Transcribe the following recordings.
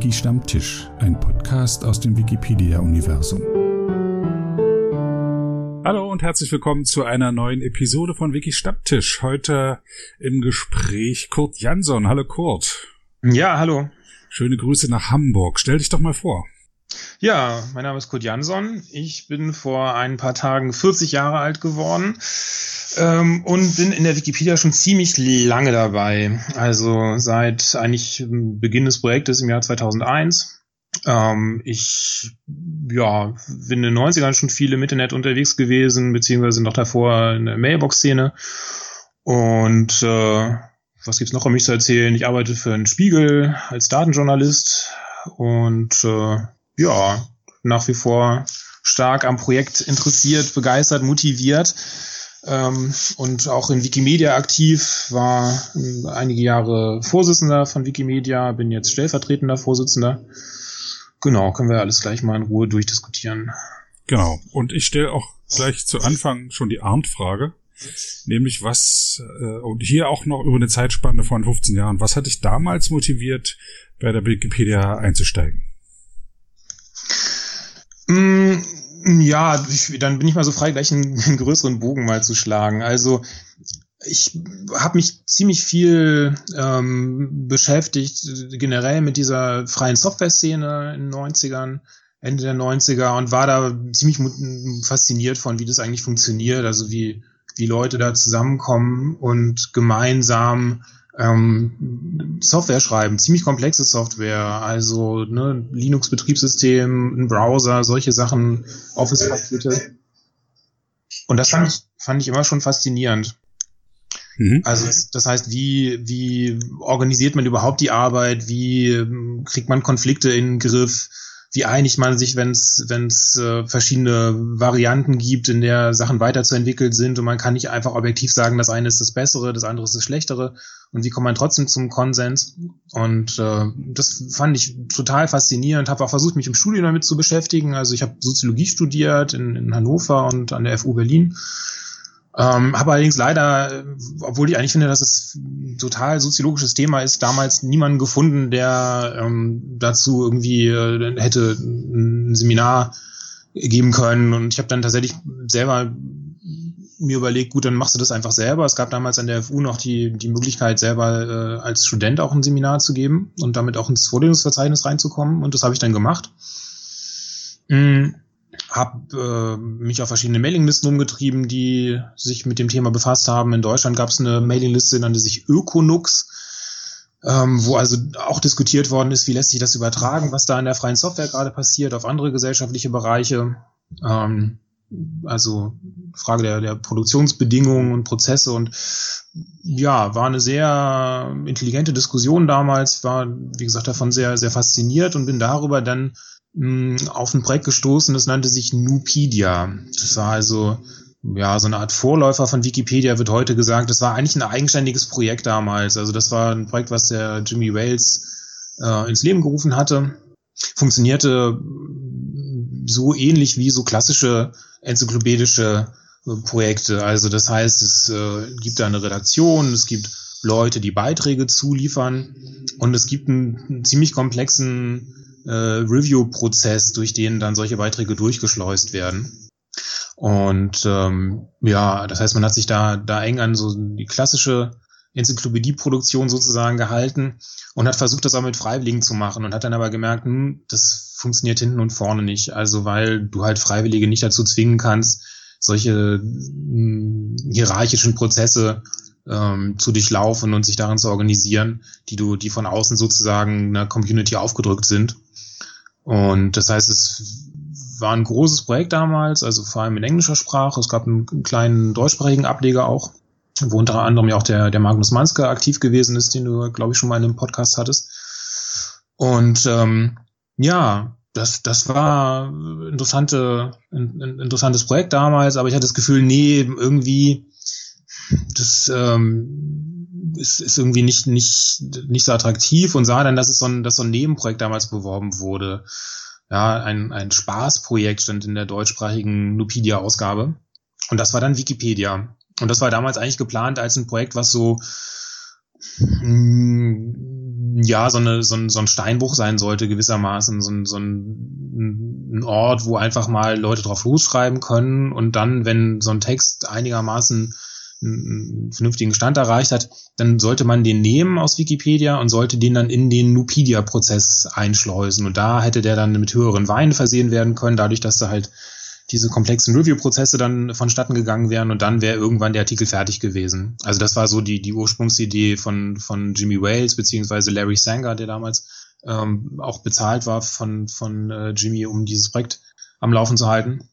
Wiki Stammtisch, ein Podcast aus dem Wikipedia-Universum. Hallo und herzlich willkommen zu einer neuen Episode von Wiki Stammtisch. Heute im Gespräch Kurt Jansson. Hallo Kurt. Ja, hallo. Schöne Grüße nach Hamburg. Stell dich doch mal vor. Ja, mein Name ist Kurt Jansson. Ich bin vor ein paar Tagen 40 Jahre alt geworden ähm, und bin in der Wikipedia schon ziemlich lange dabei. Also seit eigentlich Beginn des Projektes im Jahr 2001. Ähm, ich ja, bin in den 90ern schon viel im Internet unterwegs gewesen, beziehungsweise noch davor in der Mailbox-Szene. Und äh, was gibt's noch um mich zu erzählen? Ich arbeite für einen Spiegel als Datenjournalist und äh, ja, nach wie vor stark am Projekt interessiert, begeistert, motiviert ähm, und auch in Wikimedia aktiv, war äh, einige Jahre Vorsitzender von Wikimedia, bin jetzt stellvertretender Vorsitzender. Genau, können wir alles gleich mal in Ruhe durchdiskutieren. Genau, und ich stelle auch gleich zu Anfang schon die Arndt-Frage, nämlich was, äh, und hier auch noch über eine Zeitspanne von 15 Jahren, was hat dich damals motiviert, bei der Wikipedia einzusteigen? Mm, ja, dann bin ich mal so frei, gleich einen, einen größeren Bogen mal zu schlagen. Also ich habe mich ziemlich viel ähm, beschäftigt, generell mit dieser freien Software-Szene in den 90ern, Ende der 90er und war da ziemlich fasziniert von, wie das eigentlich funktioniert, also wie, wie Leute da zusammenkommen und gemeinsam ähm, Software schreiben, ziemlich komplexe Software, also ne, Linux-Betriebssystem, ein Browser, solche Sachen, Office-Pakete. Und das fand ich, fand ich immer schon faszinierend. Mhm. Also das heißt, wie, wie organisiert man überhaupt die Arbeit, wie ähm, kriegt man Konflikte in den Griff, wie einigt man sich, wenn es äh, verschiedene Varianten gibt, in der Sachen weiterzuentwickelt sind und man kann nicht einfach objektiv sagen, das eine ist das Bessere, das andere ist das Schlechtere und wie kommt man trotzdem zum Konsens. Und äh, das fand ich total faszinierend, habe auch versucht, mich im Studium damit zu beschäftigen, also ich habe Soziologie studiert in, in Hannover und an der FU Berlin. Ähm, habe allerdings leider, obwohl ich eigentlich finde, dass es total soziologisches Thema ist, damals niemanden gefunden, der ähm, dazu irgendwie äh, hätte ein Seminar geben können. Und ich habe dann tatsächlich selber mir überlegt, gut, dann machst du das einfach selber. Es gab damals an der FU noch die, die Möglichkeit, selber äh, als Student auch ein Seminar zu geben und damit auch ins Vorlesungsverzeichnis reinzukommen. Und das habe ich dann gemacht. Mhm habe äh, mich auf verschiedene Mailinglisten umgetrieben, die sich mit dem Thema befasst haben. In Deutschland gab es eine Mailingliste, die nannte sich Ökonux, ähm, wo also auch diskutiert worden ist, wie lässt sich das übertragen, was da in der freien Software gerade passiert, auf andere gesellschaftliche Bereiche. Ähm, also Frage der, der Produktionsbedingungen und Prozesse und ja, war eine sehr intelligente Diskussion damals, war, wie gesagt, davon sehr, sehr fasziniert und bin darüber dann auf ein Projekt gestoßen, das nannte sich Nupedia. Das war also ja so eine Art Vorläufer von Wikipedia, wird heute gesagt. Das war eigentlich ein eigenständiges Projekt damals. Also das war ein Projekt, was der Jimmy Wales äh, ins Leben gerufen hatte. Funktionierte so ähnlich wie so klassische enzyklopädische äh, Projekte. Also das heißt, es äh, gibt da eine Redaktion, es gibt Leute, die Beiträge zuliefern und es gibt einen, ziemlich komplexen äh, Review-Prozess, durch den dann solche Beiträge durchgeschleust werden. Und ähm, ja, das heißt, man hat sich da, da eng an so die klassische Enzyklopädie-Produktion sozusagen gehalten und hat versucht, das auch mit Freiwilligen zu machen und hat dann aber gemerkt, hm, das funktioniert hinten und vorne nicht. Also weil du halt Freiwillige nicht dazu zwingen kannst, solche hm, hierarchischen Prozesse ähm, zu durchlaufen und sich daran zu organisieren, die du, die von außen sozusagen einer Community aufgedrückt sind. Und das heißt, es war ein großes Projekt damals, also vor allem in englischer Sprache. Es gab einen, einen kleinen deutschsprachigen Ableger auch, wo unter anderem ja auch der, der Magnus Manske aktiv gewesen ist, den du, glaube ich, schon mal in einem Podcast hattest. Und ähm, ja, das, das war interessante, ein, ein interessantes Projekt damals, aber ich hatte das Gefühl, nee, irgendwie, das ähm, ist, ist irgendwie nicht, nicht, nicht so attraktiv und sah dann, dass es so ein, dass so ein Nebenprojekt damals beworben wurde. Ja, ein, ein Spaßprojekt stand in der deutschsprachigen Nupedia-Ausgabe. Und das war dann Wikipedia. Und das war damals eigentlich geplant als ein Projekt, was so mh, hm, ja so, eine, so, ein, so ein Steinbruch sein sollte gewissermaßen, so ein, so ein, Ort, wo einfach mal Leute drauf losschreiben können und dann, wenn so ein Text einigermaßen einen vernünftigen Stand erreicht hat, dann sollte man den nehmen aus Wikipedia und sollte den dann in den Nupedia-Prozess einschleusen. Und da hätte der dann mit höheren Weinen versehen werden können, dadurch, dass da halt diese komplexen Review-Prozesse dann vonstatten gegangen wären und dann wäre irgendwann der Artikel fertig gewesen. Also das war so die, die Ursprungsidee von, von Jimmy Wales beziehungsweise Larry Sanger, der damals ähm, auch bezahlt war von, von äh, Jimmy, um dieses Projekt am Laufen zu halten.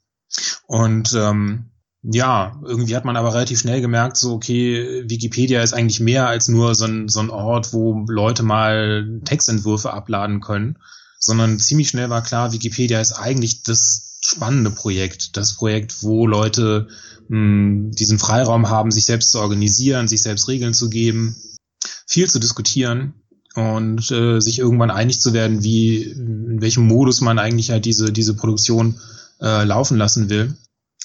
Und ähm, ja, irgendwie hat man aber relativ schnell gemerkt, so, okay, Wikipedia ist eigentlich mehr als nur so ein, so ein Ort, wo Leute mal Textentwürfe abladen können, sondern ziemlich schnell war klar, Wikipedia ist eigentlich das spannende Projekt. Das Projekt, wo Leute mh, hm, diesen Freiraum haben, sich selbst zu organisieren, sich selbst Regeln zu geben, viel zu diskutieren und äh, sich irgendwann einig zu werden, wie in welchem Modus man eigentlich halt diese diese Produktion äh, laufen lassen will.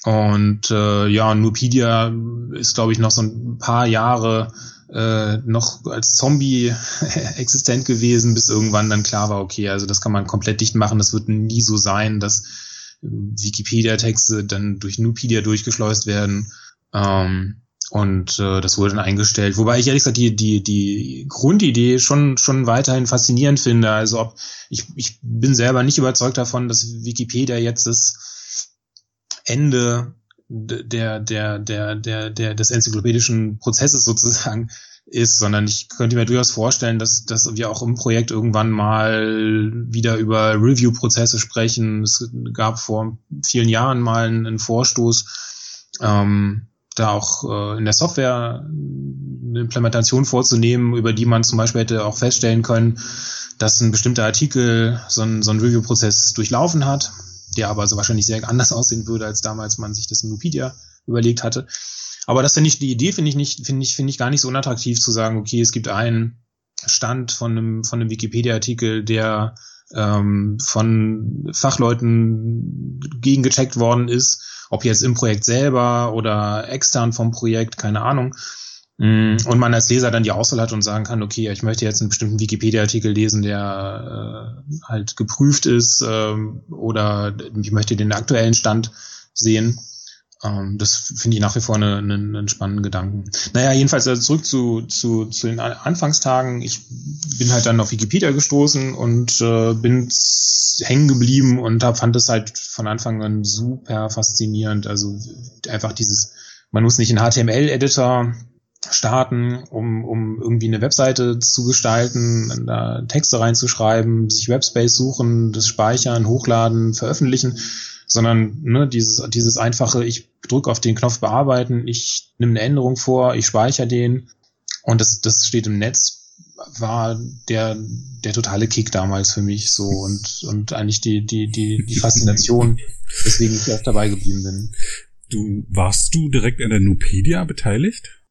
Und äh, ja, Nupedia ist, glaube ich, noch so ein paar Jahre äh, noch als Zombie existent gewesen, bis irgendwann dann klar war, okay, also das kann man komplett dicht machen, das wird nie so sein, dass Wikipedia-Texte dann durch Nupedia durchgeschleust werden. Ähm, und äh, das wurde dann eingestellt. Wobei ich ehrlich gesagt die, die, die Grundidee schon, schon weiterhin faszinierend finde. Also ob, ich, ich bin selber nicht überzeugt davon, dass Wikipedia jetzt das Ende der, der, der, der, der, des enzyklopädischen Prozesses sozusagen ist, sondern ich könnte mir durchaus vorstellen, dass, dass wir auch im Projekt irgendwann mal wieder über Review-Prozesse sprechen. Es gab vor vielen Jahren mal einen, einen Vorstoß, ähm, da auch äh, in der Software eine Implementation vorzunehmen, über die man zum Beispiel hätte auch feststellen können, dass ein bestimmter Artikel so ein, so ein Review-Prozess durchlaufen hat, der aber so wahrscheinlich sehr anders aussehen würde, als damals man sich das in Nupedia überlegt hatte. Aber das finde ich, die Idee finde ich nicht, finde ich, finde ich gar nicht so unattraktiv zu sagen, okay, es gibt einen Stand von einem, von einem Wikipedia-Artikel, der ähm, von Fachleuten gegengecheckt worden ist, ob jetzt im Projekt selber oder extern vom Projekt, keine Ahnung. Mm, und man als Leser dann die Auswahl hat und sagen kann, okay, ich möchte jetzt einen bestimmten Wikipedia-Artikel lesen, der äh, halt geprüft ist, äh, oder ich möchte den aktuellen Stand sehen. Ähm, das finde ich nach wie vor eine, eine, einen spannenden Gedanken. Naja, jedenfalls also zurück zu, zu, zu den Anfangstagen. Ich bin halt dann auf Wikipedia gestoßen und äh, bin hängen geblieben und hab, fand es halt von Anfang an super faszinierend. Also einfach dieses, man muss nicht einen HTML-Editor starten, um, um irgendwie eine Webseite zu gestalten, da Texte reinzuschreiben, sich Webspace suchen, das speichern, hochladen, veröffentlichen, sondern ne, dieses, dieses einfache, ich drücke auf den Knopf bearbeiten, ich nehme eine Änderung vor, ich speichere den und das, das steht im Netz, war der, der totale Kick damals für mich so und, und eigentlich die, die, die, die Faszination, weswegen ich erst dabei geblieben bin. Du, warst du direkt an der Nupedia beteiligt?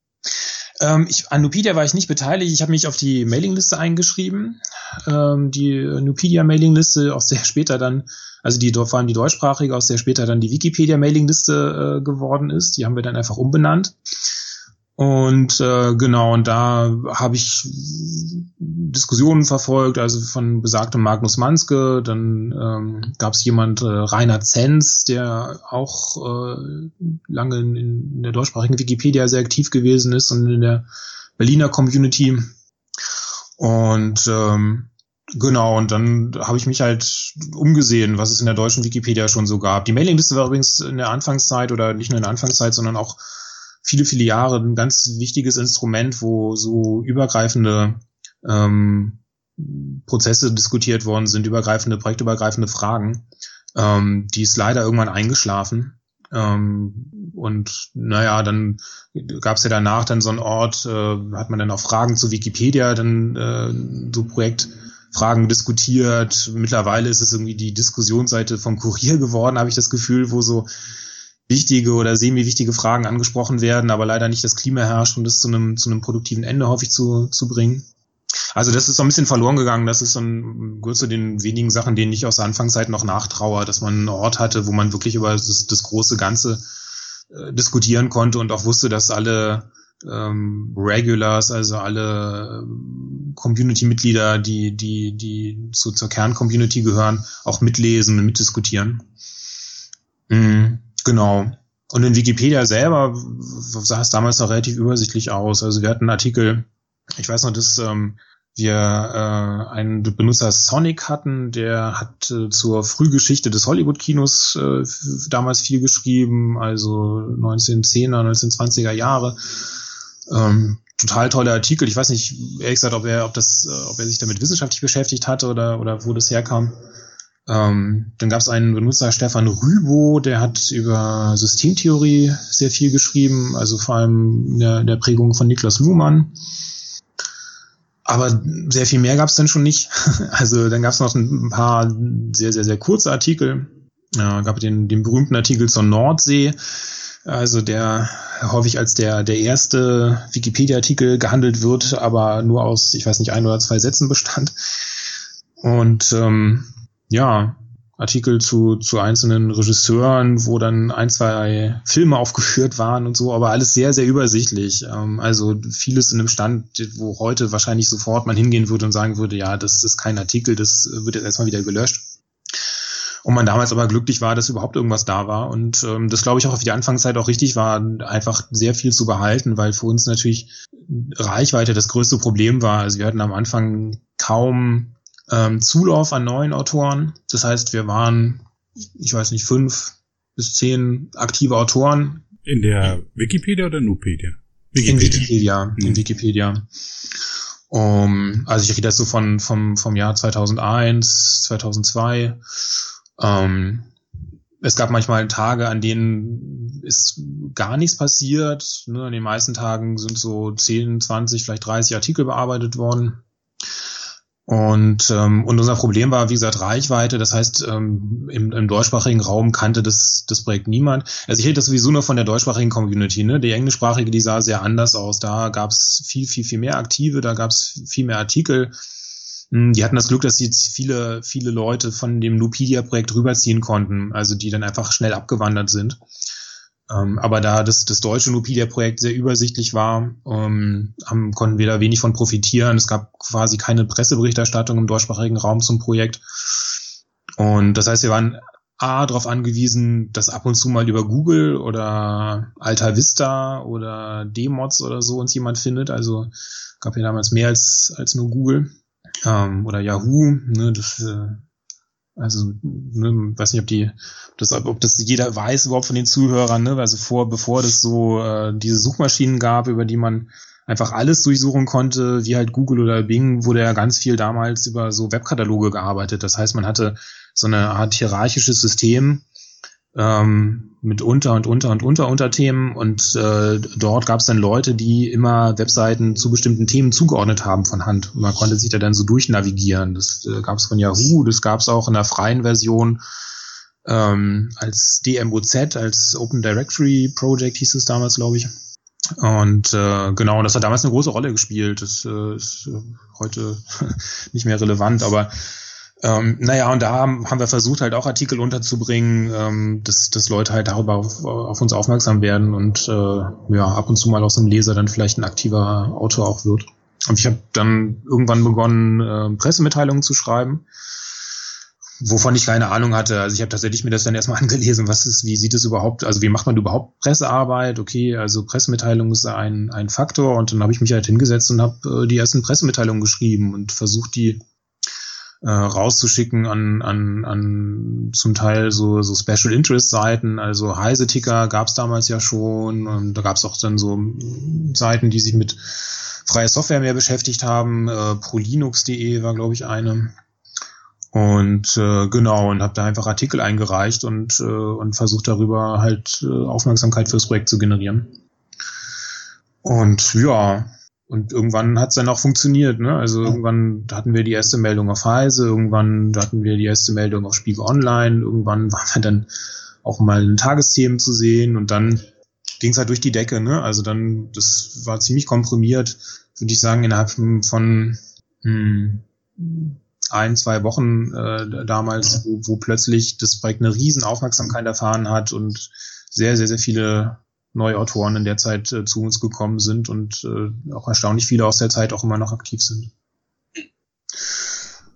Ähm, ich, an Nupedia war ich nicht beteiligt. Ich habe mich auf die Mailingliste eingeschrieben. Ähm, die Nupedia-Mailingliste, aus der später dann also die vor allem die deutschsprachige, aus der später dann die Wikipedia-Mailingliste äh, geworden ist. Die haben wir dann einfach umbenannt. Und äh, genau, und da habe ich Diskussionen verfolgt, also von besagtem Magnus Manske, dann ähm, gab es jemand, äh, Rainer Zenz, der auch äh, lange in, in der deutschsprachigen Wikipedia sehr aktiv gewesen ist und in der Berliner Community. Und ähm, Genau, und dann habe ich mich halt umgesehen, was es in der deutschen Wikipedia schon so gab. Die Mailingliste war übrigens in der Anfangszeit oder nicht nur in der Anfangszeit, sondern auch viele, viele Jahre ein ganz wichtiges Instrument, wo so übergreifende ähm, Prozesse diskutiert worden sind, übergreifende, projektübergreifende Fragen. Ähm, die ist leider irgendwann eingeschlafen. Ähm, und naja, dann gab es ja danach dann so einen Ort, äh, hat man dann auch Fragen zu Wikipedia, dann äh, so Projekt Fragen diskutiert. Mittlerweile ist es irgendwie die Diskussionsseite vom Kurier geworden, habe ich das Gefühl, wo so wichtige oder semi-wichtige Fragen angesprochen werden, aber leider nicht das Klima herrscht, um das zu einem, zu einem produktiven Ende hoffe ich zu, zu bringen. Also das ist so ein bisschen verloren gegangen. Das ist so ein, gehört zu den wenigen Sachen, denen ich aus der Anfangszeit noch nachtraue, dass man einen Ort hatte, wo man wirklich über das, das große Ganze äh, diskutieren konnte und auch wusste, dass alle ähm, Regulars, also alle Community-Mitglieder, die, die, die so zur Kern-Community gehören, auch mitlesen und mitdiskutieren. Mhm, genau. Und in Wikipedia selber sah es damals noch relativ übersichtlich aus. Also wir hatten Artikel, ich weiß noch, dass ähm, wir äh, einen Benutzer Sonic hatten, der hat äh, zur Frühgeschichte des Hollywood-Kinos äh, damals viel geschrieben, also 1910er, 1920er Jahre. Ähm, total tolle Artikel. Ich weiß nicht, ehrlich gesagt, ob er, ob das, äh, ob er sich damit wissenschaftlich beschäftigt hatte oder, oder wo das herkam. Ähm, dann gab es einen Benutzer, Stefan Rübo, der hat über Systemtheorie sehr viel geschrieben, also vor allem der, der Prägung von Niklas Luhmann. Aber sehr viel mehr gab es dann schon nicht. Also dann gab es noch ein paar sehr, sehr, sehr kurze Artikel. Ja, gab den, den berühmten Artikel zur Nordsee, also der häufig als der, der erste Wikipedia-Artikel gehandelt wird, aber nur aus, ich weiß nicht, ein oder zwei Sätzen bestand. Und ähm, ja, Artikel zu, zu einzelnen Regisseuren, wo dann ein, zwei Filme aufgeführt waren und so, aber alles sehr, sehr übersichtlich. Ähm, also vieles in einem Stand, wo heute wahrscheinlich sofort man hingehen würde und sagen würde, ja, das ist kein Artikel, das wird jetzt erstmal wieder gelöscht. Und man damals aber glücklich war, dass überhaupt irgendwas da war. Und ähm, das glaube ich auch auf die Anfangszeit auch richtig war, einfach sehr viel zu behalten, weil für uns natürlich Reichweite das größte Problem war. Also wir hatten am Anfang kaum ähm, Zulauf an neuen Autoren. Das heißt, wir waren, ich weiß nicht, fünf bis zehn aktive Autoren. In der Wikipedia oder Nupedia? Wikipedia. In Wikipedia. Mhm. In Wikipedia. Um, also ich rede jetzt so von, vom, vom Jahr 2001, 2002. Ähm, es gab manchmal Tage, an denen ist gar nichts passiert. Ne, an den meisten Tagen sind so 10, 20, vielleicht 30 Artikel bearbeitet worden. Und, ähm, und unser Problem war, wie gesagt, Reichweite. Das heißt, ähm, im, im deutschsprachigen Raum kannte das, das Projekt niemand. Also ich rede das sowieso nur von der deutschsprachigen Community. Ne? Die englischsprachige, die sah sehr anders aus. Da gab es viel, viel, viel mehr Aktive, da gab es viel mehr Artikel. Hm, die hatten das Glück, dass sie viele, viele Leute von dem Nupedia-Projekt rüberziehen konnten, also die dann einfach schnell abgewandert sind. Ähm, aber da das, das deutsche Nupedia-Projekt sehr übersichtlich war, ähm, haben, konnten wir da wenig von profitieren. Es gab quasi keine Presseberichterstattung im deutschsprachigen Raum zum Projekt. Und das heißt, wir waren A, darauf angewiesen, dass ab und zu mal über Google oder Alta Vista oder Demods oder so uns jemand findet. Also gab ja damals mehr als, als nur Google ähm, oder Yahoo. Ne, das, äh, also, ne, weiß nicht, ob die, ob das, ob das jeder weiß überhaupt von den Zuhörern, ne? Also vor, bevor das so äh, diese Suchmaschinen gab, über die man einfach alles durchsuchen konnte, wie halt Google oder Bing, wurde ja ganz viel damals über so Webkataloge gearbeitet. Das heißt, man hatte so eine Art hierarchisches System, ähm, mit Unter- und Unter- und Unter-Unterthemen und äh, dort gab es dann Leute, die immer Webseiten zu bestimmten Themen zugeordnet haben von Hand. Und man konnte sich da dann so durchnavigieren. Das äh, gab es von Yahoo, das gab es auch in der freien Version ähm, als DMOZ, als Open Directory Project hieß es damals, glaube ich. Und äh, genau, das hat damals eine große Rolle gespielt. Das äh, ist äh, heute nicht mehr relevant, aber ähm, naja, und da haben, haben wir versucht, halt auch Artikel unterzubringen, ähm, dass, dass Leute halt darüber auf, auf uns aufmerksam werden und äh, ja, ab und zu mal aus einem Leser dann vielleicht ein aktiver Autor auch wird. Und ich habe dann irgendwann begonnen, äh, Pressemitteilungen zu schreiben, wovon ich keine Ahnung hatte. Also ich habe tatsächlich mir das dann erstmal angelesen, was ist, wie sieht es überhaupt, also wie macht man überhaupt Pressearbeit? Okay, also Pressemitteilung ist ein, ein Faktor und dann habe ich mich halt hingesetzt und habe äh, die ersten Pressemitteilungen geschrieben und versucht, die äh, rauszuschicken an, an, an zum Teil so, so Special Interest Seiten, also Heise-Ticker gab es damals ja schon und da gab es auch dann so Seiten, die sich mit freier Software mehr beschäftigt haben. Äh, prolinux.de war, glaube ich, eine. Und äh, genau, und habe da einfach Artikel eingereicht und, äh, und versucht darüber halt äh, Aufmerksamkeit fürs Projekt zu generieren. Und ja, und irgendwann hat es dann auch funktioniert. Ne? Also irgendwann hatten wir die erste Meldung auf Heise, irgendwann hatten wir die erste Meldung auf Spiegel Online, irgendwann waren wir dann auch mal in Tagesthemen zu sehen und dann ging es halt durch die Decke. Ne? Also dann, das war ziemlich komprimiert, würde ich sagen, innerhalb von hm, ein, zwei Wochen äh, damals, wo, wo plötzlich das Projekt eine riesen Aufmerksamkeit erfahren hat und sehr, sehr, sehr viele neue Autoren in der Zeit äh, zu uns gekommen sind und äh, auch erstaunlich viele aus der Zeit auch immer noch aktiv sind.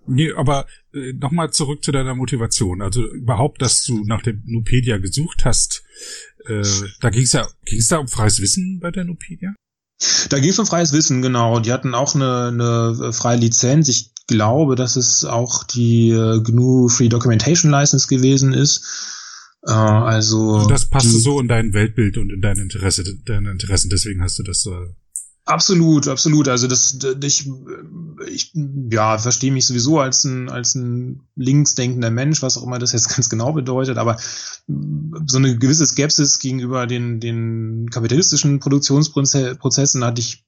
Nee, aber äh, nochmal zurück zu deiner Motivation. Also überhaupt, dass du nach dem Nupedia gesucht hast, äh, da ging es ja, ging es da um freies Wissen bei der Nupedia? Da ging es um freies Wissen, genau. Die hatten auch eine, eine freie Lizenz. Ich glaube, dass es auch die äh, GNU Free Documentation License gewesen ist. Äh, also, also das passte so in dein Weltbild und in dein Interesse, deine Interessen. Deswegen hast du das äh, Absolut, absolut. Also das, ich, ich ja, verstehe mich sowieso als ein, als ein linksdenkender Mensch, was auch immer das jetzt ganz genau bedeutet, aber so eine gewisse Skepsis gegenüber den, den kapitalistischen Produktionsprozessen hatte ich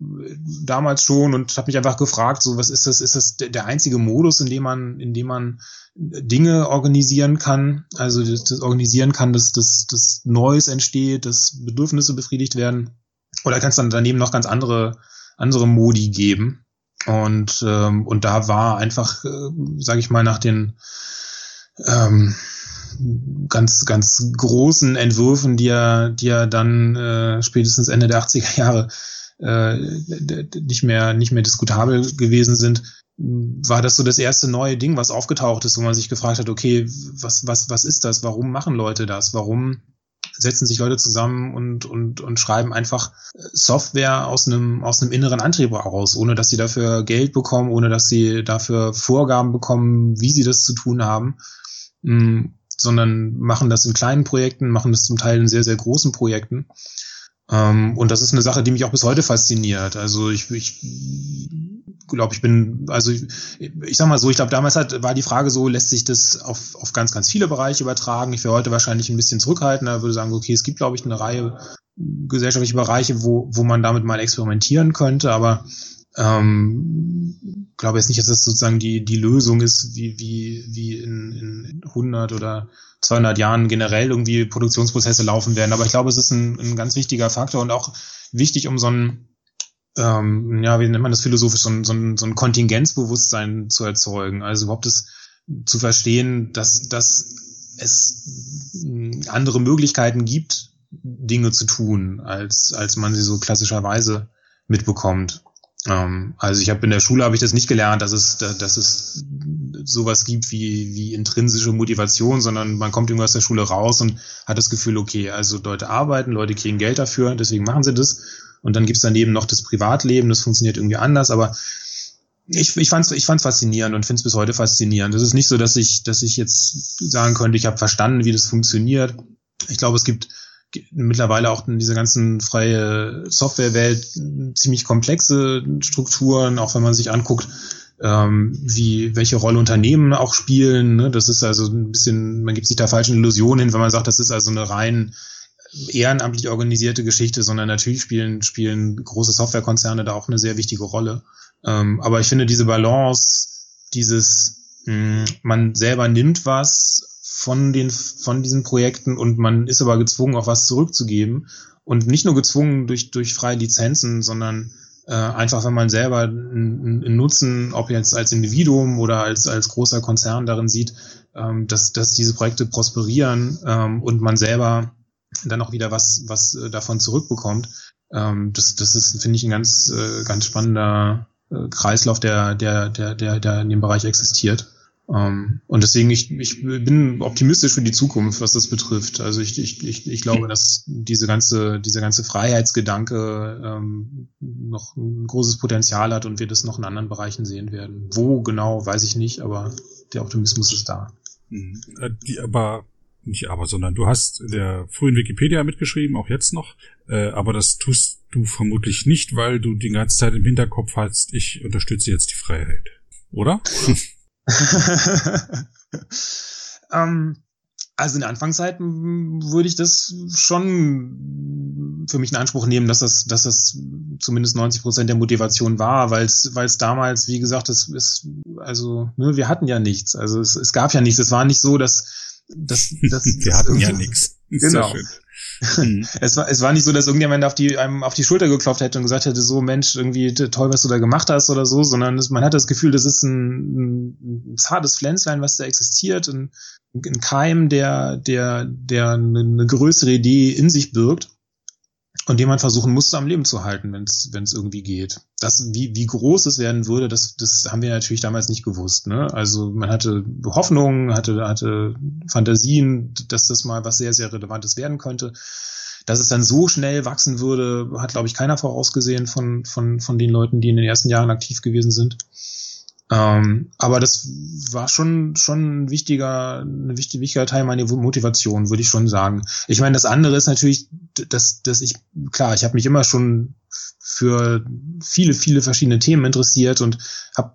damals schon und habe mich einfach gefragt, so was ist das, ist das der einzige Modus, in dem man, in dem man Dinge organisieren kann, also das, organisieren kann, dass, dass, dass Neues entsteht, dass Bedürfnisse befriedigt werden oder kann es dann daneben noch ganz andere, andere Modi geben. Und, ähm, und da war einfach, äh, sage ich mal, nach den ähm, ganz, ganz großen Entwürfen, die ja, die ja dann äh, spätestens Ende der 80er Jahre äh, nicht mehr, nicht mehr diskutabel gewesen sind, war das so das erste neue Ding, was aufgetaucht ist, wo man sich gefragt hat, okay, was, was, was ist das? Warum machen Leute das? Warum setzen sich Leute zusammen und, und, und schreiben einfach Software aus einem, aus einem inneren Antrieb heraus, ohne dass sie dafür Geld bekommen, ohne dass sie dafür Vorgaben bekommen, wie sie das zu tun haben, mm, sondern machen das in kleinen Projekten, machen das zum Teil in sehr, sehr großen Projekten. Ähm, und das ist eine Sache, die mich auch bis heute fasziniert. Also ich, ich glaube, ich bin, also ich, ich sag mal so, ich glaube, damals hat, war die Frage so, lässt sich das auf, auf ganz, ganz viele Bereiche übertragen. Ich wäre heute wahrscheinlich ein bisschen zurückhaltender, würde sagen, okay, es gibt, glaube ich, eine Reihe gesellschaftliche Bereiche, wo, wo man damit mal experimentieren könnte, aber ähm, glaube jetzt nicht, dass das sozusagen die, die Lösung ist, wie, wie, wie in, in 100 oder 200 Jahren generell irgendwie Produktionsprozesse laufen werden. Aber ich glaube, es ist ein, ein ganz wichtiger Faktor und auch wichtig, um so ein ähm, ja, wie nennt man das philosophisch, so ein, so, ein, so ein Kontingenzbewusstsein zu erzeugen. Also überhaupt das zu verstehen, dass, dass es andere Möglichkeiten gibt, Dinge zu tun, als, als man sie so klassischerweise mitbekommt. Ähm, also ich habe in der Schule habe ich das nicht gelernt, dass es, dass es sowas gibt wie, wie intrinsische Motivation, sondern man kommt irgendwo aus der Schule raus und hat das Gefühl, okay, also Leute arbeiten, Leute kriegen Geld dafür, deswegen machen sie das und dann gibt's daneben noch das Privatleben, das funktioniert irgendwie anders, aber ich, ich fand's ich fand's faszinierend und finde es bis heute faszinierend. Es ist nicht so, dass ich, dass ich jetzt sagen könnte, ich habe verstanden, wie das funktioniert. Ich glaube, es gibt mittlerweile auch in dieser ganzen freie Softwarewelt ziemlich komplexe Strukturen, auch wenn man sich anguckt, ähm, wie welche Rolle Unternehmen auch spielen. Ne? Das ist also ein bisschen, man gibt sich da falschen Illusionen hin, wenn man sagt, das ist also eine rein ehrenamtlich organisierte Geschichte, sondern natürlich spielen, spielen große Softwarekonzerne da auch eine sehr wichtige Rolle. Ähm, aber ich finde diese Balance, dieses, mh, hm, man selber nimmt was von den, von diesen Projekten und man ist aber gezwungen, auch was zurückzugeben. Und nicht nur gezwungen durch, durch freie Lizenzen, sondern äh, einfach, wenn man selber einen Nutzen, ob jetzt als Individuum oder als, als großer Konzern darin sieht, ähm, dass, dass diese Projekte prosperieren ähm, und man selber dann auch wieder was, was äh, davon zurückbekommt. Ähm, das, das ist, finde ich, ein ganz, äh, ganz spannender äh, Kreislauf, der, der, der, der, der in dem Bereich existiert. Ähm, und deswegen, ich, ich bin optimistisch für die Zukunft, was das betrifft. Also ich, ich, ich, ich glaube, dass diese ganze, dieser ganze Freiheitsgedanke ähm, noch ein großes Potenzial hat und wir das noch in anderen Bereichen sehen werden. Wo genau, weiß ich nicht, aber der Optimismus ist da. Mhm. Die, aber nicht aber, sondern du hast der frühen Wikipedia mitgeschrieben, auch jetzt noch, äh, aber das tust du vermutlich nicht, weil du die ganze Zeit im Hinterkopf hast, ich unterstütze jetzt die Freiheit. Oder? ähm, also in der Anfangszeit würde ich das schon für mich in Anspruch nehmen, dass das, dass das zumindest 90 Prozent der Motivation war, weil es, weil es damals, wie gesagt, es ist, also, ne, wir hatten ja nichts. Also es, es gab ja nichts. Es war nicht so, dass das, das, Wir hatten ja nichts. Genau. Es, war, es war nicht so, dass irgendjemand auf die, einem auf die Schulter geklopft hätte und gesagt hätte, so Mensch, irgendwie toll, was du da gemacht hast oder so, sondern es, man hat das Gefühl, das ist ein, ein zartes Pflänzlein, was da existiert, ein, ein Keim, der, der, der eine größere Idee in sich birgt. Und den man versuchen musste, am Leben zu halten, wenn es irgendwie geht. Das, wie, wie groß es werden würde, das, das haben wir natürlich damals nicht gewusst. Ne? Also man hatte Hoffnungen, hatte, hatte Fantasien, dass das mal was sehr, sehr Relevantes werden könnte. Dass es dann so schnell wachsen würde, hat, glaube ich, keiner vorausgesehen von, von, von den Leuten, die in den ersten Jahren aktiv gewesen sind. Ähm, aber das war schon schon ein wichtiger, ein wichtiger, Teil meiner Motivation, würde ich schon sagen. Ich meine, das andere ist natürlich, dass, dass ich, klar, ich habe mich immer schon für viele, viele verschiedene Themen interessiert und habe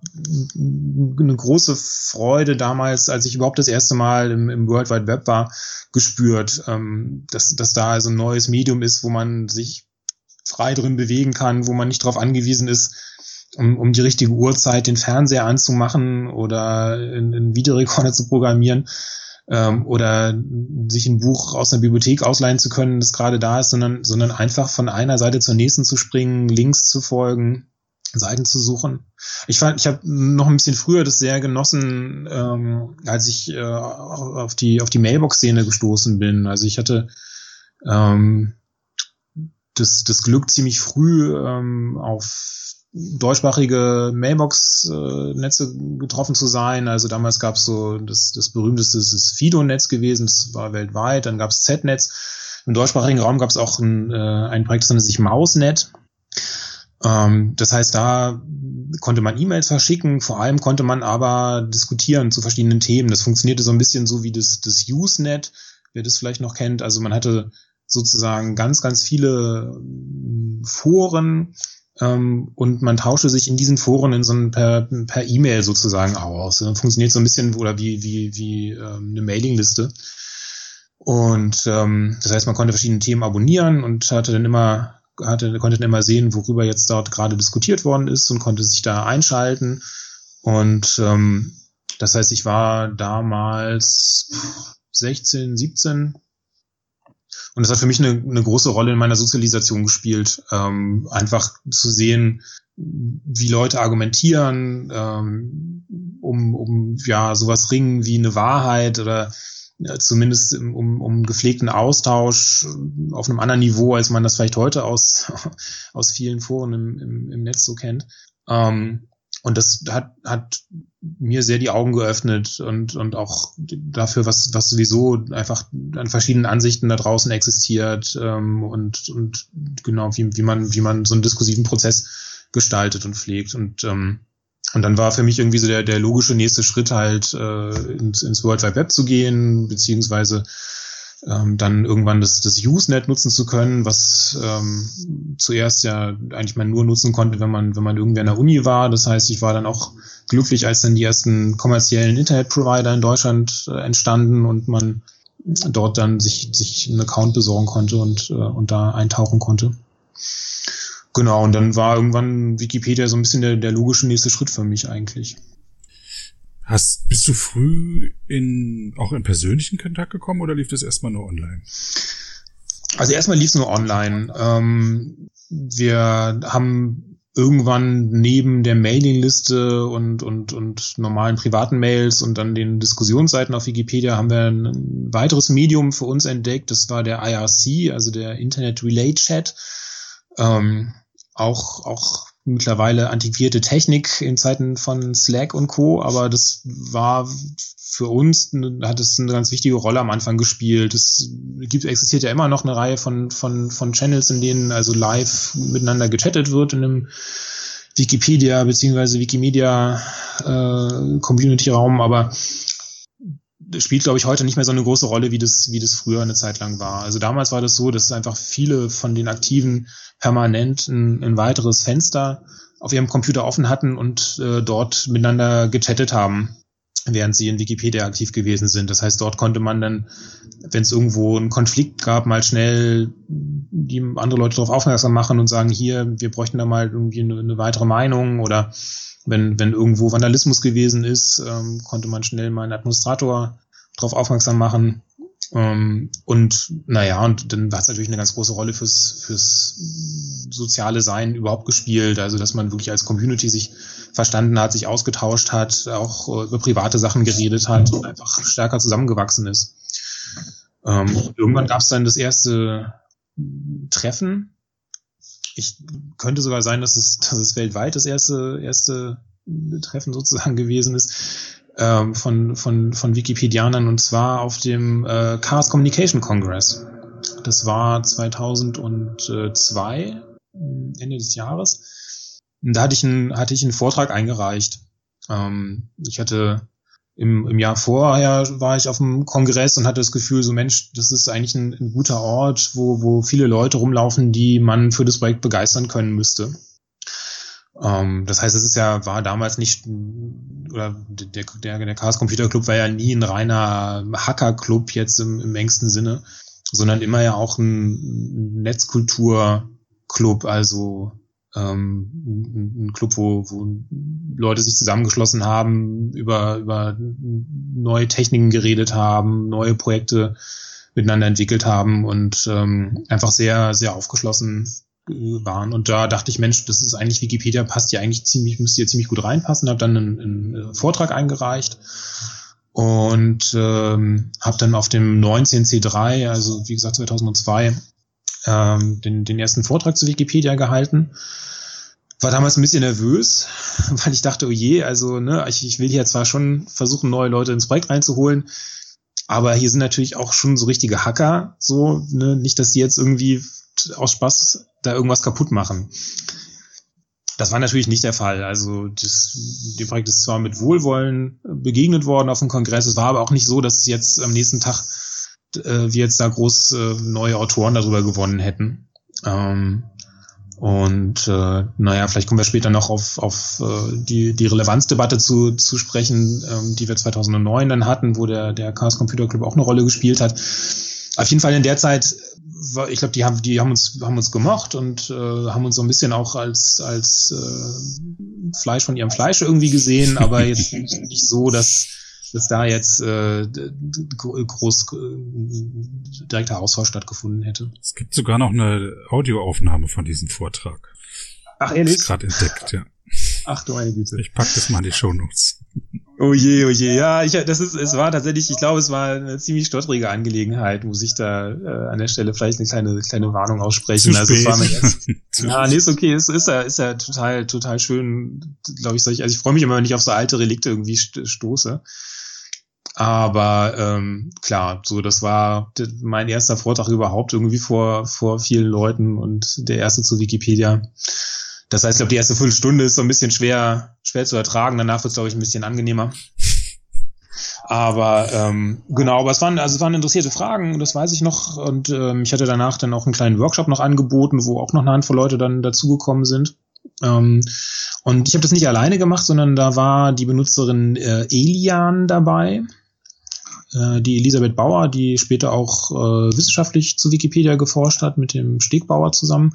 eine große Freude damals, als ich überhaupt das erste Mal im, im World Wide Web war, gespürt, ähm, dass, dass da also ein neues Medium ist, wo man sich frei drin bewegen kann, wo man nicht darauf angewiesen ist, um, um die richtige Uhrzeit den Fernseher anzumachen oder einen Videorekorder zu programmieren ähm, oder sich ein Buch aus einer Bibliothek ausleihen zu können, das gerade da ist, sondern, sondern einfach von einer Seite zur nächsten zu springen, Links zu folgen, Seiten zu suchen. Ich fand, ich habe noch ein bisschen früher das sehr genossen, ähm, als ich äh, auf die auf die Mailbox-Szene gestoßen bin. Also ich hatte ähm, das, das Glück ziemlich früh ähm, auf deutschsprachige Mailbox-Netze getroffen zu sein. Also damals gab es so das, das berühmteste das ist Fido-Netz gewesen, das war weltweit. Dann gab es Z-Netz. Im deutschsprachigen Raum gab es auch ein, äh, ein Projekt, das nannte sich Mausnet. Ähm, das heißt, da konnte man E-Mails verschicken, vor allem konnte man aber diskutieren zu verschiedenen Themen. Das funktionierte so ein bisschen so wie das, das Usenet, wer das vielleicht noch kennt. Also man hatte sozusagen ganz, ganz viele Foren, ähm, und man tauschte sich in diesen Foren in so ein per per E-Mail sozusagen aus. Funktioniert so ein bisschen oder wie wie wie ähm, eine Mailingliste. Und ähm, das heißt, man konnte verschiedene Themen abonnieren und hatte dann immer hatte konnte dann immer sehen, worüber jetzt dort gerade diskutiert worden ist und konnte sich da einschalten. Und ähm, das heißt, ich war damals 16, 17 und das hat für mich eine, eine große Rolle in meiner Sozialisation gespielt, ähm, einfach zu sehen, wie Leute argumentieren, ähm, um, um ja sowas ringen wie eine Wahrheit oder ja, zumindest um, um gepflegten Austausch auf einem anderen Niveau, als man das vielleicht heute aus, aus vielen Foren im, im, im Netz so kennt. Ähm, und das hat, hat mir sehr die Augen geöffnet und, und auch dafür, was, was sowieso einfach an verschiedenen Ansichten da draußen existiert ähm, und, und genau, wie, wie, man, wie man so einen diskursiven Prozess gestaltet und pflegt. Und, ähm, und dann war für mich irgendwie so der, der logische nächste Schritt halt äh, ins, ins World Wide Web zu gehen, beziehungsweise ähm, dann irgendwann das, das Usenet nutzen zu können, was ähm, zuerst ja eigentlich man nur nutzen konnte, wenn man, wenn man irgendwer in der Uni war. Das heißt, ich war dann auch glücklich, als dann die ersten kommerziellen Internetprovider in Deutschland äh, entstanden und man dort dann sich, sich einen Account besorgen konnte und, äh, und da eintauchen konnte. Genau, und dann war irgendwann Wikipedia so ein bisschen der, der logische nächste Schritt für mich eigentlich. Hast, bist du früh in, auch in persönlichen Kontakt gekommen oder lief das erstmal nur online? Also erstmal lief es nur online. Ähm, wir haben irgendwann neben der Mailingliste und, und, und normalen privaten Mails und dann den Diskussionsseiten auf Wikipedia haben wir ein weiteres Medium für uns entdeckt. Das war der IRC, also der Internet Relay Chat. Ähm, auch, auch mittlerweile antiquierte Technik in Zeiten von Slack und Co., aber das war für uns, hat es eine ganz wichtige Rolle am Anfang gespielt. Es gibt, existiert ja immer noch eine Reihe von, von, von Channels, in denen also live miteinander gechattet wird in einem Wikipedia beziehungsweise Wikimedia äh, Community-Raum, aber das spielt, glaube ich, heute nicht mehr so eine große Rolle, wie das, wie das früher eine Zeit lang war. Also damals war das so, dass einfach viele von den Aktiven permanent ein, ein weiteres Fenster auf ihrem Computer offen hatten und äh, dort miteinander gechattet haben, während sie in Wikipedia aktiv gewesen sind. Das heißt, dort konnte man dann, wenn es irgendwo einen Konflikt gab, mal schnell die andere Leute darauf aufmerksam machen und sagen, hier, wir bräuchten da mal irgendwie eine, eine weitere Meinung oder wenn, wenn irgendwo Vandalismus gewesen ist, ähm, konnte man schnell mal einen Administrator darauf aufmerksam machen. Ähm, und naja, und dann hat es natürlich eine ganz große Rolle fürs, fürs soziale Sein überhaupt gespielt. Also, dass man wirklich als Community sich verstanden hat, sich ausgetauscht hat, auch über private Sachen geredet hat und einfach stärker zusammengewachsen ist. Ähm, irgendwann gab es dann das erste Treffen ich könnte sogar sein, dass es, dass es weltweit das erste, erste Treffen sozusagen gewesen ist ähm, von, von, von Wikipedianern und zwar auf dem äh, Chaos Communication Congress. Das war 2002, Ende des Jahres. Und da hatte ich einen, hatte ich einen Vortrag eingereicht. Ähm, ich hatte im, im Jahr vorher war ich auf dem Kongress und hatte das Gefühl, so Mensch, das ist eigentlich ein, ein guter Ort, wo, wo viele Leute rumlaufen, die man für das Projekt begeistern können müsste. Ähm, das heißt, es ist ja, war damals nicht, oder der, der, der Chaos Computer Club war ja nie ein reiner Hacker-Club jetzt im, im engsten Sinne, sondern immer ja auch ein Netzkultur-Club, also ähm, ein Club, wo, wo Leute sich zusammengeschlossen haben, über, über neue Techniken geredet haben, neue Projekte miteinander entwickelt haben und ähm, einfach sehr, sehr aufgeschlossen waren. Und da dachte ich, Mensch, das ist eigentlich Wikipedia, passt ja eigentlich ziemlich, müsste ja ziemlich gut reinpassen, habe dann einen, einen Vortrag eingereicht und ähm, habe dann auf dem 19C3, also wie gesagt 2002, ähm, den, den ersten Vortrag zu Wikipedia gehalten. War damals ein bisschen nervös, weil ich dachte, oh je, also ne, ich, ich will hier zwar schon versuchen, neue Leute ins Projekt reinzuholen, aber hier sind natürlich auch schon so richtige Hacker, so, ne, nicht, dass die jetzt irgendwie aus Spaß da irgendwas kaputt machen. Das war natürlich nicht der Fall. Also das, dem Projekt ist zwar mit Wohlwollen begegnet worden auf dem Kongress, es war aber auch nicht so, dass es jetzt am nächsten Tag äh, wir jetzt da groß äh, neue Autoren darüber gewonnen hätten. Ähm, und äh, naja, vielleicht kommen wir später noch auf, auf äh, die, die Relevanzdebatte zu, zu sprechen, ähm, die wir 2009 dann hatten, wo der, der Chaos Computer Club auch eine Rolle gespielt hat. Auf jeden Fall in der Zeit ich glaube, die haben, die haben uns, haben uns gemocht und äh, haben uns so ein bisschen auch als, als äh, Fleisch von ihrem Fleisch irgendwie gesehen, aber jetzt nicht so, dass, dass da jetzt äh, groß äh, direkter Austausch stattgefunden hätte. Es gibt sogar noch eine Audioaufnahme von diesem Vortrag. Ach, ehrlich? Gerade entdeckt, ja. Ach du meine Güte. Ich pack das mal in die Shownotes. Oh je, oh je. Ja, ich, das ist, es war tatsächlich, ich glaube, es war eine ziemlich stottrige Angelegenheit, muss ich da äh, an der Stelle vielleicht eine kleine, kleine Warnung aussprechen. Zu also spät. es war mir erst, ja, nee, ist okay, es ist ja, ist ja total, total schön, glaube ich, solch, also ich freue mich immer, wenn ich auf so alte Relikte irgendwie st stoße. Aber ähm, klar, so das war mein erster Vortrag überhaupt irgendwie vor vor vielen Leuten und der erste zu Wikipedia. Das heißt, ich glaube, die erste Viertelstunde ist so ein bisschen schwer, schwer zu ertragen. Danach wird es, glaube ich, ein bisschen angenehmer. Aber ähm, genau, aber es waren, also es waren interessierte Fragen, das weiß ich noch. Und ähm, ich hatte danach dann auch einen kleinen Workshop noch angeboten, wo auch noch eine Handvoll Leute dann dazugekommen sind. Ähm, und ich habe das nicht alleine gemacht, sondern da war die Benutzerin äh, Elian dabei, die Elisabeth Bauer, die später auch äh, wissenschaftlich zu Wikipedia geforscht hat, mit dem Stegbauer zusammen.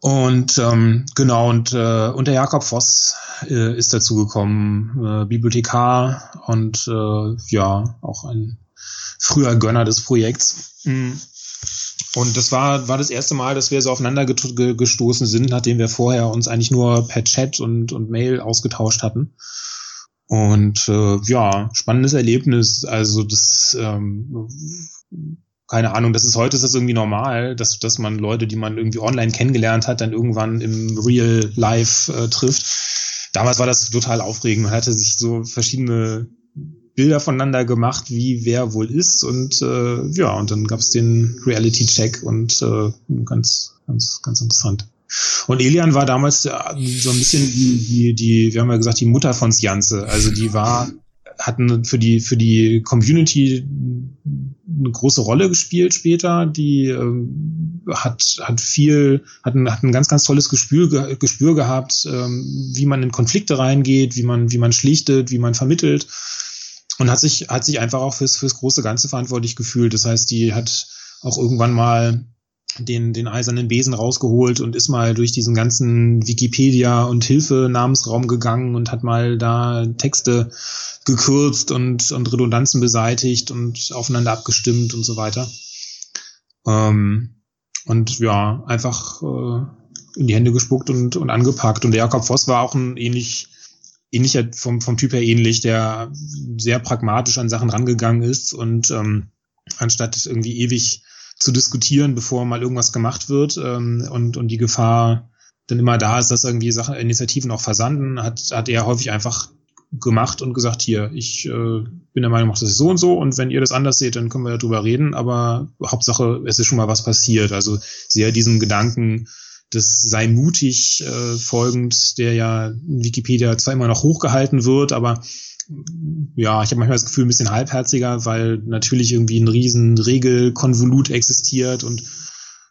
Und ähm, genau, und, äh, und der Jakob Voss äh, ist dazu gekommen, äh, Bibliothekar und äh, ja, auch ein früher Gönner des Projekts. Mhm. Und das war, war das erste Mal, dass wir so aufeinander gestoßen sind, nachdem wir vorher uns eigentlich nur per Chat und, und Mail ausgetauscht hatten. Und äh, ja, spannendes Erlebnis. Also das ähm, keine Ahnung, das ist heute ist das irgendwie normal, dass, dass man Leute, die man irgendwie online kennengelernt hat, dann irgendwann im Real Life äh, trifft. Damals war das total aufregend. Man hatte sich so verschiedene Bilder voneinander gemacht, wie wer wohl ist und äh, ja, und dann gab's den Reality-Check und äh, ganz, ganz, ganz interessant. Und Elian war damals ja, so ein bisschen die, die, die, wir haben ja gesagt, die Mutter von Sjanze. Also die war hatten für die für die Community eine große Rolle gespielt später. Die ähm, hat hat viel hat ein, hat ein ganz ganz tolles Gespür Gespür gehabt, ähm, wie man in Konflikte reingeht, wie man wie man schlichtet, wie man vermittelt und hat sich hat sich einfach auch fürs fürs große Ganze verantwortlich gefühlt. Das heißt, die hat auch irgendwann mal den, den eisernen Besen rausgeholt und ist mal durch diesen ganzen Wikipedia und Hilfe-Namensraum gegangen und hat mal da Texte gekürzt und, und Redundanzen beseitigt und aufeinander abgestimmt und so weiter. Ähm, und ja, einfach äh, in die Hände gespuckt und, und angepackt. Und der Jakob Voss war auch ein ähnlich, ähnlicher, vom, vom Typ her ähnlich, der sehr pragmatisch an Sachen rangegangen ist und ähm, anstatt irgendwie ewig zu diskutieren, bevor mal irgendwas gemacht wird ähm, und, und die Gefahr dann immer da ist, dass irgendwie Sachen, Initiativen auch versanden, hat, hat er häufig einfach gemacht und gesagt, hier, ich äh, bin der Meinung, das ist so und so und wenn ihr das anders seht, dann können wir darüber reden, aber Hauptsache, es ist schon mal was passiert. Also sehr diesem Gedanken, das sei mutig äh, folgend, der ja in Wikipedia zwar immer noch hochgehalten wird, aber ja, ich habe manchmal das Gefühl, ein bisschen halbherziger, weil natürlich irgendwie ein riesen Regelkonvolut existiert und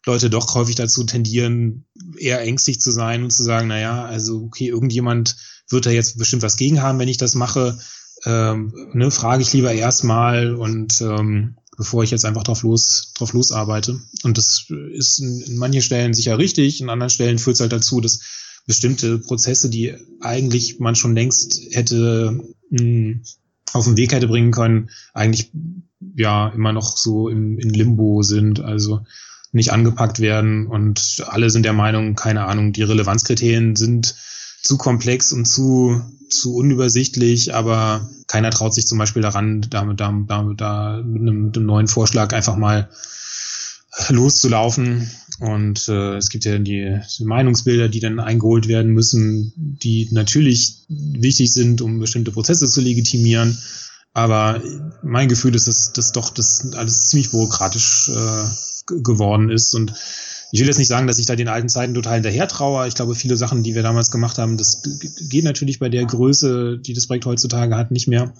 Leute doch häufig dazu tendieren, eher ängstlich zu sein und zu sagen, na ja, also okay, irgendjemand wird da jetzt bestimmt was gegen haben, wenn ich das mache. Ähm, ne, frage ich lieber erstmal und ähm, bevor ich jetzt einfach drauf los drauf losarbeite. Und das ist in, in manchen Stellen sicher richtig, in anderen Stellen führt es halt dazu, dass bestimmte Prozesse, die eigentlich man schon längst hätte mh, hm, auf den Weg hätte bringen können, eigentlich ja immer noch so im, in Limbo sind, also nicht angepackt werden und alle sind der Meinung, keine Ahnung, die Relevanzkriterien sind zu komplex und zu, zu unübersichtlich, aber keiner traut sich zum Beispiel daran, damit, da, da, da mit einem, einem neuen Vorschlag einfach mal loszulaufen. Und äh, es gibt ja die, die Meinungsbilder, die dann eingeholt werden müssen, die natürlich wichtig sind, um bestimmte Prozesse zu legitimieren. Aber mein Gefühl ist, dass das doch das alles ziemlich bürokratisch äh, geworden ist und ich will jetzt nicht sagen, dass ich da den alten Zeiten total hinterher traue. Ich glaube, viele Sachen, die wir damals gemacht haben, das geht natürlich bei der Größe, die das Projekt heutzutage hat, nicht mehr.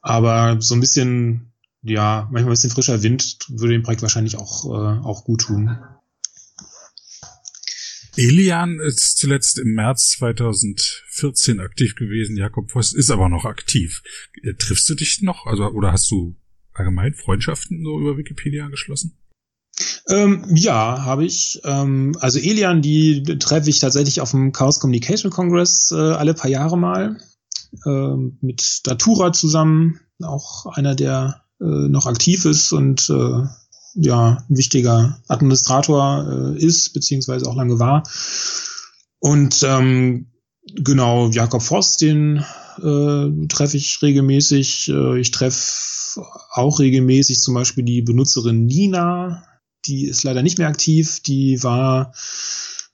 Aber so ein bisschen, ja, manchmal ein bisschen frischer Wind würde dem Projekt wahrscheinlich auch, äh, auch gut tun. Elian ist zuletzt im März 2014 aktiv gewesen. Jakob Voss ist aber noch aktiv. Äh, triffst du dich noch? Also, oder hast du allgemein Freundschaften so über Wikipedia geschlossen? Ähm, ja, habe ich. Ähm, also Elian, die treffe ich tatsächlich auf dem Chaos Communication Congress äh, alle paar Jahre mal. Ähm, mit Datura zusammen, auch einer, der äh, noch aktiv ist und äh, ja, ein wichtiger Administrator äh, ist, beziehungsweise auch lange war. Und ähm, genau, Jakob Voss, den äh, treffe ich regelmäßig. Äh, ich treffe auch regelmäßig zum Beispiel die Benutzerin Nina, die ist leider nicht mehr aktiv. Die war,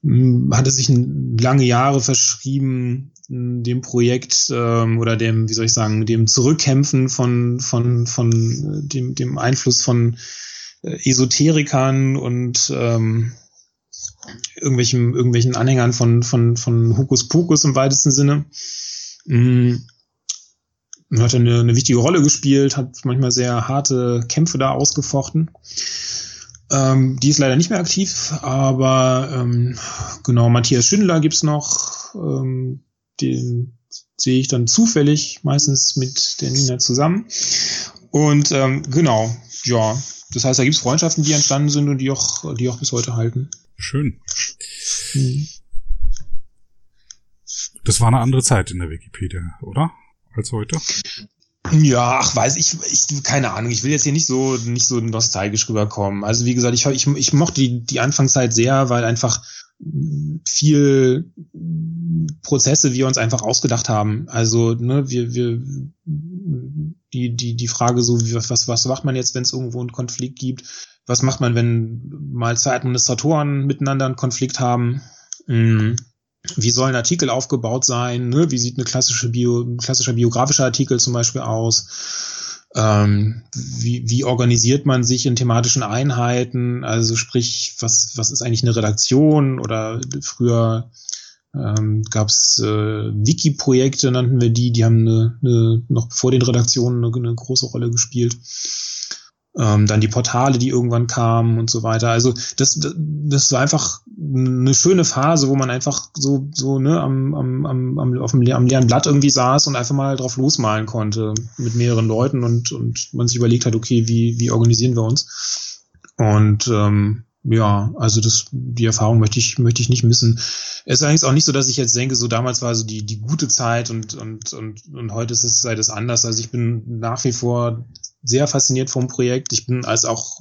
hm, hatte sich lange Jahre verschrieben hm, dem Projekt ähm, oder dem, wie soll ich sagen, dem Zurückkämpfen von von von äh, dem dem Einfluss von Esoterikern und ähm, irgendwelchen irgendwelchen Anhängern von von von Hokuspokus im weitesten Sinne. Mhm hat eine, eine wichtige Rolle gespielt, hat manchmal sehr harte Kämpfe da ausgefochten. Ähm, die ist leider nicht mehr aktiv, aber ähm, genau, Matthias Schindler gibt's noch. Ähm, den sehe ich dann zufällig, meistens mit der Nina zusammen. Und ähm, genau, ja, das heißt, da gibt's Freundschaften, die entstanden sind und die auch, die auch bis heute halten. Schön. Mhm. Das war eine andere Zeit in der Wikipedia, oder? Als heute? Ja, ach, weiß ich, ich, keine Ahnung. Ich will jetzt hier nicht so, nicht so nostalgisch rüberkommen. Also wie gesagt, ich, ich, ich mochte die, die Anfangszeit sehr, weil einfach viel Prozesse wir uns einfach ausgedacht haben. Also, ne, wir, wir, die, die, die Frage so, was, was macht man jetzt, wenn es irgendwo einen Konflikt gibt? Was macht man, wenn mal zwei Administratoren miteinander einen Konflikt haben? Mhm wie soll ein Artikel aufgebaut sein, ne? wie sieht eine klassische Bio, ein klassischer biografischer Artikel zum Beispiel aus, ähm, wie, wie organisiert man sich in thematischen Einheiten, also sprich, was, was ist eigentlich eine Redaktion? Oder früher ähm, gab es äh, Wiki-Projekte, nannten wir die, die haben eine, eine, noch vor den Redaktionen eine, eine große Rolle gespielt ähm, dann die Portale, die irgendwann kamen und so weiter. Also das, das war einfach eine schöne Phase, wo man einfach so, so ne, am, am, am, am, auf dem, am leeren Blatt irgendwie saß und einfach mal drauf losmalen konnte mit mehreren Leuten und, und man sich überlegt hat, okay, wie, wie organisieren wir uns? Und ähm, ja, also das, die Erfahrung möchte ich, möchte ich nicht missen. Es ist eigentlich auch nicht so, dass ich jetzt denke, so damals war so die, die gute Zeit und, und, und, und heute ist es, sei das anders. Also ich bin nach wie vor sehr fasziniert vom Projekt. Ich bin als auch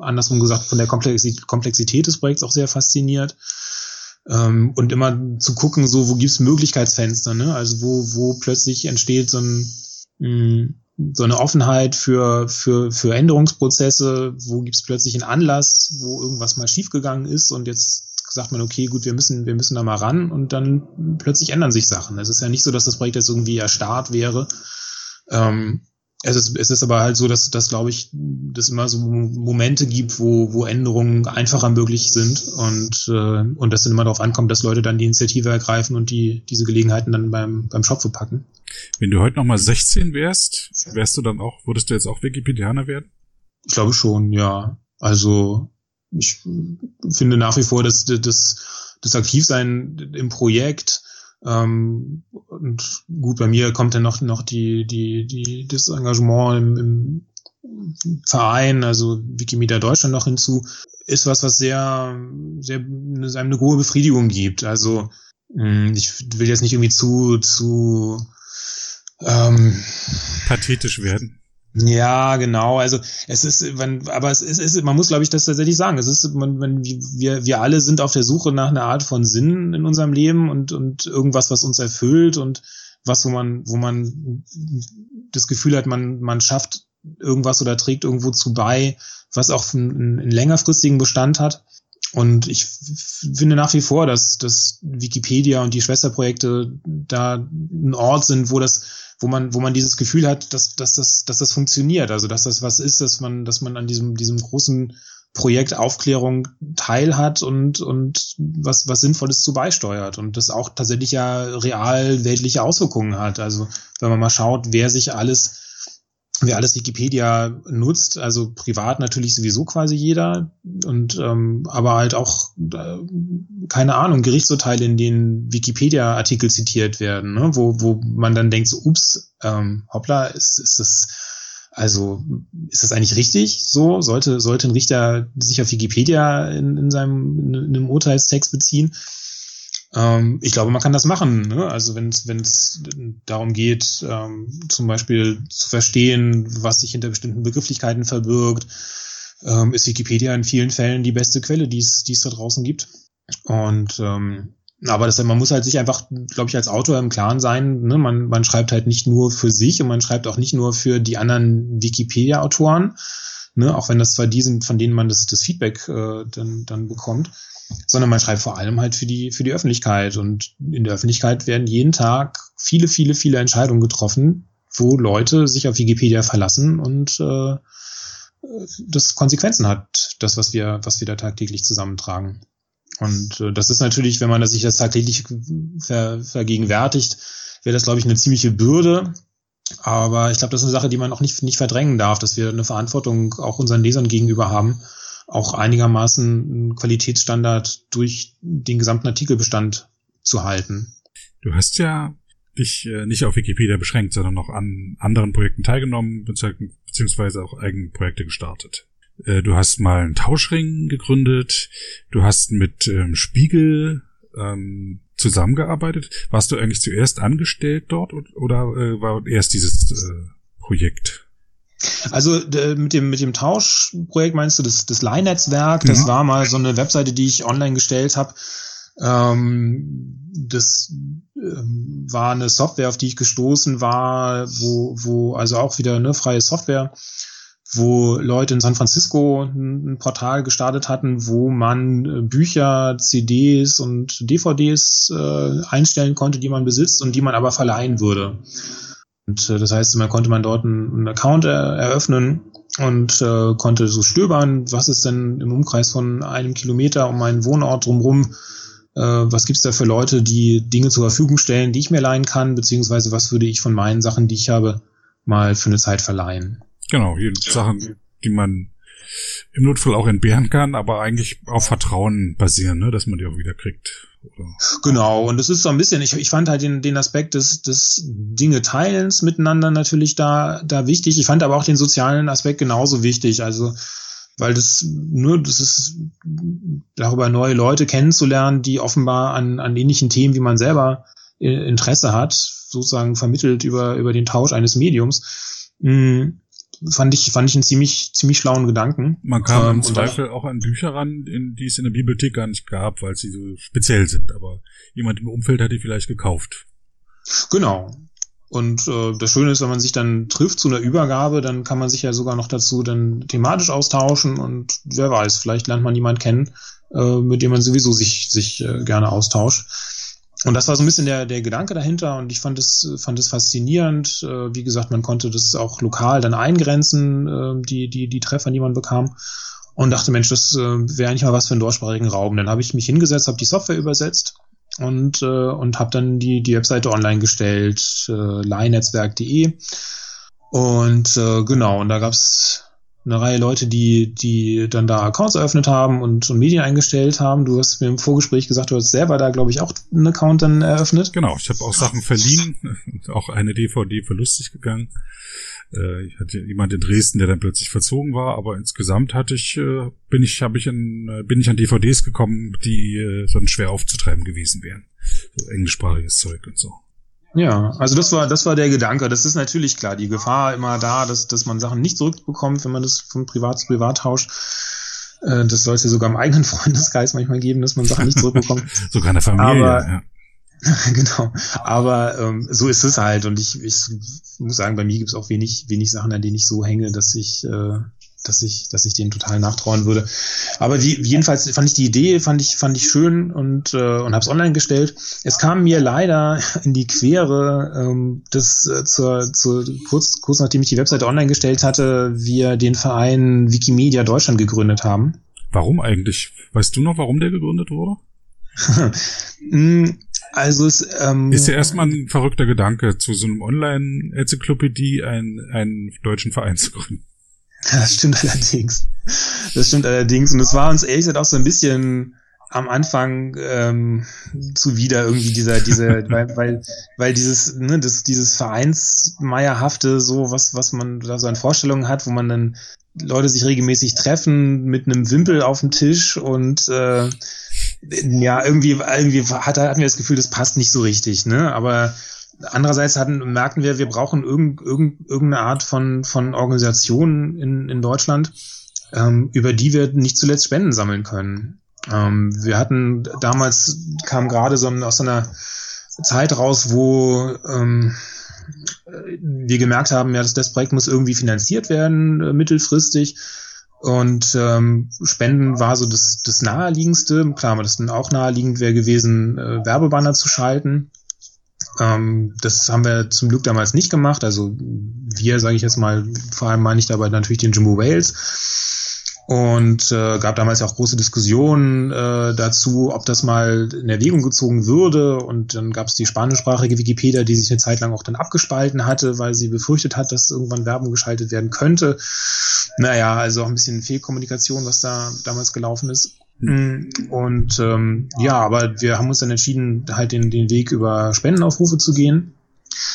andersrum gesagt von der Komplexität des Projekts auch sehr fasziniert. Ähm, und immer zu gucken, so wo gibt's Möglichkeitsfenster, ne? Also wo, wo plötzlich entsteht so ein, mh, mm, so eine Offenheit für, für, für Änderungsprozesse, wo gibt es plötzlich einen Anlass, wo irgendwas mal schiefgegangen ist und jetzt sagt man, okay, gut, wir müssen, wir müssen da mal ran und dann plötzlich ändern sich Sachen. Es ist ja nicht so, dass das Projekt jetzt irgendwie erstarrt wäre. Ähm, es ist, es ist aber halt so, dass, dass glaube ich, das immer so Momente gibt, wo, wo Änderungen einfacher möglich sind und, äh, und das dann immer darauf ankommt, dass Leute dann die Initiative ergreifen und die, diese Gelegenheiten dann beim, beim Shop verpacken. Wenn du heute nochmal 16 wärst, wärst du dann auch, würdest du jetzt auch Wikipedianer werden? Ich glaube schon, ja. Also ich finde nach wie vor, dass das, das Aktivsein im Projekt ähm, und gut, bei mir kommt dann noch, noch die, die, die, das Engagement im, im Verein, also Wikimedia Deutschland noch hinzu, ist was, was sehr, sehr, einem eine hohe Befriedigung gibt. Also, hm, ich will jetzt nicht irgendwie zu, zu, ähm, pathetisch werden. Ja, genau. Also es ist, wenn, aber es ist, es ist man muss, glaube ich, das tatsächlich sagen. Es ist, man, wenn wir, wir alle sind auf der Suche nach einer Art von Sinn in unserem Leben und und irgendwas, was uns erfüllt und was, wo man, wo man das Gefühl hat, man man schafft irgendwas oder trägt irgendwo zu bei, was auch einen, einen längerfristigen Bestand hat. Und ich finde nach wie vor, dass, dass Wikipedia und die Schwesterprojekte da ein Ort sind, wo das wo man, wo man dieses Gefühl hat, dass, dass, das, dass das funktioniert, also dass das was ist, dass man, dass man an diesem, diesem großen Projekt Aufklärung teilhat und, und was, was Sinnvolles zu beisteuert und das auch tatsächlich ja real weltliche Auswirkungen hat. Also wenn man mal schaut, wer sich alles wer alles Wikipedia nutzt, also privat natürlich sowieso quasi jeder und ähm, aber halt auch äh, keine Ahnung Gerichtsurteile, in denen Wikipedia-Artikel zitiert werden, ne? wo wo man dann denkt so, ups, ähm, hoppla, ist ist das also ist das eigentlich richtig? So sollte sollte ein Richter sich auf Wikipedia in, in seinem in, in einem Urteilstext beziehen? Ähm, ich glaube, man kann das machen. Ne? Also wenn es darum geht, ähm, zum Beispiel zu verstehen, was sich hinter bestimmten Begrifflichkeiten verbirgt, ähm, ist Wikipedia in vielen Fällen die beste Quelle, die es da draußen gibt. Und ähm, aber das, man muss halt sich einfach, glaube ich, als Autor im Klaren sein, ne? man, man schreibt halt nicht nur für sich und man schreibt auch nicht nur für die anderen Wikipedia-Autoren, ne? auch wenn das zwar die sind, von denen man das, das Feedback äh, dann, dann bekommt, sondern man schreibt vor allem halt für die, für die Öffentlichkeit. Und in der Öffentlichkeit werden jeden Tag viele, viele, viele Entscheidungen getroffen, wo Leute sich auf Wikipedia verlassen und äh, das Konsequenzen hat, das, was wir, was wir da tagtäglich zusammentragen. Und äh, das ist natürlich, wenn man sich das tagtäglich ver, vergegenwärtigt, wäre das, glaube ich, eine ziemliche Bürde. Aber ich glaube, das ist eine Sache, die man auch nicht, nicht verdrängen darf, dass wir eine Verantwortung auch unseren Lesern gegenüber haben, auch einigermaßen einen Qualitätsstandard durch den gesamten Artikelbestand zu halten. Du hast ja dich äh, nicht auf Wikipedia beschränkt, sondern noch an anderen Projekten teilgenommen, beziehungsweise auch eigene Projekte gestartet. Äh, du hast mal einen Tauschring gegründet, du hast mit ähm, Spiegel ähm, zusammengearbeitet. Warst du eigentlich zuerst angestellt dort oder äh, war erst dieses äh, Projekt? Also mit dem mit dem Tauschprojekt meinst du das das Leihnetzwerk? Das ja. war mal so eine Webseite, die ich online gestellt habe. Ähm, das ähm, war eine Software, auf die ich gestoßen war, wo wo also auch wieder eine freie Software, wo Leute in San Francisco ein, Portal gestartet hatten, wo man äh, Bücher, CDs und DVDs äh, einstellen konnte, die man besitzt und die man aber verleihen würde. Und äh, das heißt, man konnte man dort einen, einen Account er, eröffnen und äh, konnte so stöbern, was ist denn im Umkreis von einem Kilometer um meinen Wohnort drumherum, äh, was gibt's da für Leute, die Dinge zur Verfügung stellen, die ich mir leihen kann, beziehungsweise was würde ich von meinen Sachen, die ich habe, mal für eine Zeit verleihen. Genau, hier Sachen, die man im Notfall auch entbehren kann, aber eigentlich auf Vertrauen basieren, ne, dass man die auch wieder kriegt. Genau, und es ist so ein bisschen, ich, ich fand halt den, den Aspekt des, des Dinge Teilens miteinander natürlich da, da wichtig. Ich fand aber auch den sozialen Aspekt genauso wichtig. Also, weil das nur, das ist darüber neue Leute kennenzulernen, die offenbar an, an ähnlichen Themen wie man selber äh, Interesse hat, sozusagen vermittelt über, über den Tausch eines Mediums. Hm, fand ich, fand ich einen ziemlich, ziemlich schlauen Gedanken. Man kam ähm, im Zweifel auch an Bücher ran, in, die es in der Bibliothek gar nicht gab, weil sie so speziell sind. Aber jemand im Umfeld hat die vielleicht gekauft. Genau. Und äh, das Schöne ist, wenn man sich dann trifft zu einer Übergabe, dann kann man sich ja sogar noch dazu dann thematisch austauschen und wer weiß, vielleicht lernt man jemanden kennen, äh, mit dem man sowieso sich, sich äh, gerne austauscht. Und das war so ein bisschen der, der Gedanke dahinter und ich fand es, fand es faszinierend. Äh, wie gesagt, man konnte das auch lokal dann eingrenzen, äh, die, die, die Treffer, die man bekam. Und dachte, Mensch, das äh, wäre eigentlich mal was für einen deutschsprachigen Raum. Dann habe ich mich hingesetzt, habe die Software übersetzt und, äh, und habe dann die, die Webseite online gestellt, äh, leinetzwerk.de. Und äh, genau, und da gab's eine Reihe Leute, die, die dann da Accounts eröffnet haben und, und Medien eingestellt haben. Du hast mir im Vorgespräch gesagt, du hast selber da, glaube ich, auch einen Account dann eröffnet. Genau, ich habe auch Sachen verliehen, auch eine DVD verlustig gegangen. Äh, ich hatte jemand in Dresden, der dann plötzlich verzogen war, aber insgesamt hatte ich, äh, bin ich, habe ich in, äh, bin ich an DVDs gekommen, die sonst schwer aufzutreiben gewesen wären. So englischsprachiges Zeug und so. Ja, also das war, das war der Gedanke. Das ist natürlich klar, die Gefahr immer da, dass, dass man Sachen nicht zurückbekommt, wenn man das von Privat zu Privat tauscht. Äh, das soll es ja sogar im eigenen Freundeskreis manchmal geben, dass man Sachen nicht zurückbekommt. sogar in der Familie, Aber, ja. genau. Aber ähm, so ist es halt. Und ich, ich muss sagen, bei mir gibt es auch wenig, wenig Sachen, an denen ich so hänge, dass ich, äh, dass ich, dass ich denen total nachtrauen würde. Aber wie, jedenfalls fand ich die Idee, fand ich, fand ich schön und, äh, und habe es online gestellt. Es kam mir leider in die Quere, ähm, dass äh, zur, zur, kurz, kurz nachdem ich die Webseite online gestellt hatte, wir den Verein Wikimedia Deutschland gegründet haben. Warum eigentlich? Weißt du noch, warum der gegründet wurde? Hm, also es ähm, ist ja erstmal ein verrückter Gedanke, zu so einem Online-Enzyklopädie einen, einen deutschen Verein zu gründen. Das stimmt allerdings. Das stimmt allerdings. Und es war uns ehrlich gesagt auch so ein bisschen am Anfang ähm, zuwider irgendwie dieser, dieser, weil, weil, weil dieses, ne, das, dieses Vereinsmeierhafte, so was, was man da so an Vorstellungen hat, wo man dann Leute sich regelmäßig treffen mit einem Wimpel auf dem Tisch und äh, ja, irgendwie, irgendwie hat, hatten wir das Gefühl, das passt nicht so richtig, ne? Aber andererseits hatten, merkten wir, wir brauchen irgend, irgend, irgendeine Art von, von Organisation in, in Deutschland, ähm, über die wir nicht zuletzt Spenden sammeln können. Ähm, wir hatten damals kam gerade so aus einer Zeit raus, wo ähm, wir gemerkt haben, ja, dass das Projekt muss irgendwie finanziert werden äh, mittelfristig. Und ähm, Spenden war so das, das naheliegendste. Klar, das dann auch naheliegend wäre gewesen, äh, Werbebanner zu schalten. Ähm, das haben wir zum Glück damals nicht gemacht. Also wir, sage ich jetzt mal, vor allem meine ich dabei natürlich den Jimbo Wales und äh, gab damals auch große Diskussionen äh, dazu, ob das mal in Erwägung gezogen würde. Und dann gab es die spanischsprachige Wikipedia, die sich eine Zeit lang auch dann abgespalten hatte, weil sie befürchtet hat, dass irgendwann Werbung geschaltet werden könnte. Naja, also auch ein bisschen Fehlkommunikation, was da damals gelaufen ist. Mhm. Und ähm, ja, aber wir haben uns dann entschieden, halt den, den Weg über Spendenaufrufe zu gehen.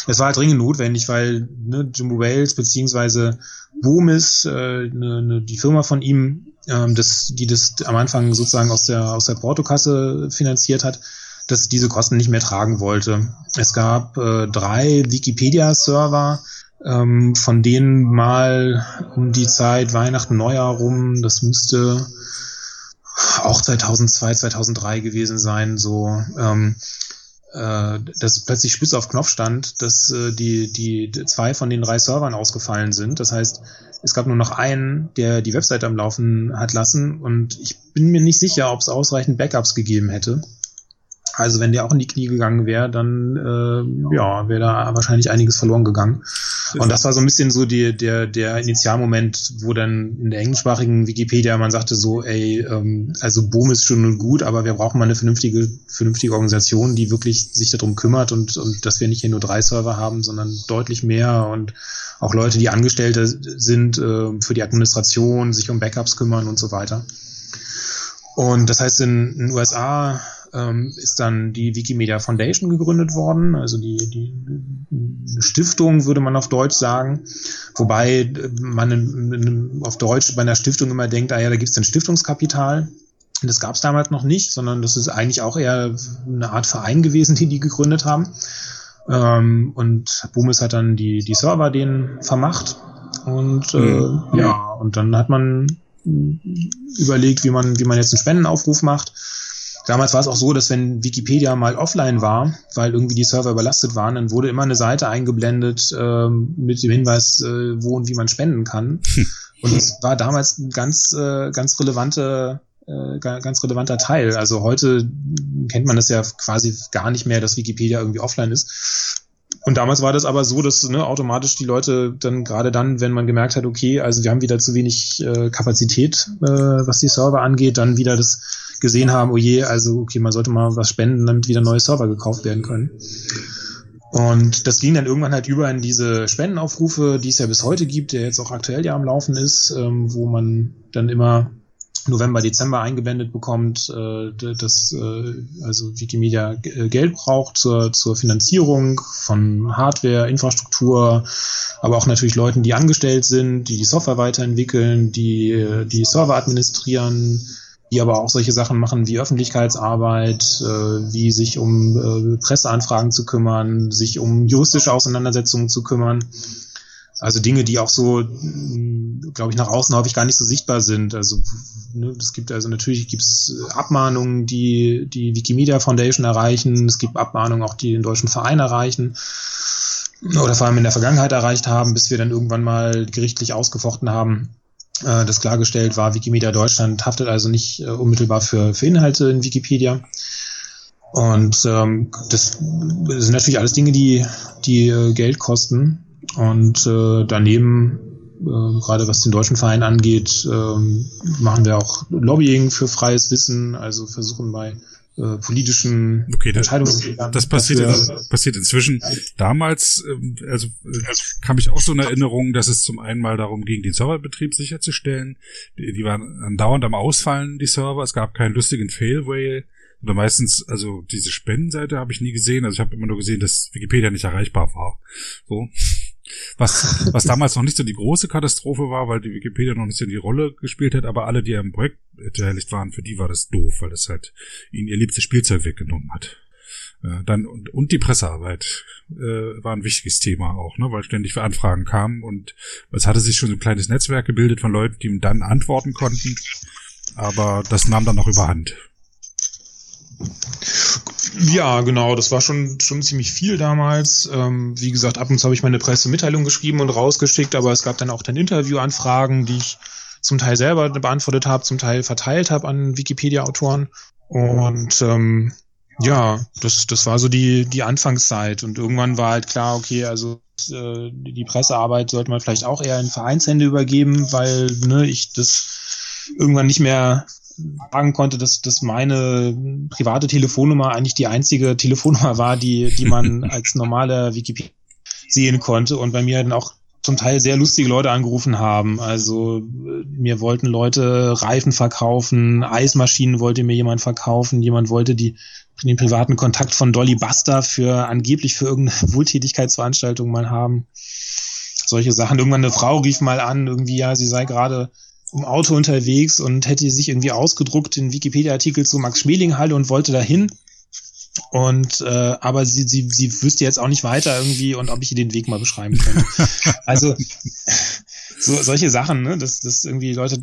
Es war halt dringend notwendig, weil ne, Jimbo Wales beziehungsweise Boomis, äh, ne, ne, die Firma von ihm, ähm, das, die das am Anfang sozusagen aus der aus der Portokasse finanziert hat, dass diese Kosten nicht mehr tragen wollte. Es gab äh, drei Wikipedia-Server, ähm, von denen mal um die Zeit Weihnachten, Neujahr rum, das müsste auch 2002, 2003 gewesen sein, so ähm, äh, dass plötzlich spitz auf Knopf stand, dass äh, die, die zwei von den drei Servern ausgefallen sind. Das heißt, es gab nur noch einen, der die Webseite am Laufen hat lassen und ich bin mir nicht sicher, ob es ausreichend Backups gegeben hätte. Also wenn der auch in die Knie gegangen wäre, dann äh, ja, wäre da wahrscheinlich einiges verloren gegangen. Und das war so ein bisschen so die, der, der Initialmoment, wo dann in der englischsprachigen Wikipedia man sagte so, ey, ähm, also Boom ist schon gut, aber wir brauchen mal eine vernünftige, vernünftige Organisation, die wirklich sich darum kümmert und, und dass wir nicht hier nur drei Server haben, sondern deutlich mehr und auch Leute, die Angestellte sind äh, für die Administration, sich um Backups kümmern und so weiter. Und das heißt, in den USA ähm, ist dann die Wikimedia Foundation gegründet worden, also die, die Stiftung würde man auf Deutsch sagen, wobei man in, in, auf Deutsch bei einer Stiftung immer denkt, ah ja, da gibt es ein Stiftungskapital. Das gab es damals noch nicht, sondern das ist eigentlich auch eher eine Art Verein gewesen, die die gegründet haben. Ähm, und Boomis hat dann die, die Server denen vermacht. Und äh, mhm. ja, und dann hat man überlegt, wie man, wie man jetzt einen Spendenaufruf macht damals war es auch so, dass wenn Wikipedia mal offline war, weil irgendwie die Server überlastet waren, dann wurde immer eine Seite eingeblendet ähm, mit dem Hinweis, äh, wo und wie man spenden kann. Hm. Und es war damals ein ganz, äh, ganz relevante äh, ganz relevanter Teil. Also heute kennt man das ja quasi gar nicht mehr, dass Wikipedia irgendwie offline ist. Und damals war das aber so, dass ne, automatisch die Leute dann gerade dann, wenn man gemerkt hat, okay, also wir haben wieder zu wenig äh, Kapazität, äh, was die Server angeht, dann wieder das gesehen haben, oh je, also okay, man sollte mal was spenden, damit wieder neue Server gekauft werden können. Und das ging dann irgendwann halt über in diese Spendenaufrufe, die es ja bis heute gibt, der jetzt auch aktuell ja am Laufen ist, ähm, wo man dann immer November, Dezember eingeblendet bekommt, äh, dass äh, also Wikimedia äh, Geld braucht zur, zur Finanzierung von Hardware, Infrastruktur, aber auch natürlich Leuten, die angestellt sind, die die Software weiterentwickeln, die äh, die Server administrieren, die aber auch solche Sachen machen wie Öffentlichkeitsarbeit, äh, wie sich um äh, Presseanfragen zu kümmern, sich um juristische Auseinandersetzungen zu kümmern. Also Dinge, die auch so, glaube ich, nach außen häufig gar nicht so sichtbar sind. Also ne, es gibt also natürlich gibt's Abmahnungen, die die Wikimedia Foundation erreichen. Es gibt Abmahnungen auch, die den deutschen Verein erreichen oder vor allem in der Vergangenheit erreicht haben, bis wir dann irgendwann mal gerichtlich ausgefochten haben, äh, das klargestellt war, Wikimedia Deutschland haftet also nicht äh, unmittelbar für, für Inhalte in Wikipedia. Und ähm, das sind natürlich alles Dinge, die, die äh, Geld kosten. Und äh, daneben, äh, gerade was den deutschen Verein angeht, äh, machen wir auch Lobbying für freies Wissen, also versuchen bei äh, politischen okay, das, das passiert, das passiert inzwischen. Damals, ähm, also äh, kam ich auch so in Erinnerung, dass es zum einen mal darum ging, den Serverbetrieb sicherzustellen. Die, die waren andauernd am Ausfallen, die Server. Es gab keinen lustigen Fail-Whale. Oder meistens, also diese Spendenseite habe ich nie gesehen. Also ich habe immer nur gesehen, dass Wikipedia nicht erreichbar war. So. Was, was damals noch nicht so die große Katastrophe war, weil die Wikipedia noch nicht so die Rolle gespielt hat, aber alle, die am Projekt beteiligt waren, für die war das doof, weil das halt ihnen ihr liebstes Spielzeug weggenommen hat. Äh, dann und, und die Pressearbeit äh, war ein wichtiges Thema auch, ne, weil ständig für Anfragen kamen und es hatte sich schon so ein kleines Netzwerk gebildet von Leuten, die ihm dann antworten konnten, aber das nahm dann noch überhand. Ja, genau, das war schon, schon ziemlich viel damals. Ähm, wie gesagt, ab und zu habe ich meine Pressemitteilung geschrieben und rausgeschickt, aber es gab dann auch dann Interviewanfragen, die ich zum Teil selber beantwortet habe, zum Teil verteilt habe an Wikipedia-Autoren. Und ähm, ja, das, das war so die, die Anfangszeit. Und irgendwann war halt klar, okay, also äh, die Pressearbeit sollte man vielleicht auch eher in Vereinshände übergeben, weil ne, ich das irgendwann nicht mehr sagen konnte, dass, dass meine private Telefonnummer eigentlich die einzige Telefonnummer war, die, die man als normale Wikipedia sehen konnte und bei mir dann auch zum Teil sehr lustige Leute angerufen haben. Also mir wollten Leute Reifen verkaufen, Eismaschinen wollte mir jemand verkaufen, jemand wollte die den privaten Kontakt von Dolly Buster für angeblich für irgendeine Wohltätigkeitsveranstaltung mal haben. Solche Sachen. Irgendwann eine Frau rief mal an, irgendwie, ja, sie sei gerade im Auto unterwegs und hätte sich irgendwie ausgedruckt den Wikipedia-Artikel zu Max Schmeling-Halle und wollte dahin. Und äh, aber sie, sie, sie wüsste jetzt auch nicht weiter irgendwie und ob ich ihr den Weg mal beschreiben könnte. also so, solche Sachen, ne, dass, dass irgendwie Leute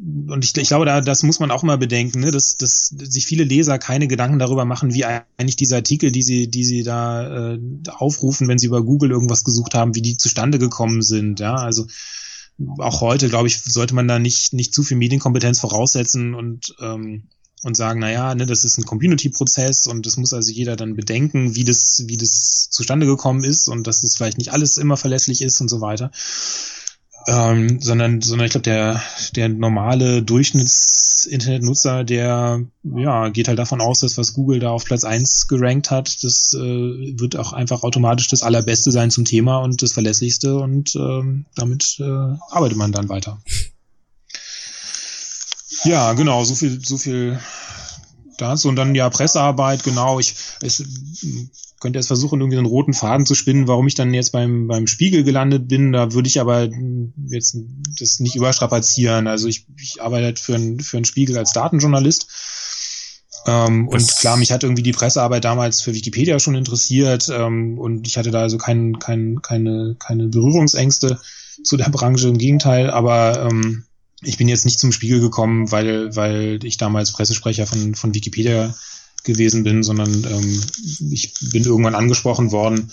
und ich, ich glaube, da das muss man auch immer bedenken, ne, dass, dass sich viele Leser keine Gedanken darüber machen, wie eigentlich diese Artikel, die sie, die sie da äh, aufrufen, wenn sie über Google irgendwas gesucht haben, wie die zustande gekommen sind. Ja, also auch heute, glaube ich, sollte man da nicht, nicht zu viel Medienkompetenz voraussetzen und, ähm, und sagen, na ja, ne, das ist ein Community-Prozess und das muss also jeder dann bedenken, wie das, wie das zustande gekommen ist und dass es vielleicht nicht alles immer verlässlich ist und so weiter ähm, sondern, sondern ich glaube, der, der normale Durchschnitts-Internetnutzer, der ja, geht halt davon aus, dass was Google da auf Platz eins gerankt hat, das äh, wird auch einfach automatisch das Allerbeste sein zum Thema und das Verlässlichste und ähm, damit äh, arbeitet man dann weiter. Ja, genau, so viel, so viel das und dann ja Pressearbeit, genau. Ich es, könnte jetzt versuchen, irgendwie einen roten Faden zu spinnen, warum ich dann jetzt beim, beim Spiegel gelandet bin. Da würde ich aber jetzt das nicht überstrapazieren. Also ich, ich arbeite halt für, ein, für einen Spiegel als Datenjournalist. Ähm, und klar, mich hat irgendwie die Pressearbeit damals für Wikipedia schon interessiert ähm, und ich hatte da also kein, kein, keine, keine Berührungsängste zu der Branche, im Gegenteil, aber ähm, ich bin jetzt nicht zum Spiegel gekommen, weil, weil ich damals Pressesprecher von, von Wikipedia gewesen bin, sondern ähm, ich bin irgendwann angesprochen worden,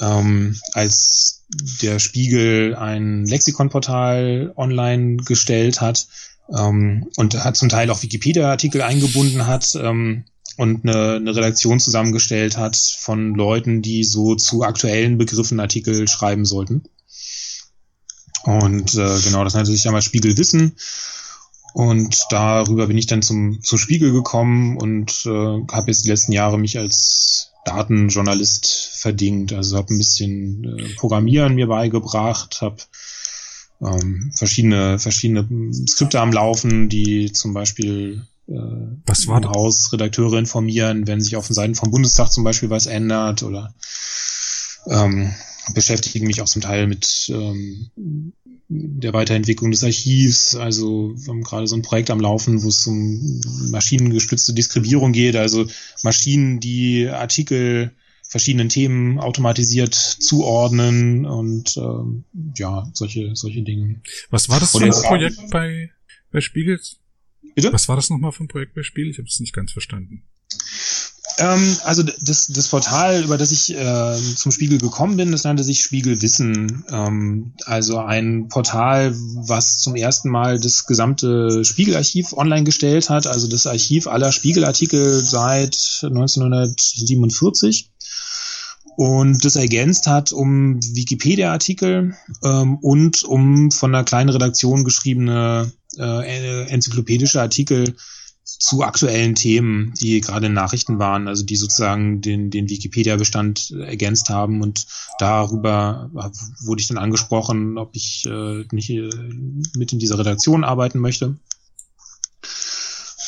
ähm, als der Spiegel ein Lexikonportal online gestellt hat ähm, und hat zum Teil auch Wikipedia-Artikel eingebunden hat ähm, und eine, eine Redaktion zusammengestellt hat von Leuten, die so zu aktuellen Begriffen Artikel schreiben sollten. Und äh, genau, das nannte sich damals Spiegel Wissen. Und darüber bin ich dann zum, zum Spiegel gekommen und äh, habe jetzt die letzten Jahre mich als Datenjournalist verdingt. Also habe ein bisschen äh, Programmieren mir beigebracht, habe ähm, verschiedene, verschiedene Skripte am Laufen, die zum Beispiel äh, was war Haus Redakteure informieren, wenn sich auf den Seiten vom Bundestag zum Beispiel was ändert oder ähm, beschäftigen mich auch zum Teil mit ähm, der Weiterentwicklung des Archivs. Also wir haben gerade so ein Projekt am Laufen, wo es um maschinengestützte Diskribierung geht, also Maschinen, die Artikel verschiedenen Themen automatisiert zuordnen und ähm, ja, solche, solche Dinge. Was war das für ein Projekt bei, bei Spiegel? Bitte? Was war das nochmal für ein Projekt bei Spiegel? Ich habe es nicht ganz verstanden. Ähm, also das, das Portal, über das ich äh, zum Spiegel gekommen bin, das nannte sich Spiegel Wissen. Ähm, also ein Portal, was zum ersten Mal das gesamte Spiegelarchiv online gestellt hat, also das Archiv aller Spiegelartikel seit 1947 und das ergänzt hat um Wikipedia-Artikel ähm, und um von einer kleinen Redaktion geschriebene äh, enzyklopädische Artikel zu aktuellen Themen, die gerade in Nachrichten waren, also die sozusagen den, den Wikipedia-Bestand ergänzt haben und darüber wurde ich dann angesprochen, ob ich äh, nicht äh, mit in dieser Redaktion arbeiten möchte.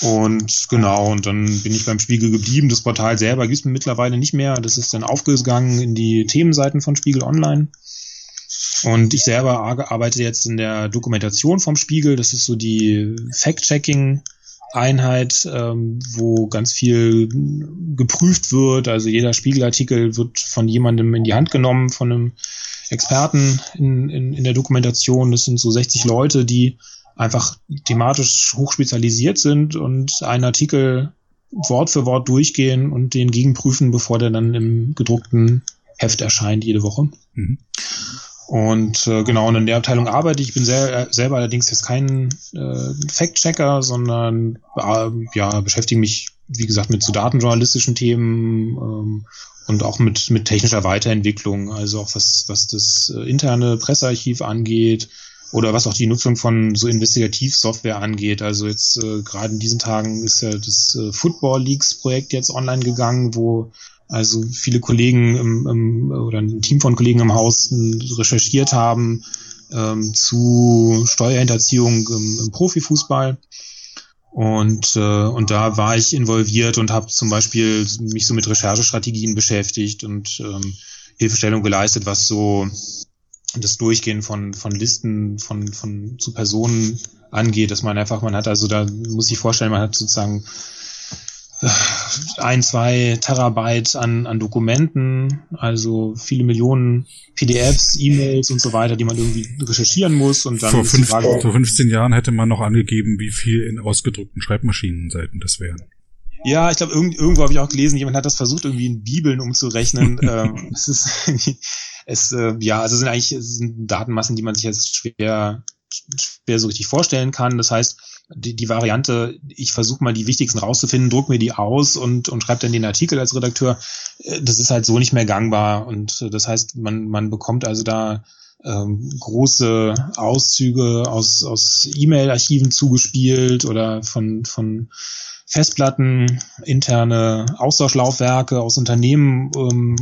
Und genau, und dann bin ich beim Spiegel geblieben. Das Portal selber gibt es mittlerweile nicht mehr. Das ist dann aufgegangen in die Themenseiten von Spiegel Online. Und ich selber arbeite jetzt in der Dokumentation vom Spiegel. Das ist so die Fact-Checking Einheit, ähm, wo ganz viel geprüft wird. Also jeder Spiegelartikel wird von jemandem in die Hand genommen, von einem Experten in, in, in der Dokumentation. Das sind so 60 Leute, die einfach thematisch hochspezialisiert sind und einen Artikel Wort für Wort durchgehen und den gegenprüfen, bevor der dann im gedruckten Heft erscheint jede Woche. Mhm. Und äh, genau, und in der Abteilung arbeite ich. Ich bin sehr, äh, selber allerdings jetzt kein äh, Fact-Checker, sondern äh, ja, beschäftige mich, wie gesagt, mit so datenjournalistischen Themen ähm, und auch mit, mit technischer Weiterentwicklung, also auch was, was das äh, interne Pressearchiv angeht oder was auch die Nutzung von so Investigativsoftware angeht. Also jetzt äh, gerade in diesen Tagen ist ja das äh, Football Leagues Projekt jetzt online gegangen, wo also viele Kollegen im, im, oder ein Team von Kollegen im Haus recherchiert haben ähm, zu Steuerhinterziehung im, im Profifußball. Und, äh, und da war ich involviert und habe zum Beispiel mich so mit Recherchestrategien beschäftigt und ähm, Hilfestellung geleistet, was so das Durchgehen von, von Listen von, von zu Personen angeht, dass man einfach, man hat also da, muss ich vorstellen, man hat sozusagen ein, zwei Terabyte an, an Dokumenten, also viele Millionen PDFs, E-Mails und so weiter, die man irgendwie recherchieren muss und dann vor, fünf, Frage, vor 15 Jahren hätte man noch angegeben, wie viel in ausgedruckten Schreibmaschinenseiten das wären. Ja, ich glaube, irgend, irgendwo habe ich auch gelesen, jemand hat das versucht, irgendwie in Bibeln umzurechnen. ähm, es ist, es, äh, ja, also es sind eigentlich sind Datenmassen, die man sich jetzt schwer, schwer so richtig vorstellen kann. Das heißt, die, die Variante, ich versuche mal die wichtigsten rauszufinden, druck mir die aus und, und schreibe dann den Artikel als Redakteur, äh, das ist halt so nicht mehr gangbar. Und äh, das heißt, man, man bekommt also da ähm, große Auszüge aus, aus E-Mail-Archiven zugespielt oder von, von Festplatten, interne Austauschlaufwerke aus Unternehmen, ähm,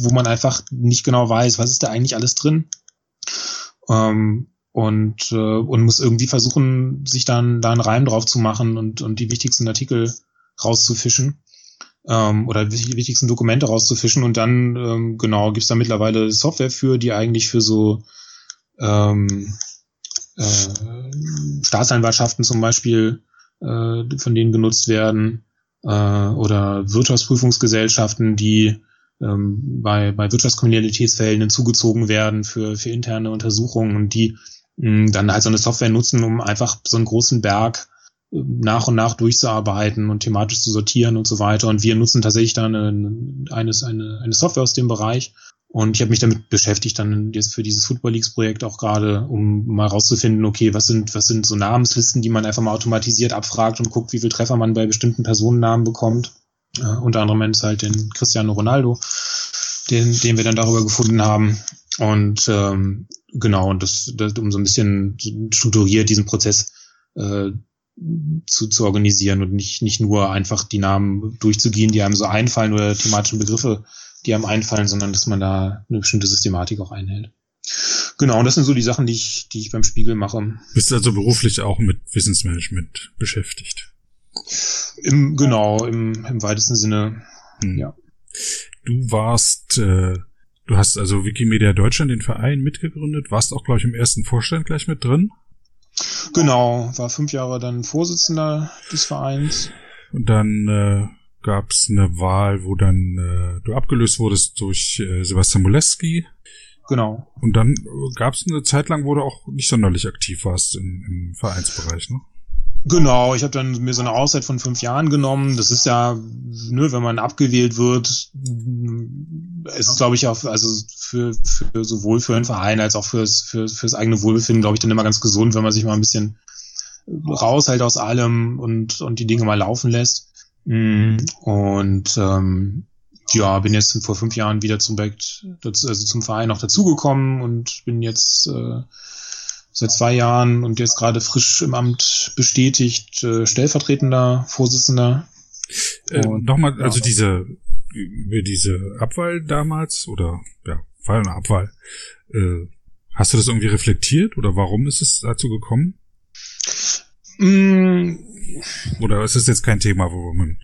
wo man einfach nicht genau weiß, was ist da eigentlich alles drin. Ähm, und, äh, und muss irgendwie versuchen, sich dann da einen Reim drauf zu machen und, und die wichtigsten Artikel rauszufischen ähm, oder die wichtigsten Dokumente rauszufischen. Und dann, ähm, genau, gibt's da mittlerweile Software für, die eigentlich für so ähm, äh, Staatsanwaltschaften zum Beispiel, äh, von denen genutzt werden, äh, oder Wirtschaftsprüfungsgesellschaften, die ähm, bei, bei Wirtschaftskriminalitätsfällen hinzugezogen werden für, für interne Untersuchungen. Und die dann halt so eine Software nutzen, um einfach so einen großen Berg äh, nach und nach durchzuarbeiten und thematisch zu sortieren und so weiter. Und wir nutzen tatsächlich dann eine, eine, eine, Software aus dem Bereich. Und ich habe mich damit beschäftigt, dann jetzt für dieses Football Leagues Projekt auch gerade, um mal rauszufinden, okay, was sind, was sind so Namenslisten, die man einfach mal automatisiert abfragt und guckt, wie viel Treffer man bei bestimmten Personennamen bekommt. Äh, unter anderem ist halt den Cristiano Ronaldo, den, den wir dann darüber gefunden haben. Und ähm, genau, und das, das um so ein bisschen strukturiert diesen Prozess äh, zu, zu organisieren und nicht, nicht nur einfach die Namen durchzugehen, die einem so einfallen oder thematischen Begriffe, die einem einfallen, sondern dass man da eine bestimmte Systematik auch einhält. Genau, und das sind so die Sachen, die ich, die ich beim Spiegel mache. Bist also beruflich auch mit Wissensmanagement beschäftigt? Im, genau, im, im weitesten Sinne, hm. ja. Du warst, äh, du hast also Wikimedia Deutschland, den Verein, mitgegründet, warst auch, glaube ich, im ersten Vorstand gleich mit drin. Genau, war fünf Jahre dann Vorsitzender des Vereins. Und dann äh, gab es eine Wahl, wo dann äh, du abgelöst wurdest durch äh, Sebastian Moleski. Genau. Und dann gab es eine Zeit lang, wo du auch nicht sonderlich aktiv warst im, im Vereinsbereich, ne? Genau, ich habe dann mir so eine Auszeit von fünf Jahren genommen. Das ist ja, ne, wenn man abgewählt wird, es ist, glaube ich, auch, also für, für sowohl für einen Verein als auch fürs, für, fürs eigene Wohlbefinden, glaube ich, dann immer ganz gesund, wenn man sich mal ein bisschen raushält aus allem und, und die Dinge mal laufen lässt. Mm, und ähm, ja, bin jetzt vor fünf Jahren wieder zum Projekt, also zum Verein noch dazugekommen und bin jetzt äh, seit zwei Jahren und jetzt gerade frisch im Amt bestätigt, äh, stellvertretender Vorsitzender. Äh, Nochmal, also ja. diese, diese Abwahl damals oder ja, Wahl und Abwahl, äh, hast du das irgendwie reflektiert oder warum ist es dazu gekommen? Mm. Oder ist es jetzt kein Thema, wo man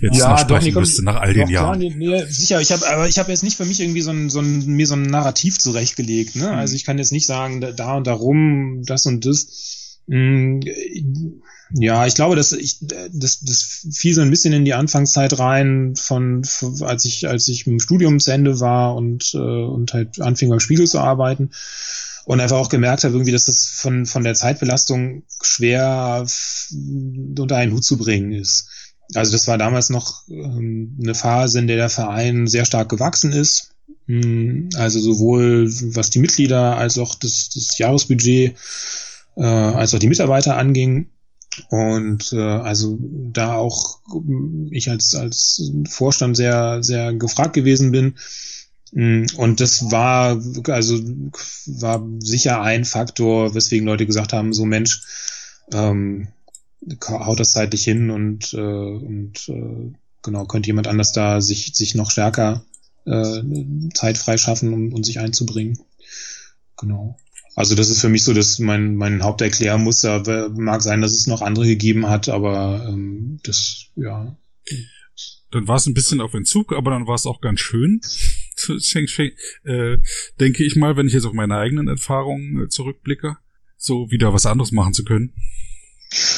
jetzt ja, noch sprechen doch, müsste nach all den doch, Jahren. Klar, nee, nee, sicher, ich habe aber ich habe jetzt nicht für mich irgendwie so ein, so ein mir so ein Narrativ zurechtgelegt, ne? Mhm. Also ich kann jetzt nicht sagen, da und darum, das und das. Mhm, ja, ich glaube, dass ich das, das fiel so ein bisschen in die Anfangszeit rein von, als ich als ich im Studium zu Ende war und äh, und halt anfing beim Spiegel zu arbeiten und einfach auch gemerkt habe irgendwie, dass das von von der Zeitbelastung schwer unter einen Hut zu bringen ist. Also das war damals noch ähm, eine Phase, in der der Verein sehr stark gewachsen ist. Hm, also sowohl was die Mitglieder als auch das, das Jahresbudget äh, als auch die Mitarbeiter anging. Und äh, also da auch ich als, als Vorstand sehr, sehr gefragt gewesen bin. Hm, und das war, also war sicher ein Faktor, weswegen Leute gesagt haben, so Mensch, ähm, haut das zeitlich hin und, äh, und äh, genau, könnte jemand anders da sich, sich noch stärker äh, Zeit freischaffen, um, um sich einzubringen. Genau. Also das ist für mich so dass mein, mein Haupterklärmuster. Mag sein, dass es noch andere gegeben hat, aber ähm, das, ja. Dann war es ein bisschen auf Entzug, aber dann war es auch ganz schön. äh, denke ich mal, wenn ich jetzt auf meine eigenen Erfahrungen äh, zurückblicke, so wieder was anderes machen zu können.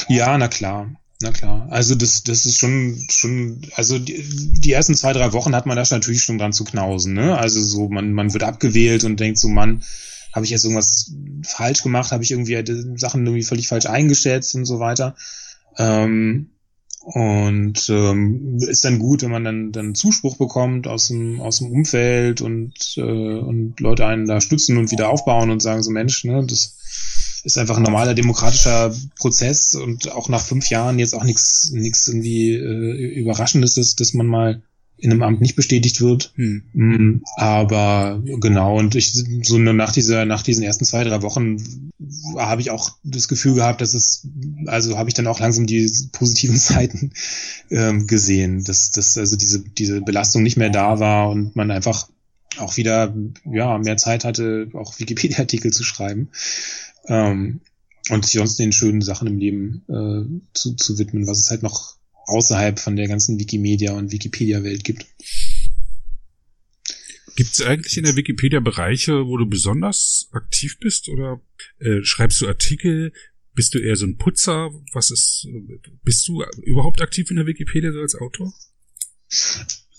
Ja, na klar. Na klar. Also das, das ist schon, schon, also die, die ersten zwei, drei Wochen hat man da natürlich schon dran zu knausen, ne? Also so, man, man wird abgewählt und denkt so, Mann, habe ich jetzt irgendwas falsch gemacht, habe ich irgendwie Sachen irgendwie völlig falsch eingeschätzt und so weiter. Ähm, und ähm, ist dann gut, wenn man dann, dann Zuspruch bekommt aus dem, aus dem Umfeld und, äh, und Leute einen da stützen und wieder aufbauen und sagen so, Mensch, ne, das ist einfach ein normaler demokratischer Prozess und auch nach fünf Jahren jetzt auch nichts nichts irgendwie äh, Überraschendes, dass, dass man mal in einem Amt nicht bestätigt wird. Hm. Mm, aber genau, und ich so nach dieser, nach diesen ersten zwei, drei Wochen habe ich auch das Gefühl gehabt, dass es, also habe ich dann auch langsam die positiven Seiten ähm, gesehen, dass, dass also diese, diese Belastung nicht mehr da war und man einfach auch wieder ja mehr Zeit hatte, auch Wikipedia-Artikel zu schreiben ähm, und sich sonst den schönen Sachen im Leben äh, zu, zu widmen, was es halt noch außerhalb von der ganzen Wikimedia und Wikipedia-Welt gibt. Gibt es eigentlich in der Wikipedia Bereiche, wo du besonders aktiv bist oder äh, schreibst du Artikel? Bist du eher so ein Putzer? Was ist? Bist du überhaupt aktiv in der Wikipedia so als Autor?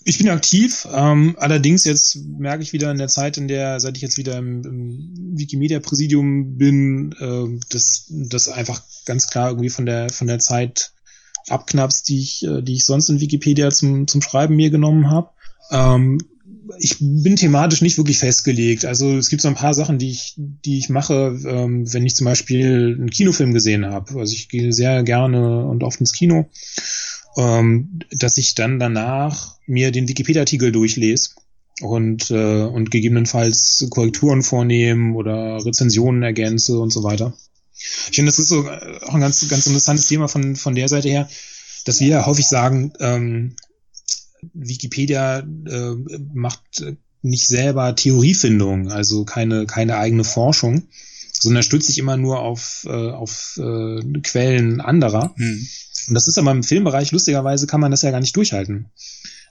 Ich bin aktiv, ähm, allerdings jetzt merke ich wieder in der Zeit, in der, seit ich jetzt wieder im, im Wikimedia-Präsidium bin, äh, dass das einfach ganz klar irgendwie von der von der Zeit abknappst, die ich, äh, die ich sonst in Wikipedia zum, zum Schreiben mir genommen habe. Ähm, ich bin thematisch nicht wirklich festgelegt. Also es gibt so ein paar Sachen, die ich, die ich mache, ähm, wenn ich zum Beispiel einen Kinofilm gesehen habe. Also ich gehe sehr gerne und oft ins Kino, ähm, dass ich dann danach mir den Wikipedia-Artikel durchlese und, äh, und gegebenenfalls Korrekturen vornehmen oder Rezensionen ergänze und so weiter. Ich finde, das ist so äh, auch ein ganz, ganz interessantes Thema von, von der Seite her, dass wir ja häufig sagen, ähm, Wikipedia äh, macht nicht selber Theoriefindung, also keine, keine eigene Forschung, sondern stützt sich immer nur auf, äh, auf äh, Quellen anderer. Hm. Und das ist aber im Filmbereich, lustigerweise kann man das ja gar nicht durchhalten.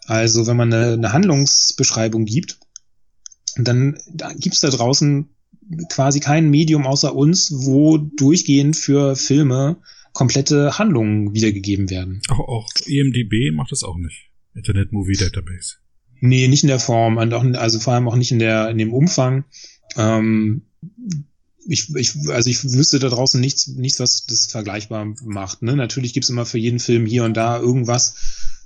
Also wenn man eine, eine Handlungsbeschreibung gibt, dann da gibt's da draußen quasi kein Medium außer uns, wo durchgehend für Filme komplette Handlungen wiedergegeben werden. Auch, auch IMDB macht das auch nicht. Internet Movie Database. Nee, nicht in der Form, also vor allem auch nicht in der in dem Umfang. Ähm, ich, ich, also ich wüsste da draußen nichts, nichts, was das vergleichbar macht. Ne? Natürlich gibt's immer für jeden Film hier und da irgendwas,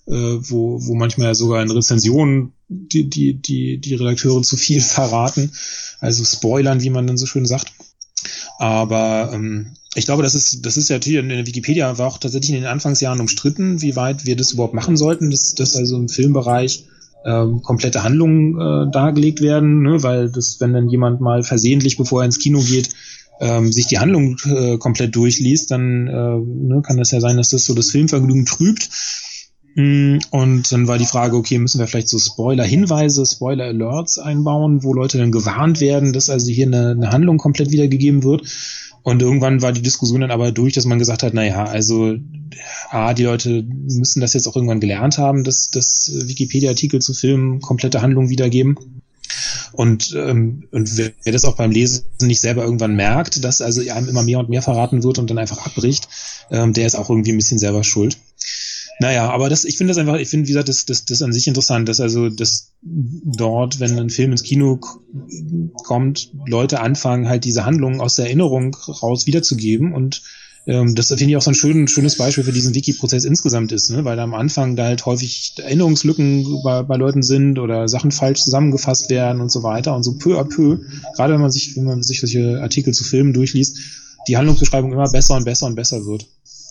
äh, wo, wo manchmal sogar in Rezensionen die, die, die, die Redakteure zu viel verraten. Also spoilern, wie man dann so schön sagt. Aber ähm, ich glaube, das ist, das ist ja natürlich in der Wikipedia war auch tatsächlich in den Anfangsjahren umstritten, wie weit wir das überhaupt machen sollten, dass, dass also im Filmbereich ähm, komplette Handlungen äh, dargelegt werden, ne? weil das, wenn dann jemand mal versehentlich, bevor er ins Kino geht, ähm, sich die Handlung äh, komplett durchliest, dann äh, ne, kann das ja sein, dass das so das Filmvergnügen trübt. Mm, und dann war die Frage, okay, müssen wir vielleicht so Spoiler-Hinweise, Spoiler-Alerts einbauen, wo Leute dann gewarnt werden, dass also hier eine, eine Handlung komplett wiedergegeben wird. Und irgendwann war die Diskussion dann aber durch, dass man gesagt hat, na ja, also A, die Leute müssen das jetzt auch irgendwann gelernt haben, dass, dass Wikipedia-Artikel zu Filmen komplette Handlungen wiedergeben. Und, ähm, und wer, wer das auch beim Lesen nicht selber irgendwann merkt, dass also einem immer mehr und mehr verraten wird und dann einfach abbricht, ähm, der ist auch irgendwie ein bisschen selber schuld. Naja, aber das, ich finde das einfach, ich finde, wie gesagt, das, das, das an sich interessant, dass also, dass dort, wenn ein Film ins Kino kommt, Leute anfangen, halt diese Handlungen aus der Erinnerung raus wiederzugeben und ähm, das finde ich auch so ein schön, schönes Beispiel für diesen Wiki-Prozess insgesamt ist, ne? weil am Anfang da halt häufig Erinnerungslücken bei, bei Leuten sind oder Sachen falsch zusammengefasst werden und so weiter und so peu à peu, gerade wenn man sich, wenn man sich solche Artikel zu Filmen durchliest, die Handlungsbeschreibung immer besser und besser und besser wird.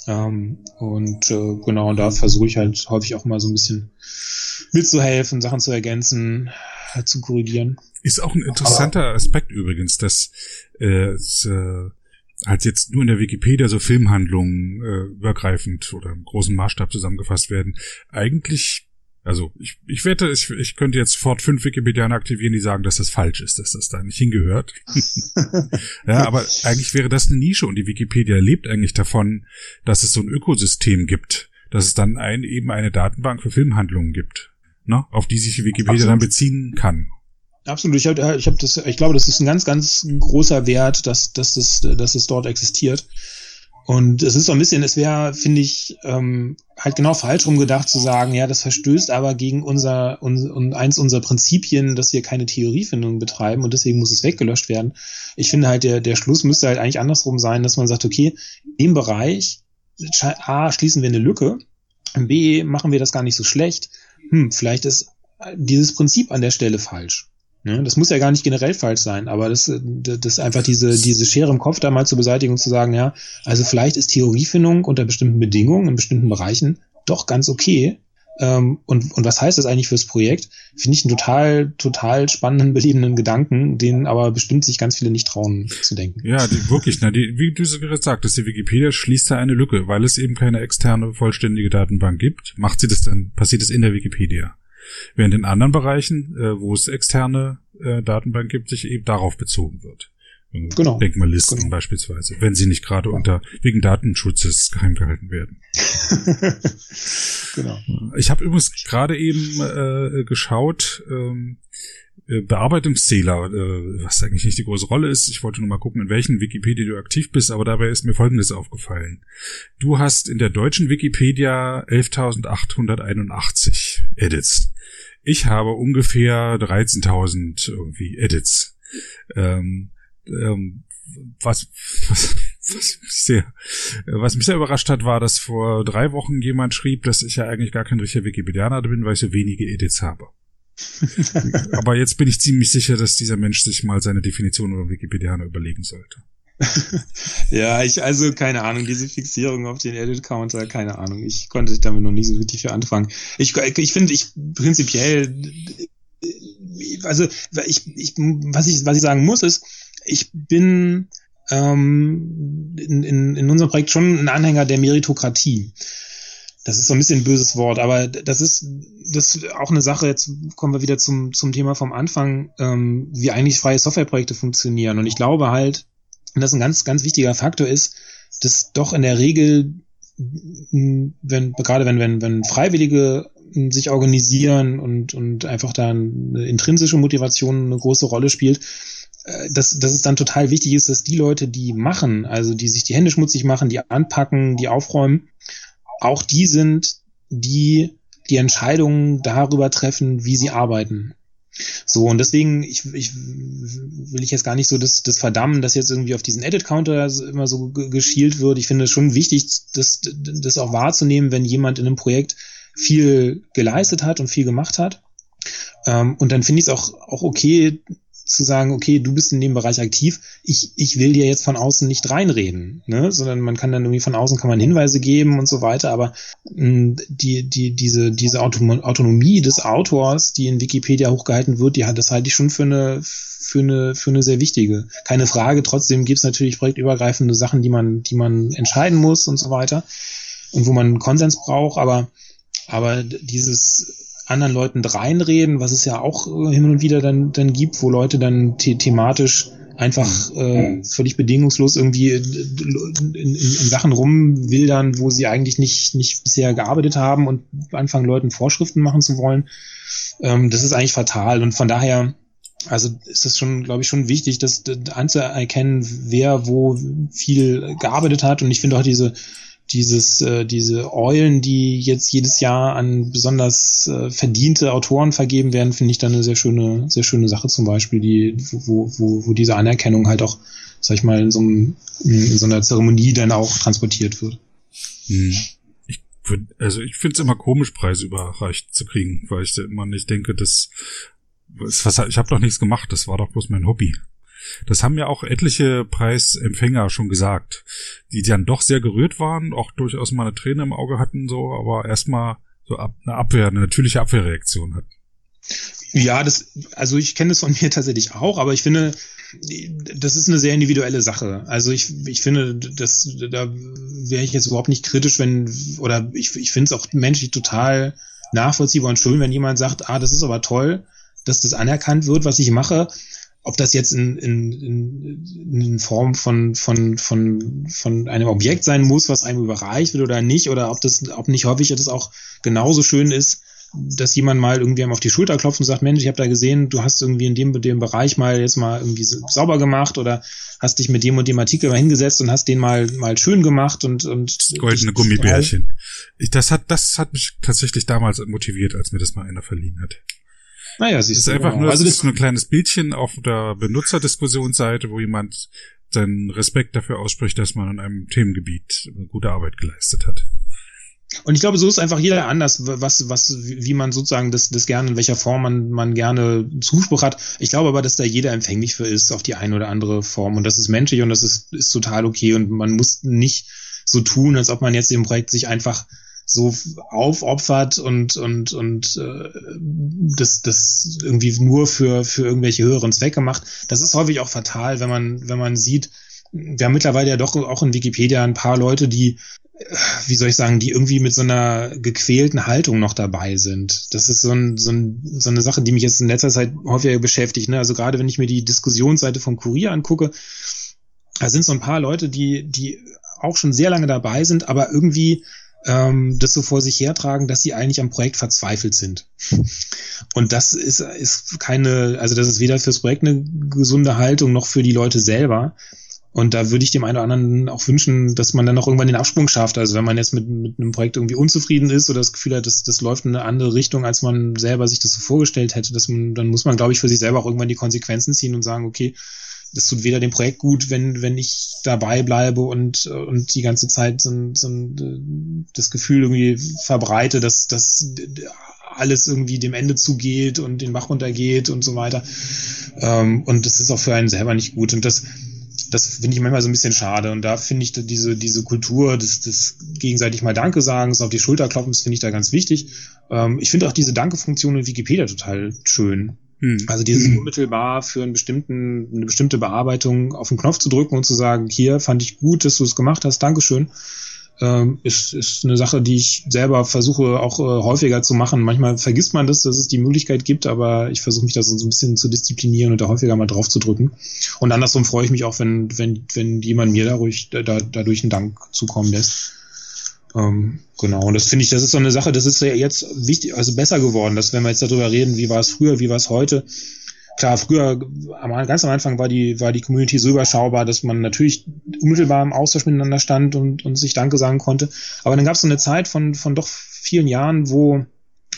Ähm, und äh, genau, und da versuche ich halt häufig auch mal so ein bisschen mitzuhelfen, Sachen zu ergänzen, äh, zu korrigieren. Ist auch ein interessanter Aber, Aspekt übrigens, dass äh, es, äh, halt jetzt nur in der Wikipedia so Filmhandlungen äh, übergreifend oder im großen Maßstab zusammengefasst werden. Eigentlich also ich, ich wette, ich, ich könnte jetzt sofort fünf Wikipedianer aktivieren, die sagen, dass das falsch ist, dass das da nicht hingehört. ja, aber eigentlich wäre das eine Nische und die Wikipedia lebt eigentlich davon, dass es so ein Ökosystem gibt, dass es dann ein, eben eine Datenbank für Filmhandlungen gibt, ne, auf die sich die Wikipedia Absolut. dann beziehen kann. Absolut, ich, hab, ich, hab das, ich glaube, das ist ein ganz, ganz großer Wert, dass, dass, das, dass es dort existiert. Und es ist so ein bisschen, es wäre, finde ich, ähm, halt genau falsch rumgedacht zu sagen, ja, das verstößt aber gegen unser, un, eins unserer Prinzipien, dass wir keine Theoriefindung betreiben und deswegen muss es weggelöscht werden. Ich finde halt, der, der Schluss müsste halt eigentlich andersrum sein, dass man sagt, okay, im Bereich A schließen wir eine Lücke, B machen wir das gar nicht so schlecht. Hm, vielleicht ist dieses Prinzip an der Stelle falsch. Ne? Das muss ja gar nicht generell falsch sein, aber das, das einfach diese, diese Schere im Kopf da mal zu beseitigen und zu sagen, ja, also vielleicht ist Theoriefindung unter bestimmten Bedingungen, in bestimmten Bereichen doch ganz okay. Ähm, und, und was heißt das eigentlich fürs Projekt? Finde ich einen total, total spannenden, belebenden Gedanken, den aber bestimmt sich ganz viele nicht trauen zu denken. Ja, die, wirklich, na, die, wie du es gerade sagtest, die Wikipedia schließt da eine Lücke, weil es eben keine externe, vollständige Datenbank gibt. Macht sie das dann, passiert es in der Wikipedia. Während in anderen Bereichen, äh, wo es externe äh, Datenbank gibt, sich eben darauf bezogen wird. Genau. Denkmallisten genau. beispielsweise, wenn sie nicht gerade ja. unter wegen Datenschutzes geheim gehalten werden. genau. Ich habe übrigens gerade eben äh, geschaut, ähm, äh, Bearbeitungszähler, äh, was eigentlich nicht die große Rolle ist. Ich wollte nur mal gucken, in welchen Wikipedia du aktiv bist, aber dabei ist mir Folgendes aufgefallen. Du hast in der deutschen Wikipedia 11.881 Edits. Ich habe ungefähr 13.000 irgendwie Edits. Ähm, ähm, was, was, was, mich sehr, was mich sehr überrascht hat, war, dass vor drei Wochen jemand schrieb, dass ich ja eigentlich gar kein richtiger Wikipedianer bin, weil ich so wenige Edits habe. Aber jetzt bin ich ziemlich sicher, dass dieser Mensch sich mal seine Definition über Wikipedianer überlegen sollte. ja, ich, also keine Ahnung, diese Fixierung auf den Edit-Counter, keine Ahnung. Ich konnte damit noch nie so wirklich viel anfangen. Ich, ich finde, ich prinzipiell, also ich, ich, was ich, was ich sagen muss, ist, ich bin ähm, in, in, in unserem Projekt schon ein Anhänger der Meritokratie. Das ist so ein bisschen ein böses Wort, aber das ist, das ist auch eine Sache, jetzt kommen wir wieder zum, zum Thema vom Anfang, ähm, wie eigentlich freie Softwareprojekte funktionieren. Und ich glaube halt, dass ein ganz, ganz wichtiger Faktor ist, dass doch in der Regel, wenn, gerade wenn, wenn, wenn Freiwillige sich organisieren und, und einfach da eine intrinsische Motivation eine große Rolle spielt, dass, dass es dann total wichtig ist, dass die Leute, die machen, also die sich die Hände schmutzig machen, die anpacken, die aufräumen, auch die sind, die die Entscheidungen darüber treffen, wie sie arbeiten. So, und deswegen, ich, ich will ich jetzt gar nicht so das, das verdammen, dass jetzt irgendwie auf diesen Edit-Counter immer so geschielt wird. Ich finde es schon wichtig, das, das auch wahrzunehmen, wenn jemand in einem Projekt viel geleistet hat und viel gemacht hat. Ähm, und dann finde ich es auch, auch okay, zu sagen, okay, du bist in dem Bereich aktiv, ich, ich will dir jetzt von außen nicht reinreden, ne? sondern man kann dann irgendwie von außen kann man Hinweise geben und so weiter, aber mh, hm, die, die, diese, diese Autonomie des Autors, die in Wikipedia hochgehalten wird, die hat, das halte ich schon für eine, für eine, für eine sehr wichtige. Keine Frage, trotzdem gibt es natürlich projektübergreifende Sachen, die man, die man entscheiden muss und so weiter und wo man Konsens braucht, aber, aber dieses anderen Leuten reinreden, was es ja auch äh, hin und wieder dann, dann gibt, wo Leute dann the thematisch einfach äh, völlig bedingungslos irgendwie in, in, in Sachen rumwildern, wo sie eigentlich nicht, nicht bisher gearbeitet haben und anfangen, Leuten Vorschriften machen zu wollen. Ähm, das ist eigentlich fatal. Und von daher, also ist es schon, glaube ich, schon wichtig, das anzuerkennen, wer wo viel gearbeitet hat. Und ich finde auch diese dieses, äh, diese Eulen, die jetzt jedes Jahr an besonders äh, verdiente Autoren vergeben werden, finde ich dann eine sehr schöne, sehr schöne Sache zum Beispiel, die, wo, wo, wo diese Anerkennung halt auch, sag ich mal, in so, einem, in so einer Zeremonie dann auch transportiert wird. Hm. Ich würd, also ich finde es immer komisch, Preise überreicht zu kriegen, weil ich immer nicht denke, dass was, ich habe doch nichts gemacht, das war doch bloß mein Hobby. Das haben ja auch etliche Preisempfänger schon gesagt, die dann doch sehr gerührt waren, auch durchaus mal eine Träne im Auge hatten, so, aber erstmal so eine Abwehr, eine natürliche Abwehrreaktion hatten. Ja, das, also ich kenne das von mir tatsächlich auch, aber ich finde, das ist eine sehr individuelle Sache. Also ich, ich finde, das, da wäre ich jetzt überhaupt nicht kritisch, wenn, oder ich, ich finde es auch menschlich total nachvollziehbar und schön, wenn jemand sagt, ah, das ist aber toll, dass das anerkannt wird, was ich mache ob das jetzt in, in, in, in Form von, von, von, von einem Objekt sein muss, was einem überreicht wird oder nicht, oder ob das, ob nicht häufig das auch genauso schön ist, dass jemand mal irgendwie einem auf die Schulter klopft und sagt, Mensch, ich habe da gesehen, du hast irgendwie in dem dem Bereich mal jetzt mal irgendwie sauber gemacht oder hast dich mit dem und dem Artikel mal hingesetzt und hast den mal mal schön gemacht und und goldene Gummibärchen. Ich, das hat das hat mich tatsächlich damals motiviert, als mir das mal einer verliehen hat. Naja, siehst du. ist einfach genau. nur, also das ist nur ein kleines Bildchen auf der Benutzerdiskussionsseite, wo jemand seinen Respekt dafür ausspricht, dass man in einem Themengebiet gute Arbeit geleistet hat. Und ich glaube, so ist einfach jeder anders, was, was, wie man sozusagen das, das gerne, in welcher Form man, man gerne Zuspruch hat. Ich glaube aber, dass da jeder empfänglich für ist, auf die eine oder andere Form. Und das ist menschlich und das ist, ist total okay. Und man muss nicht so tun, als ob man jetzt im Projekt sich einfach so aufopfert und und und äh, das das irgendwie nur für für irgendwelche höheren Zwecke macht. Das ist häufig auch fatal, wenn man wenn man sieht, wir haben mittlerweile ja doch auch in Wikipedia ein paar Leute, die wie soll ich sagen, die irgendwie mit so einer gequälten Haltung noch dabei sind. Das ist so, ein, so, ein, so eine Sache, die mich jetzt in letzter Zeit häufiger beschäftigt. Ne? Also gerade wenn ich mir die Diskussionsseite vom Kurier angucke, da sind so ein paar Leute, die, die auch schon sehr lange dabei sind, aber irgendwie ähm, das so vor sich hertragen, dass sie eigentlich am Projekt verzweifelt sind. Und das ist, ist keine, also das ist weder fürs Projekt eine gesunde Haltung noch für die Leute selber. Und da würde ich dem einen oder anderen auch wünschen, dass man dann auch irgendwann den Absprung schafft. Also wenn man jetzt mit, mit einem Projekt irgendwie unzufrieden ist oder das Gefühl hat, das, das läuft in eine andere Richtung, als man selber sich das so vorgestellt hätte, dass man, dann muss man, glaube ich, für sich selber auch irgendwann die Konsequenzen ziehen und sagen, okay, das tut weder dem Projekt gut, wenn, wenn ich dabei bleibe und, und die ganze Zeit so, so das Gefühl irgendwie verbreite, dass, dass alles irgendwie dem Ende zugeht und den Bach runtergeht und so weiter. Ähm, und das ist auch für einen selber nicht gut. Und das, das finde ich manchmal so ein bisschen schade. Und da finde ich diese, diese Kultur des, des gegenseitig mal Danke sagen, auf die Schulter klopfen, das finde ich da ganz wichtig. Ähm, ich finde auch diese Danke-Funktion in Wikipedia total schön. Hm. Also dieses hm. unmittelbar für einen bestimmten, eine bestimmte Bearbeitung auf den Knopf zu drücken und zu sagen, hier fand ich gut, dass du es gemacht hast, Dankeschön ähm, ist, ist eine Sache, die ich selber versuche auch äh, häufiger zu machen. Manchmal vergisst man das, dass es die Möglichkeit gibt, aber ich versuche mich da so ein bisschen zu disziplinieren und da häufiger mal drauf zu drücken. Und andersrum freue ich mich auch, wenn, wenn, wenn jemand mir dadurch, da, dadurch einen Dank zukommen lässt. Ähm, genau, und das finde ich, das ist so eine Sache, das ist ja jetzt wichtig, also besser geworden, dass wenn wir jetzt darüber reden, wie war es früher, wie war es heute, klar, früher, ganz am Anfang war die, war die Community so überschaubar, dass man natürlich unmittelbar im Austausch miteinander stand und, und sich Danke sagen konnte. Aber dann gab es so eine Zeit von, von doch vielen Jahren, wo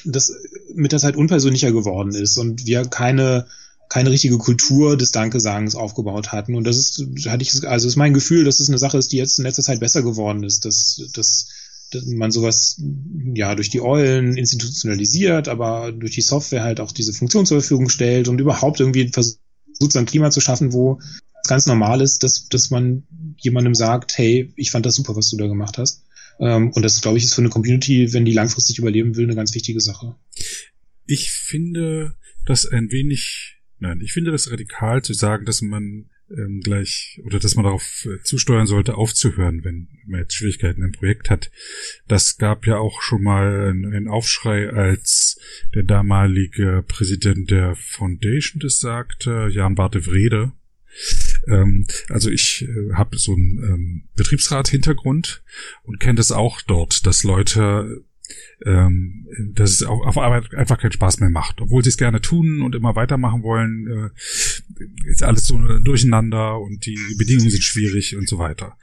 das mit der Zeit unpersönlicher geworden ist und wir keine, keine richtige Kultur des Dankesagens aufgebaut hatten. Und das ist, hatte ich, also ist mein Gefühl, dass es eine Sache ist, die jetzt in letzter Zeit besser geworden ist, dass, dass man sowas ja durch die Eulen institutionalisiert, aber durch die Software halt auch diese Funktion zur Verfügung stellt und überhaupt irgendwie versucht, so ein Klima zu schaffen, wo es ganz normal ist, dass, dass man jemandem sagt, hey, ich fand das super, was du da gemacht hast. Ähm, und das, glaube ich, ist für eine Community, wenn die langfristig überleben will, eine ganz wichtige Sache. Ich finde das ein wenig, nein, ich finde das radikal zu sagen, dass man ähm, gleich oder dass man darauf äh, zusteuern sollte, aufzuhören, wenn man jetzt Schwierigkeiten im Projekt hat. Das gab ja auch schon mal einen Aufschrei, als der damalige Präsident der Foundation das sagte, Jan Barte Wrede. Ähm, also ich äh, habe so einen ähm, Betriebsrat-Hintergrund und kenne das auch dort, dass Leute ähm, dass es auf, auf Arbeit einfach keinen Spaß mehr macht. Obwohl sie es gerne tun und immer weitermachen wollen, äh, ist alles so durcheinander und die Bedingungen sind schwierig und so weiter.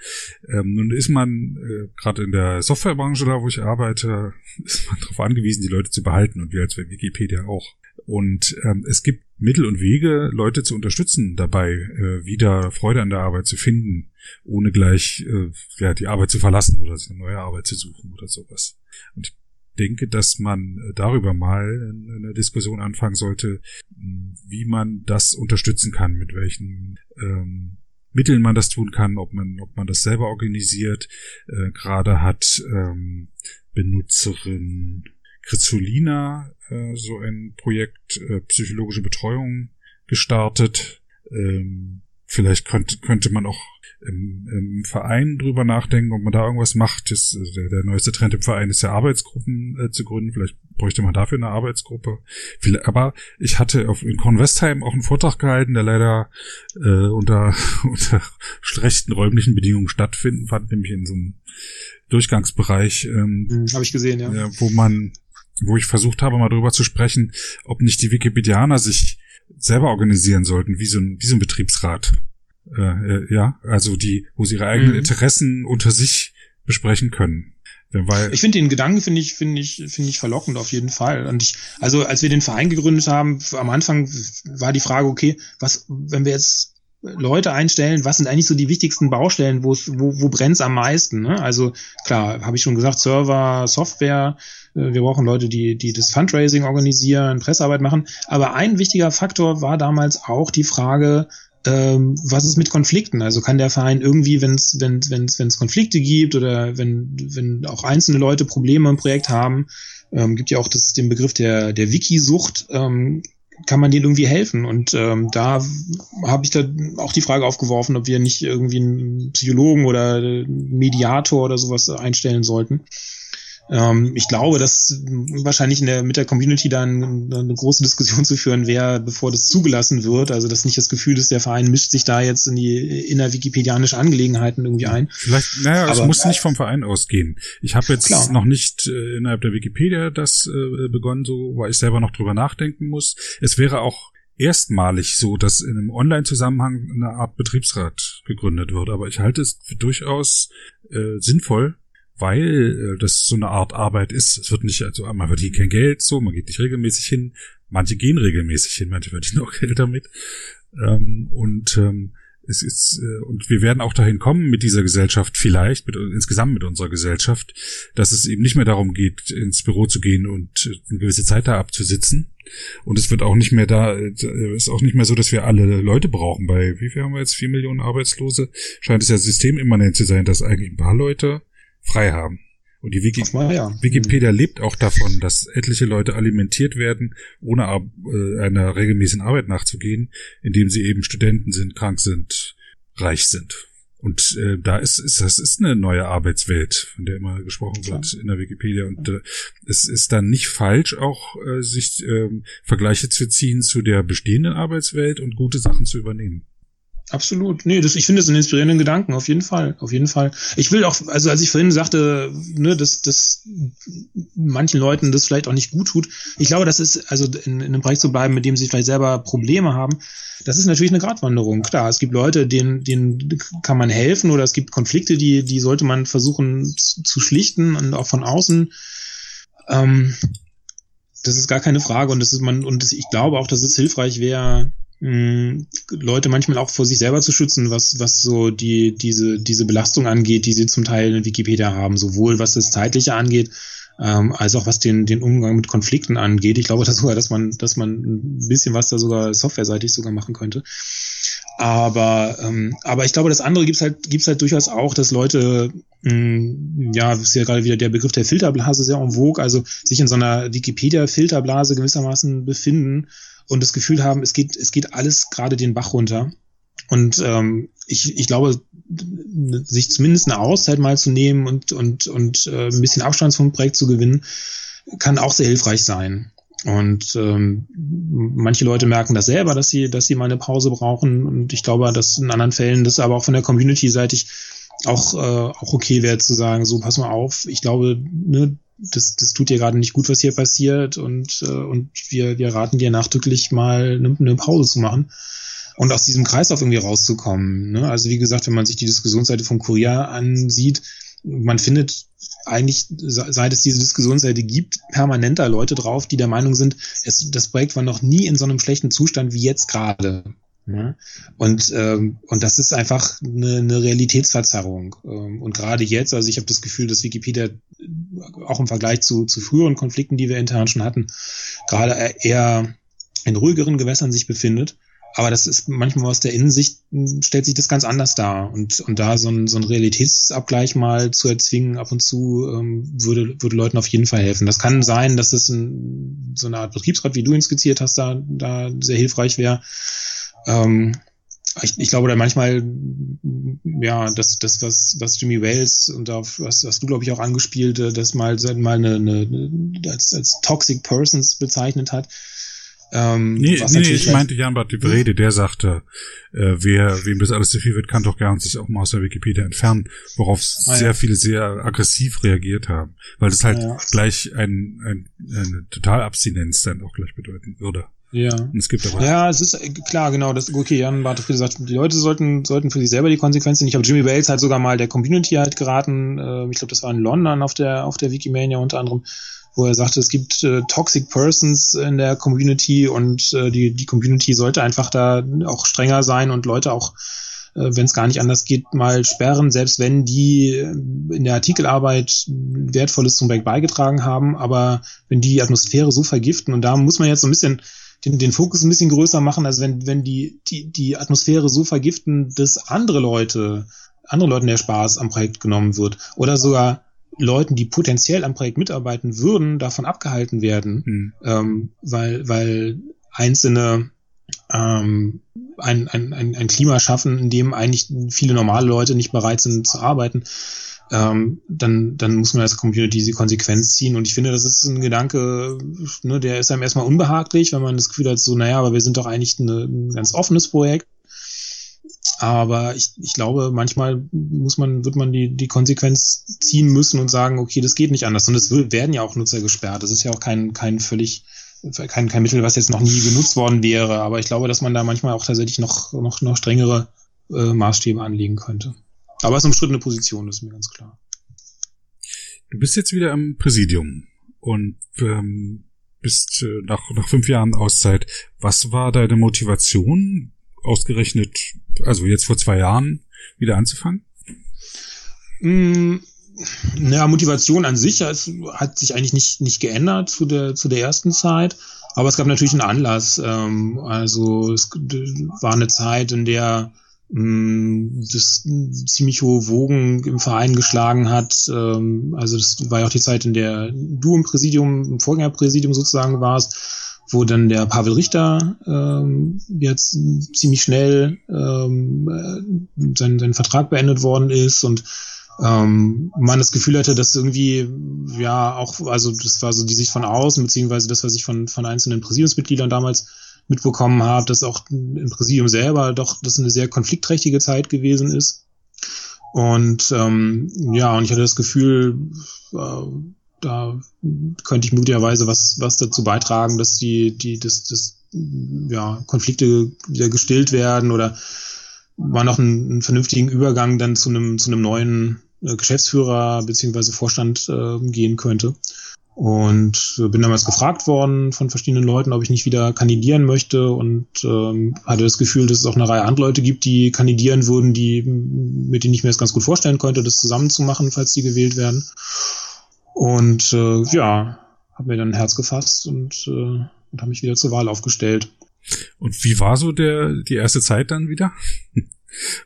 Ähm, nun ist man äh, gerade in der Softwarebranche, da wo ich arbeite, ist man darauf angewiesen, die Leute zu behalten und wir als Wikipedia auch. Und ähm, es gibt Mittel und Wege, Leute zu unterstützen, dabei äh, wieder Freude an der Arbeit zu finden, ohne gleich äh, ja, die Arbeit zu verlassen oder eine neue Arbeit zu suchen oder sowas. Und ich denke, dass man äh, darüber mal eine Diskussion anfangen sollte, wie man das unterstützen kann, mit welchen ähm, Mitteln man das tun kann, ob man, ob man das selber organisiert. Äh, Gerade hat ähm, Benutzerin Krizolina äh, so ein Projekt äh, psychologische Betreuung gestartet. Ähm, vielleicht könnte, könnte man auch im, im Verein drüber nachdenken, ob man da irgendwas macht. Das, äh, der, der neueste Trend im Verein ist ja Arbeitsgruppen äh, zu gründen. Vielleicht bräuchte man dafür eine Arbeitsgruppe. Aber ich hatte auf, in Kornwestheim auch einen Vortrag gehalten, der leider äh, unter, unter schlechten räumlichen Bedingungen stattfinden fand, nämlich in so einem Durchgangsbereich. Ähm, hm, Habe ich gesehen, ja. ja. Wo man, wo ich versucht habe, mal darüber zu sprechen, ob nicht die Wikipedianer sich selber organisieren sollten, wie so ein, wie so ein Betriebsrat. Äh, äh, ja, also die, wo sie ihre eigenen mhm. Interessen unter sich besprechen können. Weil ich finde den Gedanken finde ich finde ich finde ich verlockend auf jeden Fall und ich also als wir den Verein gegründet haben am Anfang war die Frage okay was wenn wir jetzt Leute einstellen was sind eigentlich so die wichtigsten Baustellen wo wo wo brennt's am meisten ne? also klar habe ich schon gesagt Server Software wir brauchen Leute die die das Fundraising organisieren Pressearbeit machen aber ein wichtiger Faktor war damals auch die Frage ähm, was ist mit Konflikten? Also kann der Verein irgendwie, wenn es wenn, wenn's, wenn's Konflikte gibt oder wenn, wenn auch einzelne Leute Probleme im Projekt haben, ähm, gibt ja auch das, den Begriff der, der Wikisucht, ähm, kann man denen irgendwie helfen? Und ähm, da habe ich da auch die Frage aufgeworfen, ob wir nicht irgendwie einen Psychologen oder Mediator oder sowas einstellen sollten. Ähm, ich glaube, dass wahrscheinlich in der, mit der Community dann eine große Diskussion zu führen wäre, bevor das zugelassen wird. Also, dass nicht das Gefühl ist, der Verein mischt sich da jetzt in die innerwikipedianische Angelegenheiten irgendwie ein. Vielleicht, naja, Aber, es muss nicht vom Verein ausgehen. Ich habe jetzt klar. noch nicht äh, innerhalb der Wikipedia das äh, begonnen, so weil ich selber noch drüber nachdenken muss. Es wäre auch erstmalig so, dass in einem Online-Zusammenhang eine Art Betriebsrat gegründet wird. Aber ich halte es für durchaus äh, sinnvoll, weil äh, das so eine Art Arbeit ist. Es wird nicht, also man verdient kein Geld, so, man geht nicht regelmäßig hin. Manche gehen regelmäßig hin, manche verdienen auch Geld damit. Ähm, und ähm, es ist, äh, und wir werden auch dahin kommen mit dieser Gesellschaft vielleicht, mit, insgesamt mit unserer Gesellschaft, dass es eben nicht mehr darum geht, ins Büro zu gehen und eine gewisse Zeit da abzusitzen. Und es wird auch nicht mehr da, äh, ist auch nicht mehr so, dass wir alle Leute brauchen. Bei, wie viel haben wir jetzt? Vier Millionen Arbeitslose? Scheint es ja systemimmanent zu sein, dass eigentlich ein paar Leute frei haben. Und die Wiki mal, ja. Wikipedia lebt auch davon, dass etliche Leute alimentiert werden, ohne äh, einer regelmäßigen Arbeit nachzugehen, indem sie eben Studenten sind, krank sind, reich sind. Und äh, da ist, ist das ist eine neue Arbeitswelt, von der immer gesprochen Klar. wird in der Wikipedia. Und äh, es ist dann nicht falsch, auch äh, sich äh, Vergleiche zu ziehen zu der bestehenden Arbeitswelt und gute Sachen zu übernehmen. Absolut. Nee, das, ich finde es einen inspirierenden Gedanken, auf jeden Fall, auf jeden Fall. Ich will auch, also als ich vorhin sagte, ne, dass, dass manchen Leuten das vielleicht auch nicht gut tut, ich glaube, das ist, also in, in einem Bereich zu bleiben, mit dem sie vielleicht selber Probleme haben, das ist natürlich eine Gratwanderung. Klar, es gibt Leute, denen, denen kann man helfen oder es gibt Konflikte, die, die sollte man versuchen zu, zu schlichten und auch von außen. Ähm, das ist gar keine Frage und das ist man, und das, ich glaube auch, dass es hilfreich wäre, Leute manchmal auch vor sich selber zu schützen, was, was so die, diese, diese Belastung angeht, die sie zum Teil in Wikipedia haben, sowohl was das Zeitliche angeht, ähm, als auch was den, den Umgang mit Konflikten angeht. Ich glaube dass sogar, dass man, dass man ein bisschen was da sogar softwareseitig sogar machen könnte. Aber, ähm, aber ich glaube, das andere gibt's halt, gibt's halt durchaus auch, dass Leute, mh, ja, ist ja gerade wieder der Begriff der Filterblase sehr en vogue, also sich in so einer Wikipedia-Filterblase gewissermaßen befinden und das Gefühl haben, es geht, es geht alles gerade den Bach runter. Und ähm, ich, ich glaube, sich zumindest eine Auszeit mal zu nehmen und, und, und äh, ein bisschen Abstand vom Projekt zu gewinnen, kann auch sehr hilfreich sein. Und ähm, manche Leute merken das selber, dass sie, dass sie mal eine Pause brauchen. Und ich glaube, dass in anderen Fällen das aber auch von der Community-seitig auch, äh, auch okay wäre zu sagen, so pass mal auf, ich glaube, ne, das, das tut dir gerade nicht gut, was hier passiert und, äh, und wir, wir raten dir nachdrücklich mal eine, eine Pause zu machen und aus diesem Kreislauf irgendwie rauszukommen. Ne? Also wie gesagt, wenn man sich die Diskussionsseite vom Kurier ansieht, man findet eigentlich, seit es diese Diskussionsseite gibt, permanenter Leute drauf, die der Meinung sind, es, das Projekt war noch nie in so einem schlechten Zustand wie jetzt gerade. Ja? Und, ähm, und das ist einfach eine, eine Realitätsverzerrung. Ähm, und gerade jetzt, also ich habe das Gefühl, dass Wikipedia auch im Vergleich zu, zu früheren Konflikten, die wir intern schon hatten, gerade eher in ruhigeren Gewässern sich befindet. Aber das ist manchmal aus der Innensicht stellt sich das ganz anders dar. Und, und da so ein, so ein Realitätsabgleich mal zu erzwingen, ab und zu, ähm, würde, würde Leuten auf jeden Fall helfen. Das kann sein, dass es ein, so eine Art Betriebsrat, wie du ihn skizziert hast, da, da sehr hilfreich wäre. Ähm, ich, ich glaube da manchmal, ja, das, das was, was Jimmy Wales und auf, was, was du, glaube ich, auch angespielt, äh, das mal, mal eine, eine, als, als Toxic Persons bezeichnet hat. Ähm, nee, nee, ich meinte Jan-Bart de Vrede, der sagte, äh, wer, wem das alles zu viel wird, kann doch gern sich auch mal aus der Wikipedia entfernen, worauf ah, sehr ja. viele sehr aggressiv reagiert haben, weil das halt ja, ja. gleich ein, ein, eine Totalabstinenz dann auch gleich bedeuten würde. Ja. Und es gibt aber. Ja, es ist äh, klar, genau. Das, okay, Jan Bartefriede sagt, die Leute sollten, sollten für sich selber die Konsequenzen. Ich habe Jimmy Wales halt sogar mal der Community halt geraten. Äh, ich glaube, das war in London auf der, auf der Wikimania unter anderem, wo er sagte, es gibt äh, Toxic Persons in der Community und äh, die, die Community sollte einfach da auch strenger sein und Leute auch äh, wenn es gar nicht anders geht, mal sperren, selbst wenn die in der Artikelarbeit Wertvolles zum Projekt beigetragen haben. Aber wenn die Atmosphäre so vergiften, und da muss man jetzt so ein bisschen den, den Fokus ein bisschen größer machen, als wenn, wenn die, die, die Atmosphäre so vergiften, dass andere Leute, andere Leuten der Spaß am Projekt genommen wird. Oder sogar Leuten, die potenziell am Projekt mitarbeiten würden, davon abgehalten werden, mhm. ähm, weil, weil einzelne ähm, ein, ein, ein Klima schaffen, in dem eigentlich viele normale Leute nicht bereit sind zu arbeiten ähm, dann, dann muss man als Community diese Konsequenz ziehen. Und ich finde, das ist ein Gedanke, ne, der ist einem erstmal unbehaglich, wenn man das Gefühl hat, so, naja, aber wir sind doch eigentlich eine, ein ganz offenes Projekt. Aber ich, ich glaube, manchmal muss man, wird man die, die Konsequenz ziehen müssen und sagen, okay, das geht nicht anders. Und es werden ja auch Nutzer gesperrt. Das ist ja auch kein, kein völlig kein, kein Mittel, was jetzt noch nie benutzt worden wäre. Aber ich glaube, dass man da manchmal auch tatsächlich noch, noch, noch strengere äh, Maßstäbe anlegen könnte. Aber es ist eine umstrittene Position, das ist mir ganz klar. Du bist jetzt wieder im Präsidium und ähm, bist äh, nach, nach fünf Jahren Auszeit. Was war deine Motivation, ausgerechnet, also jetzt vor zwei Jahren, wieder anzufangen? Mm, naja, Motivation an sich hat, hat sich eigentlich nicht, nicht geändert zu der, zu der ersten Zeit. Aber es gab natürlich einen Anlass. Ähm, also es war eine Zeit, in der das ziemlich hohe Wogen im Verein geschlagen hat. Ähm, also das war ja auch die Zeit, in der du im Präsidium, im Vorgängerpräsidium sozusagen warst, wo dann der Pavel Richter ähm, jetzt ziemlich schnell ähm, äh, sein, sein Vertrag beendet worden ist und ähm, man das Gefühl hatte, dass irgendwie, ja, auch, also das war so die Sicht von außen, beziehungsweise das, was ich von, von einzelnen Präsidiumsmitgliedern damals mitbekommen habe, dass auch im Präsidium selber doch das eine sehr konfliktträchtige Zeit gewesen ist. Und ähm, ja, und ich hatte das Gefühl, äh, da könnte ich möglicherweise was, was dazu beitragen, dass die, die, das, das, ja, Konflikte wieder gestillt werden oder man noch einen, einen vernünftigen Übergang dann zu einem, zu einem neuen äh, Geschäftsführer beziehungsweise Vorstand äh, gehen könnte. Und äh, bin damals gefragt worden von verschiedenen Leuten, ob ich nicht wieder kandidieren möchte und ähm, hatte das Gefühl, dass es auch eine Reihe anderer Leute gibt, die kandidieren würden, die mit denen ich mir das ganz gut vorstellen könnte, das zusammenzumachen, falls die gewählt werden. Und äh, ja, habe mir dann ein Herz gefasst und, äh, und habe mich wieder zur Wahl aufgestellt. Und wie war so der die erste Zeit dann wieder?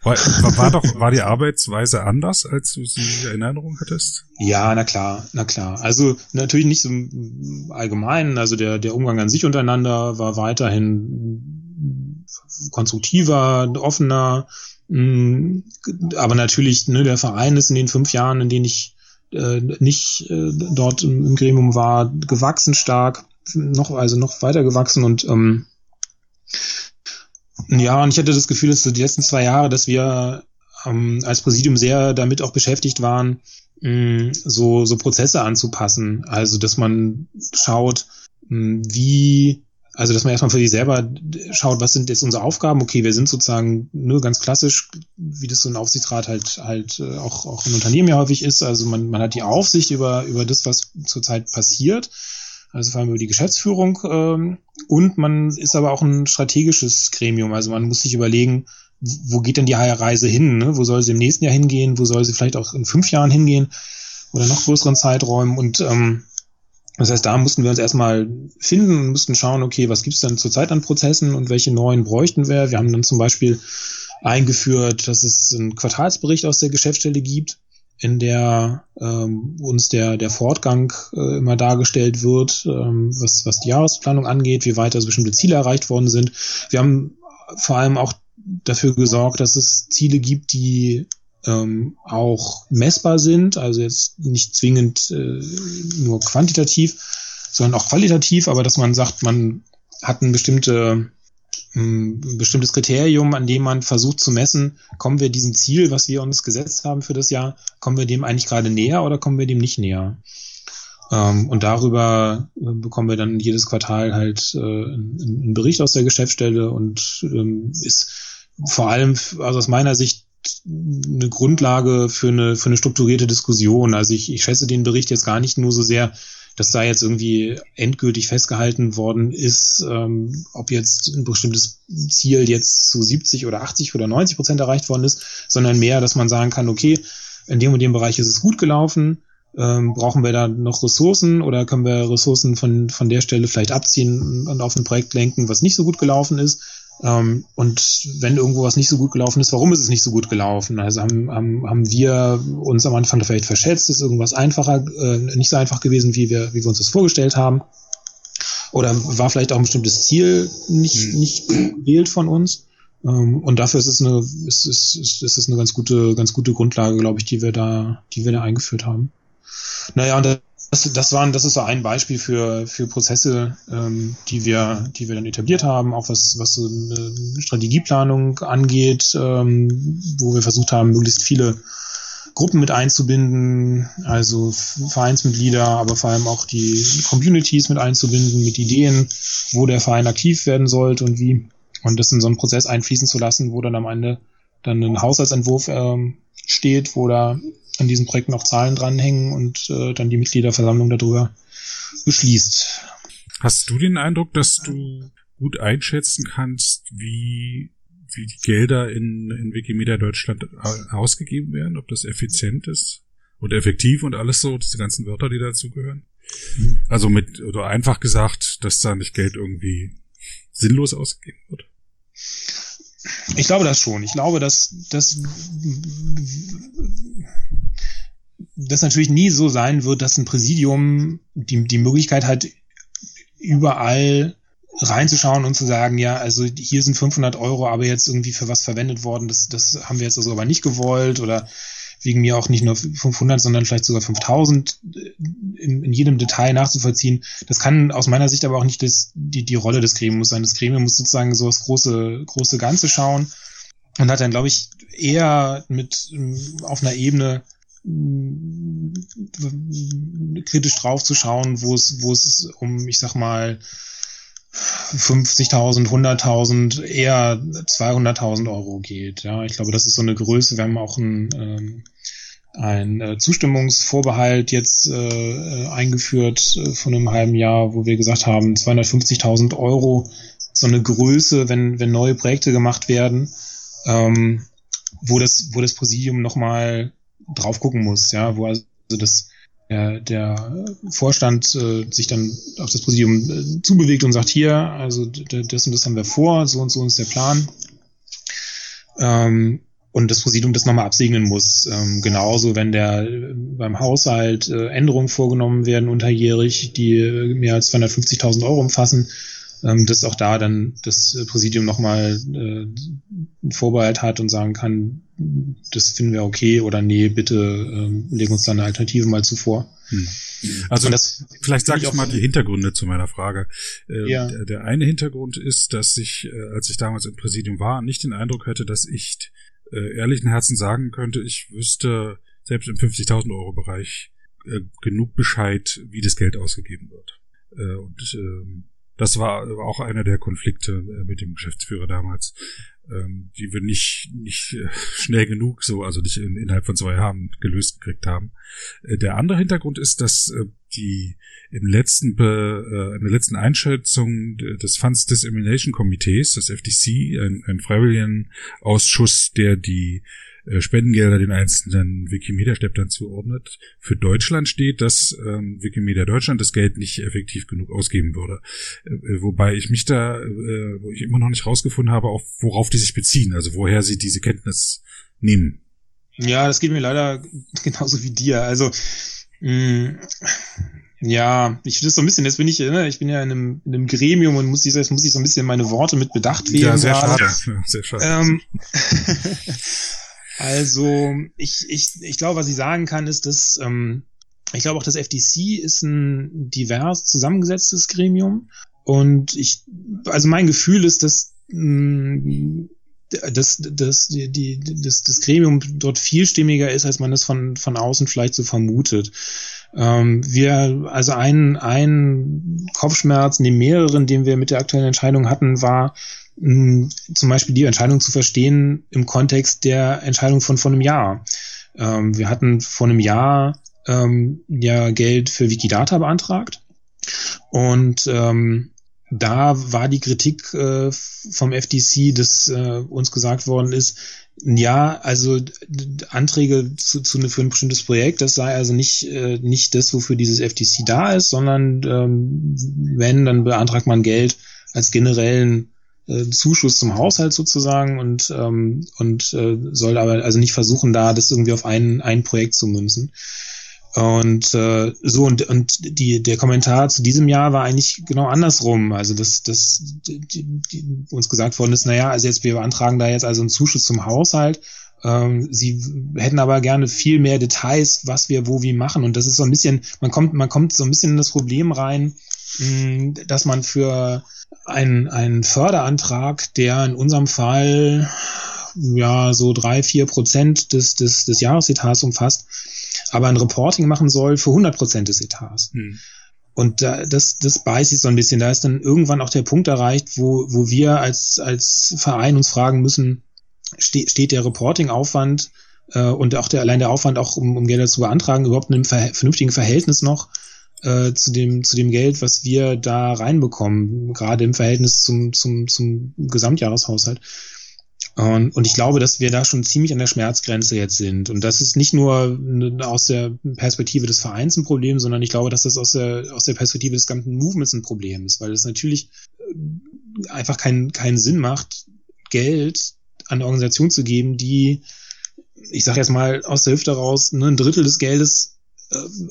War, war, doch, war die Arbeitsweise anders, als du sie in Erinnerung hattest? Ja, na klar, na klar. Also natürlich nicht so allgemein. Also der, der Umgang an sich untereinander war weiterhin konstruktiver, offener. Mm, aber natürlich, ne, der Verein ist in den fünf Jahren, in denen ich äh, nicht äh, dort im, im Gremium war, gewachsen stark, noch, also noch weiter gewachsen und ähm, ja, und ich hatte das Gefühl, dass so die letzten zwei Jahre, dass wir ähm, als Präsidium sehr damit auch beschäftigt waren, mh, so, so Prozesse anzupassen. Also, dass man schaut, mh, wie, also, dass man erstmal für sich selber schaut, was sind jetzt unsere Aufgaben? Okay, wir sind sozusagen nur ganz klassisch, wie das so ein Aufsichtsrat halt, halt äh, auch, auch in Unternehmen ja häufig ist. Also, man, man hat die Aufsicht über, über das, was zurzeit passiert also vor allem über die Geschäftsführung. Ähm, und man ist aber auch ein strategisches Gremium. Also man muss sich überlegen, wo geht denn die Reise hin? Ne? Wo soll sie im nächsten Jahr hingehen? Wo soll sie vielleicht auch in fünf Jahren hingehen? Oder noch größeren Zeiträumen? Und ähm, das heißt, da mussten wir uns erstmal finden und mussten schauen, okay, was gibt's denn zurzeit an Prozessen und welche neuen bräuchten wir? Wir haben dann zum Beispiel eingeführt, dass es einen Quartalsbericht aus der Geschäftsstelle gibt in der ähm, uns der, der Fortgang äh, immer dargestellt wird, ähm, was, was die Jahresplanung angeht, wie weit also bestimmte Ziele erreicht worden sind. Wir haben vor allem auch dafür gesorgt, dass es Ziele gibt, die ähm, auch messbar sind, also jetzt nicht zwingend äh, nur quantitativ, sondern auch qualitativ, aber dass man sagt, man hat eine bestimmte ein bestimmtes Kriterium, an dem man versucht zu messen, kommen wir diesem Ziel, was wir uns gesetzt haben für das Jahr, kommen wir dem eigentlich gerade näher oder kommen wir dem nicht näher? Ähm, und darüber äh, bekommen wir dann jedes Quartal halt äh, einen Bericht aus der Geschäftsstelle und ähm, ist vor allem also aus meiner Sicht eine Grundlage für eine, für eine strukturierte Diskussion. Also ich, ich schätze den Bericht jetzt gar nicht nur so sehr dass da jetzt irgendwie endgültig festgehalten worden ist, ähm, ob jetzt ein bestimmtes Ziel jetzt zu 70 oder 80 oder 90 Prozent erreicht worden ist, sondern mehr, dass man sagen kann, okay, in dem und dem Bereich ist es gut gelaufen, ähm, brauchen wir da noch Ressourcen oder können wir Ressourcen von, von der Stelle vielleicht abziehen und auf ein Projekt lenken, was nicht so gut gelaufen ist? Ähm, und wenn irgendwo was nicht so gut gelaufen ist, warum ist es nicht so gut gelaufen? Also haben, haben, haben wir uns am Anfang vielleicht verschätzt, ist irgendwas einfacher, äh, nicht so einfach gewesen, wie wir, wie wir uns das vorgestellt haben? Oder war vielleicht auch ein bestimmtes Ziel nicht, mhm. nicht gewählt von uns? Ähm, und dafür ist es eine, ist, ist, ist, ist es eine ganz gute, ganz gute Grundlage, glaube ich, die wir da, die wir da eingeführt haben. Naja, und das, das, waren, das ist so ein Beispiel für, für Prozesse, ähm, die, wir, die wir dann etabliert haben, auch was, was so eine Strategieplanung angeht, ähm, wo wir versucht haben, möglichst viele Gruppen mit einzubinden, also Vereinsmitglieder, aber vor allem auch die Communities mit einzubinden, mit Ideen, wo der Verein aktiv werden sollte und wie. Und das in so einen Prozess einfließen zu lassen, wo dann am Ende dann ein Haushaltsentwurf ähm, steht, wo da an diesen Projekten auch Zahlen dranhängen und äh, dann die Mitgliederversammlung darüber beschließt. Hast du den Eindruck, dass du gut einschätzen kannst, wie, wie die Gelder in, in Wikimedia Deutschland ausgegeben werden, ob das effizient ist und effektiv und alles so, diese ganzen Wörter, die dazugehören? Mhm. Also mit, oder einfach gesagt, dass da nicht Geld irgendwie sinnlos ausgegeben wird? Ich glaube das schon. Ich glaube, dass dass das natürlich nie so sein wird, dass ein Präsidium die, die Möglichkeit hat, überall reinzuschauen und zu sagen, ja, also hier sind 500 Euro, aber jetzt irgendwie für was verwendet worden, das, das haben wir jetzt also aber nicht gewollt oder wegen mir auch nicht nur 500, sondern vielleicht sogar 5000 in, in jedem Detail nachzuvollziehen. Das kann aus meiner Sicht aber auch nicht das, die, die Rolle des Gremiums sein. Das Gremium muss sozusagen so das große, große Ganze schauen und hat dann, glaube ich, eher mit auf einer Ebene kritisch drauf zu schauen, wo es, wo es um, ich sag mal, 50.000, 100.000, eher 200.000 Euro geht. Ja, ich glaube, das ist so eine Größe. Wir haben auch ein, ähm, ein äh, Zustimmungsvorbehalt jetzt äh, eingeführt äh, von einem halben Jahr, wo wir gesagt haben, 250.000 Euro, so eine Größe, wenn, wenn neue Projekte gemacht werden, ähm, wo das, wo das Präsidium nochmal drauf gucken muss, ja, wo also das der, der Vorstand äh, sich dann auf das Präsidium äh, zubewegt und sagt, hier, also das und das haben wir vor, so und so ist der Plan. Ähm, und das Präsidium das nochmal absegnen muss. Ähm, genauso, wenn der beim Haushalt äh, Änderungen vorgenommen werden unterjährig, die mehr als 250.000 Euro umfassen, ähm, dass auch da dann das Präsidium nochmal äh, einen Vorbehalt hat und sagen kann, das finden wir okay oder nee, bitte ähm, legen uns da eine Alternative mal zuvor. Hm. Also das vielleicht sage ich mal die Hintergründe zu meiner Frage. Äh, ja. der, der, eine Hintergrund ist, dass ich, äh, als ich damals im Präsidium war, nicht den Eindruck hatte, dass ich äh, ehrlichen Herzen sagen könnte, ich wüsste selbst im 50.000 Euro Bereich äh, genug Bescheid, wie das Geld ausgegeben wird. Äh, und ähm, das war auch einer der Konflikte äh, mit dem Geschäftsführer damals, ähm, die wir nicht, nicht äh, schnell genug so, also nicht in, innerhalb von zwei Jahren gelöst gekriegt haben. Äh, der andere Hintergrund ist, dass die im letzten Be, in der letzten Einschätzung des Funds Dissemination Komitees, das FTC, ein, ein Freiwilligenausschuss, der die äh, Spendengelder den einzelnen Wikimedia-Städtern zuordnet. Für Deutschland steht, dass ähm, Wikimedia Deutschland das Geld nicht effektiv genug ausgeben würde. Äh, wobei ich mich da, äh, wo ich immer noch nicht rausgefunden habe, auf worauf die sich beziehen, also woher sie diese Kenntnis nehmen. Ja, das geht mir leider genauso wie dir. Also mh, mm, ja, ich finde es so ein bisschen, jetzt bin ich, ne, ich bin ja in einem, in einem Gremium und muss ich, jetzt muss ich so ein bisschen meine Worte mit Bedacht wählen. Ja, sehr schade. Ja, sehr schade. Ähm, Also ich, ich, ich glaube, was ich sagen kann, ist, dass ähm, ich glaube auch, das FTC ist ein divers zusammengesetztes Gremium. Und ich, also mein Gefühl ist, dass mh, mm, dass, dass die, die, das, das Gremium dort vielstimmiger ist, als man es von, von außen vielleicht so vermutet. Ähm, wir, also ein, ein Kopfschmerz, neben mehreren, den wir mit der aktuellen Entscheidung hatten, war, zum Beispiel die Entscheidung zu verstehen im Kontext der Entscheidung von vor einem Jahr. Ähm, wir hatten vor einem Jahr ähm, ja Geld für Wikidata beantragt und ähm, da war die Kritik äh, vom FTC, dass äh, uns gesagt worden ist, ja, also Anträge zu, zu für ein bestimmtes Projekt, das sei also nicht äh, nicht das, wofür dieses FTC da ist, sondern ähm, wenn, dann beantragt man Geld als generellen äh, Zuschuss zum Haushalt sozusagen und ähm, und äh, soll aber also nicht versuchen, da das irgendwie auf ein ein Projekt zu münzen. Und äh, so und und die der Kommentar zu diesem Jahr war eigentlich genau andersrum. Also dass das die, die, uns gesagt worden ist, naja, also jetzt wir beantragen da jetzt also einen Zuschuss zum Haushalt. Ähm, sie hätten aber gerne viel mehr Details, was wir wo wie machen. Und das ist so ein bisschen, man kommt man kommt so ein bisschen in das Problem rein, dass man für ein, ein Förderantrag, der in unserem Fall ja so drei, vier Prozent des, des, des Jahresetats umfasst, aber ein Reporting machen soll für 100 Prozent des Etats. Hm. Und da, das, das beißt sich so ein bisschen. Da ist dann irgendwann auch der Punkt erreicht, wo, wo wir als, als Verein uns fragen müssen, ste steht der Reporting-Aufwand äh, und auch der allein der Aufwand, auch um, um Gelder zu beantragen, überhaupt in einem ver vernünftigen Verhältnis noch äh, zu dem zu dem Geld, was wir da reinbekommen, gerade im Verhältnis zum zum zum Gesamtjahreshaushalt. Und, und ich glaube, dass wir da schon ziemlich an der Schmerzgrenze jetzt sind. Und das ist nicht nur aus der Perspektive des Vereins ein Problem, sondern ich glaube, dass das aus der, aus der Perspektive des ganzen Movements ein Problem ist, weil es natürlich äh, einfach keinen keinen Sinn macht, Geld an eine Organisation zu geben, die, ich sage jetzt mal aus der Hüfte raus, ne, ein Drittel des Geldes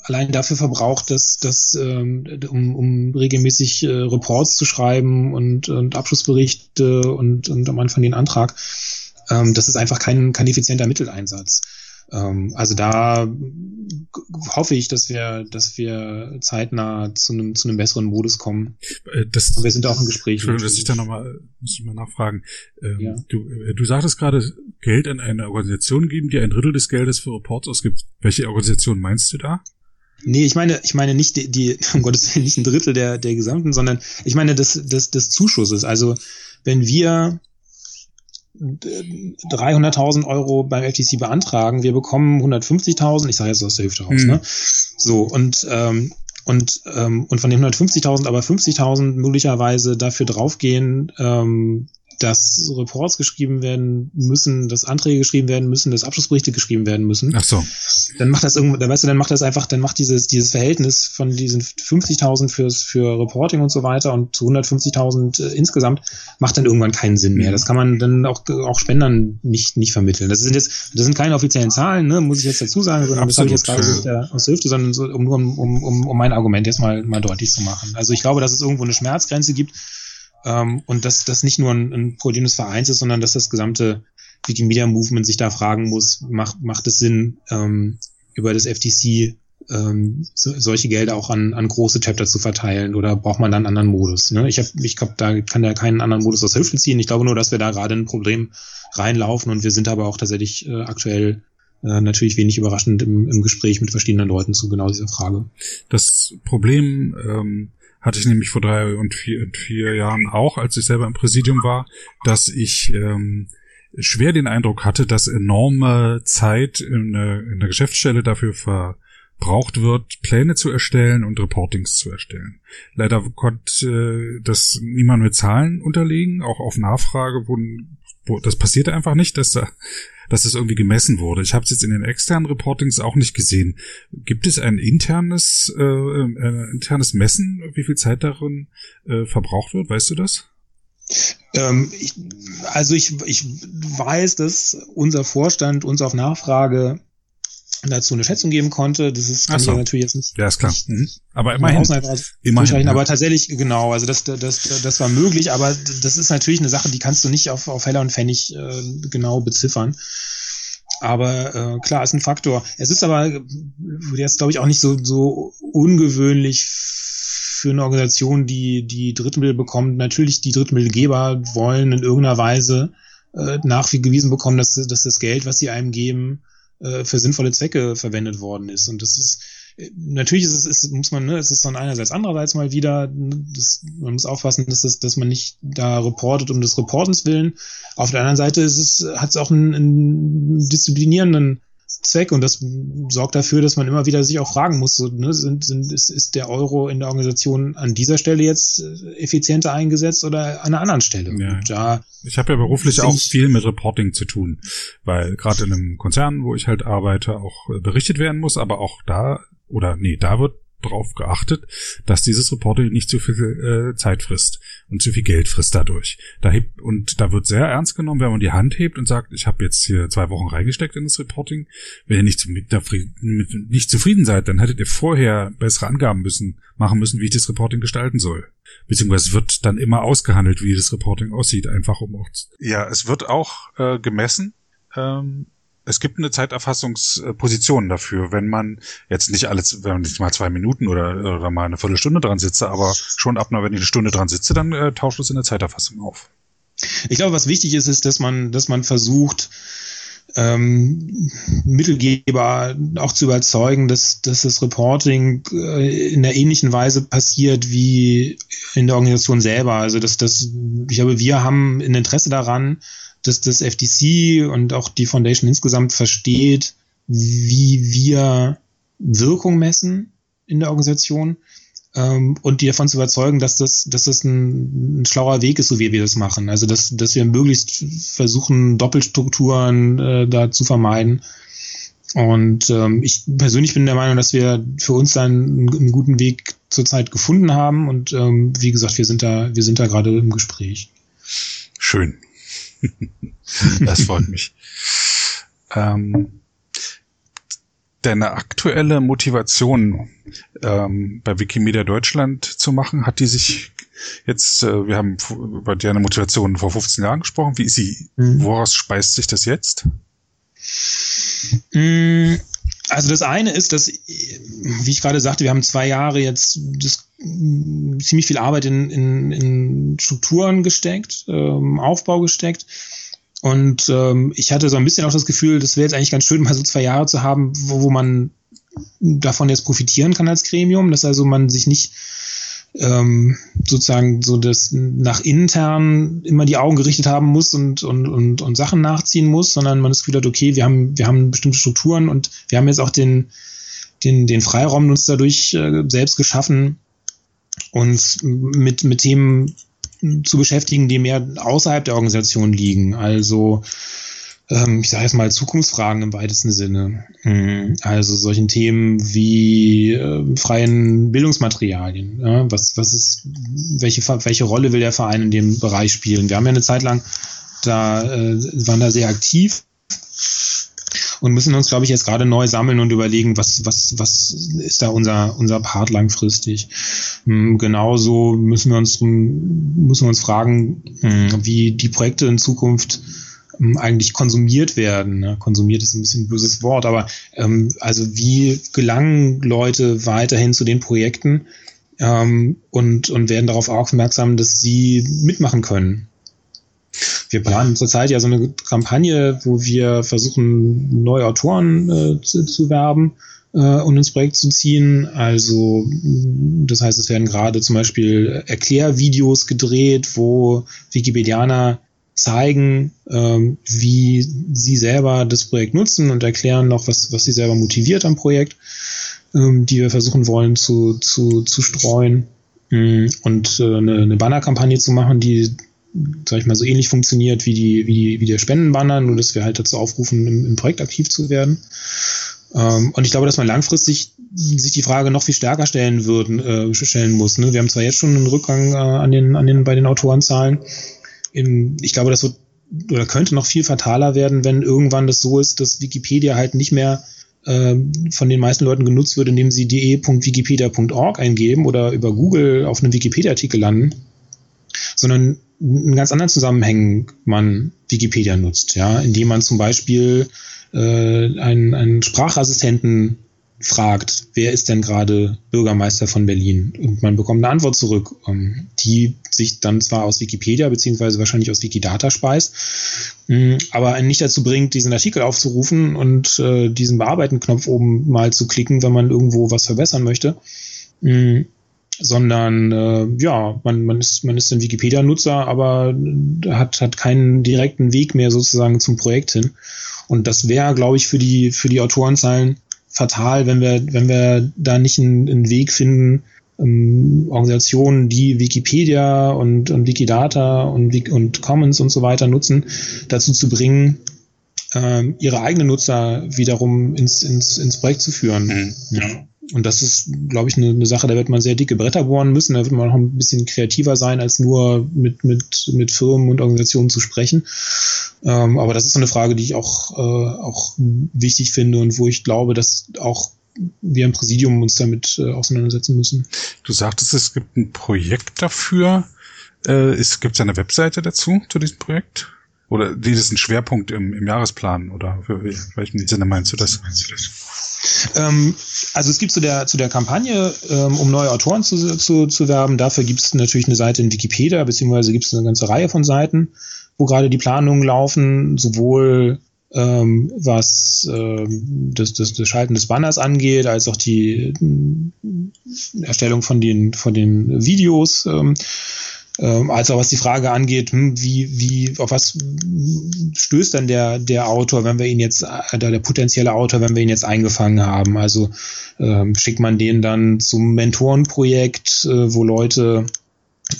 allein dafür verbraucht, dass, dass ähm, um, um regelmäßig äh, Reports zu schreiben und, und Abschlussberichte und, und am Anfang den Antrag. Ähm, das ist einfach kein, kein effizienter Mitteleinsatz. Ähm, also da hoffe ich, dass wir, dass wir zeitnah zu einem, zu einem besseren Modus kommen. Äh, das, wir sind auch im Gespräch. Entschuldigung, dass ich da nochmal, muss ich mal nachfragen. Ähm, ja. du, äh, du sagtest gerade, Geld an eine Organisation geben, die ein Drittel des Geldes für Reports ausgibt. Welche Organisation meinst du da? Nee, ich meine, ich meine nicht die, die um Gottes Willen, nicht ein Drittel der, der gesamten, sondern ich meine des, des, des Zuschusses. Also, wenn wir 300.000 Euro beim FTC beantragen, wir bekommen 150.000, ich sage jetzt aus der Hüfte raus, mhm. ne? So, und, ähm, und, ähm, und von den 150.000 aber 50.000 möglicherweise dafür draufgehen, ähm, dass Reports geschrieben werden müssen, dass Anträge geschrieben werden müssen, dass Abschlussberichte geschrieben werden müssen. Ach so. Dann macht das irgendwann, dann weißt du, dann macht das einfach, dann macht dieses, dieses Verhältnis von diesen 50.000 fürs, für Reporting und so weiter und zu 150.000 äh, insgesamt macht dann irgendwann keinen Sinn mehr. Mhm. Das kann man dann auch, auch Spendern nicht, nicht vermitteln. Das sind jetzt, das sind keine offiziellen Zahlen, ne, muss ich jetzt dazu sagen, sondern Absolut. das habe ich jetzt gerade aus der Hüfte, sondern so, um, um, um, um mein Argument jetzt mal, mal deutlich zu machen. Also ich glaube, dass es irgendwo eine Schmerzgrenze gibt, ähm, und dass das nicht nur ein, ein Problem des Vereins ist, sondern dass das gesamte Wikimedia Movement sich da fragen muss, macht, macht es Sinn, ähm, über das FTC ähm, so, solche Gelder auch an, an große Chapter zu verteilen oder braucht man dann einen anderen Modus? Ne? Ich, hab, ich glaube, da kann ja keinen anderen Modus aus Hilfe ziehen. Ich glaube nur, dass wir da gerade ein Problem reinlaufen und wir sind aber auch tatsächlich äh, aktuell äh, natürlich wenig überraschend im, im Gespräch mit verschiedenen Leuten zu genau dieser Frage. Das Problem ähm, hatte ich nämlich vor drei und vier, vier Jahren auch, als ich selber im Präsidium war, dass ich ähm, schwer den Eindruck hatte, dass enorme Zeit in, in der Geschäftsstelle dafür verbraucht wird, Pläne zu erstellen und Reportings zu erstellen. Leider konnte äh, das niemand mit Zahlen unterlegen, auch auf Nachfrage wurden, wo, das passierte einfach nicht, dass da dass es irgendwie gemessen wurde. Ich habe es jetzt in den externen Reportings auch nicht gesehen. Gibt es ein internes, äh, äh, internes Messen, wie viel Zeit darin äh, verbraucht wird? Weißt du das? Ähm, ich, also ich, ich weiß, dass unser Vorstand uns auf Nachfrage dazu eine Schätzung geben konnte. Das ist kann so. ich natürlich jetzt nicht. Ja, ist klar. Mhm. Aber immerhin. immerhin ja. Aber tatsächlich, genau, also das, das, das war möglich, aber das ist natürlich eine Sache, die kannst du nicht auf, auf Heller und Pfennig äh, genau beziffern. Aber äh, klar, ist ein Faktor. Es ist aber jetzt, glaube ich, auch nicht so, so ungewöhnlich für eine Organisation, die die Drittmittel bekommt. Natürlich, die Drittmittelgeber wollen in irgendeiner Weise äh, nachgewiesen bekommen, dass, dass das Geld, was sie einem geben, äh, für sinnvolle Zwecke verwendet worden ist. Und das ist äh, natürlich ist es, ist, muss man, ne, es ist dann einerseits andererseits mal wieder, das, man muss aufpassen, dass, das, dass man nicht da reportet um des Reportens willen. Auf der anderen Seite ist es, hat es auch einen, einen disziplinierenden Zweck und das sorgt dafür, dass man immer wieder sich auch fragen muss, so, ne, sind, sind, ist, ist der Euro in der Organisation an dieser Stelle jetzt äh, effizienter eingesetzt oder an einer anderen Stelle? Ja. Da ich habe ja beruflich auch viel mit Reporting zu tun, weil gerade in einem Konzern, wo ich halt arbeite, auch äh, berichtet werden muss, aber auch da oder nee, da wird darauf geachtet, dass dieses Reporting nicht zu viel äh, Zeit frisst und zu viel Geld frisst dadurch. Da hebt, und da wird sehr ernst genommen, wenn man die Hand hebt und sagt, ich habe jetzt hier zwei Wochen reingesteckt in das Reporting. Wenn ihr nicht, mit, mit, nicht zufrieden seid, dann hättet ihr vorher bessere Angaben müssen, machen müssen, wie ich das Reporting gestalten soll. Beziehungsweise wird dann immer ausgehandelt, wie das Reporting aussieht, einfach um auch. Ja, es wird auch äh, gemessen. Ähm, es gibt eine Zeiterfassungsposition dafür, wenn man jetzt nicht alles, wenn man nicht mal zwei Minuten oder, oder mal eine Viertelstunde dran sitze, aber schon ab, wenn ich eine Stunde dran sitze, dann äh, tauscht es in der Zeiterfassung auf. Ich glaube, was wichtig ist, ist, dass man, dass man versucht, ähm, Mittelgeber auch zu überzeugen, dass, dass das Reporting äh, in einer ähnlichen Weise passiert wie in der Organisation selber. Also dass das, ich glaube, wir haben ein Interesse daran, dass das FTC und auch die Foundation insgesamt versteht, wie wir Wirkung messen in der Organisation ähm, und die davon zu überzeugen, dass das, dass das ein, ein, schlauer Weg ist, so wie wir das machen. Also dass, dass wir möglichst versuchen, Doppelstrukturen äh, da zu vermeiden. Und ähm, ich persönlich bin der Meinung, dass wir für uns einen, einen guten Weg zurzeit gefunden haben. Und ähm, wie gesagt, wir sind da, wir sind da gerade im Gespräch. Schön. Das freut mich. ähm, deine aktuelle Motivation ähm, bei Wikimedia Deutschland zu machen, hat die sich jetzt, äh, wir haben über deine Motivation vor 15 Jahren gesprochen, wie ist sie, mhm. woraus speist sich das jetzt? Mm, also das eine ist, dass, wie ich gerade sagte, wir haben zwei Jahre jetzt das, ziemlich viel Arbeit in, in, in Strukturen gesteckt, ähm, Aufbau gesteckt. Und ähm, ich hatte so ein bisschen auch das Gefühl, das wäre jetzt eigentlich ganz schön, mal so zwei Jahre zu haben, wo, wo man davon jetzt profitieren kann als Gremium, dass also man sich nicht ähm, sozusagen so das nach intern immer die Augen gerichtet haben muss und, und, und, und Sachen nachziehen muss, sondern man das Gefühl hat, okay, wir haben, wir haben bestimmte Strukturen und wir haben jetzt auch den, den, den Freiraum uns dadurch äh, selbst geschaffen, uns mit, mit Themen zu beschäftigen, die mehr außerhalb der Organisation liegen. Also ähm, ich sage jetzt mal Zukunftsfragen im weitesten Sinne. Mhm. Also solchen Themen wie äh, freien Bildungsmaterialien. Ja? Was, was ist, welche, welche Rolle will der Verein in dem Bereich spielen? Wir haben ja eine Zeit lang da äh, waren da sehr aktiv und müssen uns, glaube ich, jetzt gerade neu sammeln und überlegen, was, was, was ist da unser, unser Part langfristig. Hm, genauso müssen wir uns, müssen wir uns fragen, hm, wie die Projekte in Zukunft hm, eigentlich konsumiert werden. Konsumiert ist ein bisschen ein böses Wort, aber ähm, also wie gelangen Leute weiterhin zu den Projekten ähm, und, und werden darauf aufmerksam, dass sie mitmachen können. Wir planen zurzeit ja so eine Kampagne, wo wir versuchen, neue Autoren äh, zu, zu werben und ins Projekt zu ziehen. Also das heißt, es werden gerade zum Beispiel Erklärvideos gedreht, wo Wikipedianer zeigen, ähm, wie sie selber das Projekt nutzen und erklären noch, was, was sie selber motiviert am Projekt, ähm, die wir versuchen wollen zu, zu, zu streuen. Mm, und äh, eine, eine Bannerkampagne zu machen, die sag ich mal, so ähnlich funktioniert wie die, wie, wie der Spendenbanner, nur dass wir halt dazu aufrufen, im, im Projekt aktiv zu werden. Ähm, und ich glaube, dass man langfristig sich die Frage noch viel stärker stellen würden, äh, stellen muss. Ne? Wir haben zwar jetzt schon einen Rückgang äh, an den, an den, bei den Autorenzahlen. In, ich glaube, das wird oder könnte noch viel fataler werden, wenn irgendwann das so ist, dass Wikipedia halt nicht mehr äh, von den meisten Leuten genutzt wird, indem sie de.wikipedia.org eingeben oder über Google auf einem Wikipedia-Artikel landen, sondern in ganz anderen Zusammenhängen man Wikipedia nutzt, ja, indem man zum Beispiel äh, einen, einen Sprachassistenten fragt, wer ist denn gerade Bürgermeister von Berlin? Und man bekommt eine Antwort zurück, ähm, die sich dann zwar aus Wikipedia beziehungsweise wahrscheinlich aus Wikidata speist, mh, aber einen nicht dazu bringt, diesen Artikel aufzurufen und äh, diesen Bearbeiten-Knopf oben mal zu klicken, wenn man irgendwo was verbessern möchte. Mh, sondern äh, ja, man, man ist man ist ein Wikipedia-Nutzer, aber hat hat keinen direkten Weg mehr sozusagen zum Projekt hin. Und das wäre, glaube ich, für die für die Autorenzahlen fatal, wenn wir wenn wir da nicht einen, einen Weg finden, ähm, Organisationen, die Wikipedia und, und Wikidata und, und Commons und so weiter nutzen, dazu zu bringen, ähm, ihre eigenen Nutzer wiederum ins, ins, ins Projekt zu führen. Mhm. Ja. Und das ist, glaube ich, eine, eine, Sache, da wird man sehr dicke Bretter bohren müssen. Da wird man noch ein bisschen kreativer sein, als nur mit, mit, mit Firmen und Organisationen zu sprechen. Ähm, aber das ist so eine Frage, die ich auch, äh, auch wichtig finde und wo ich glaube, dass auch wir im Präsidium uns damit äh, auseinandersetzen müssen. Du sagtest, es gibt ein Projekt dafür. Äh, Gibt es eine Webseite dazu, zu diesem Projekt? Oder die ist ein Schwerpunkt im, im Jahresplan? Oder für welchen Sinne meinst du das? Ähm, also es gibt zu der, zu der Kampagne, ähm, um neue Autoren zu, zu, zu werben, dafür gibt es natürlich eine Seite in Wikipedia, beziehungsweise gibt es eine ganze Reihe von Seiten, wo gerade die Planungen laufen, sowohl ähm, was ähm, das, das, das Schalten des Banners angeht, als auch die äh, Erstellung von den, von den Videos. Ähm, ähm, als auch was die Frage angeht, hm, wie, wie, auf was stößt dann der, der Autor, wenn wir ihn jetzt, äh, der, der potenzielle Autor, wenn wir ihn jetzt eingefangen haben? Also ähm, schickt man den dann zum Mentorenprojekt, äh, wo Leute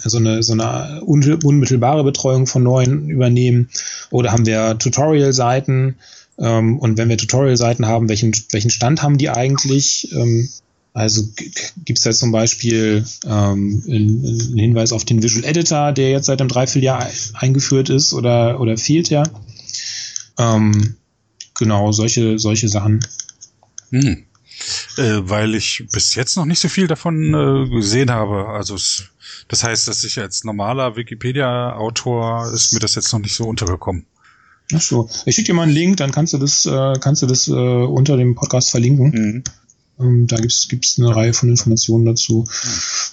so eine, so eine unmittelbare Betreuung von neuen übernehmen? Oder haben wir Tutorial-Seiten? Ähm, und wenn wir Tutorial-Seiten haben, welchen, welchen Stand haben die eigentlich? Also gibt es da zum Beispiel ähm, einen Hinweis auf den Visual Editor, der jetzt seit einem Dreivierteljahr eingeführt ist oder, oder fehlt ja. Ähm, genau, solche, solche Sachen. Hm. Äh, weil ich bis jetzt noch nicht so viel davon äh, gesehen habe. Also es, das heißt, dass ich als normaler Wikipedia-Autor ist mir das jetzt noch nicht so untergekommen. Ach so. Ich schicke dir mal einen Link, dann kannst du das, äh, kannst du das äh, unter dem Podcast verlinken. Mhm. Ähm, da gibt's gibt's eine Reihe von Informationen dazu.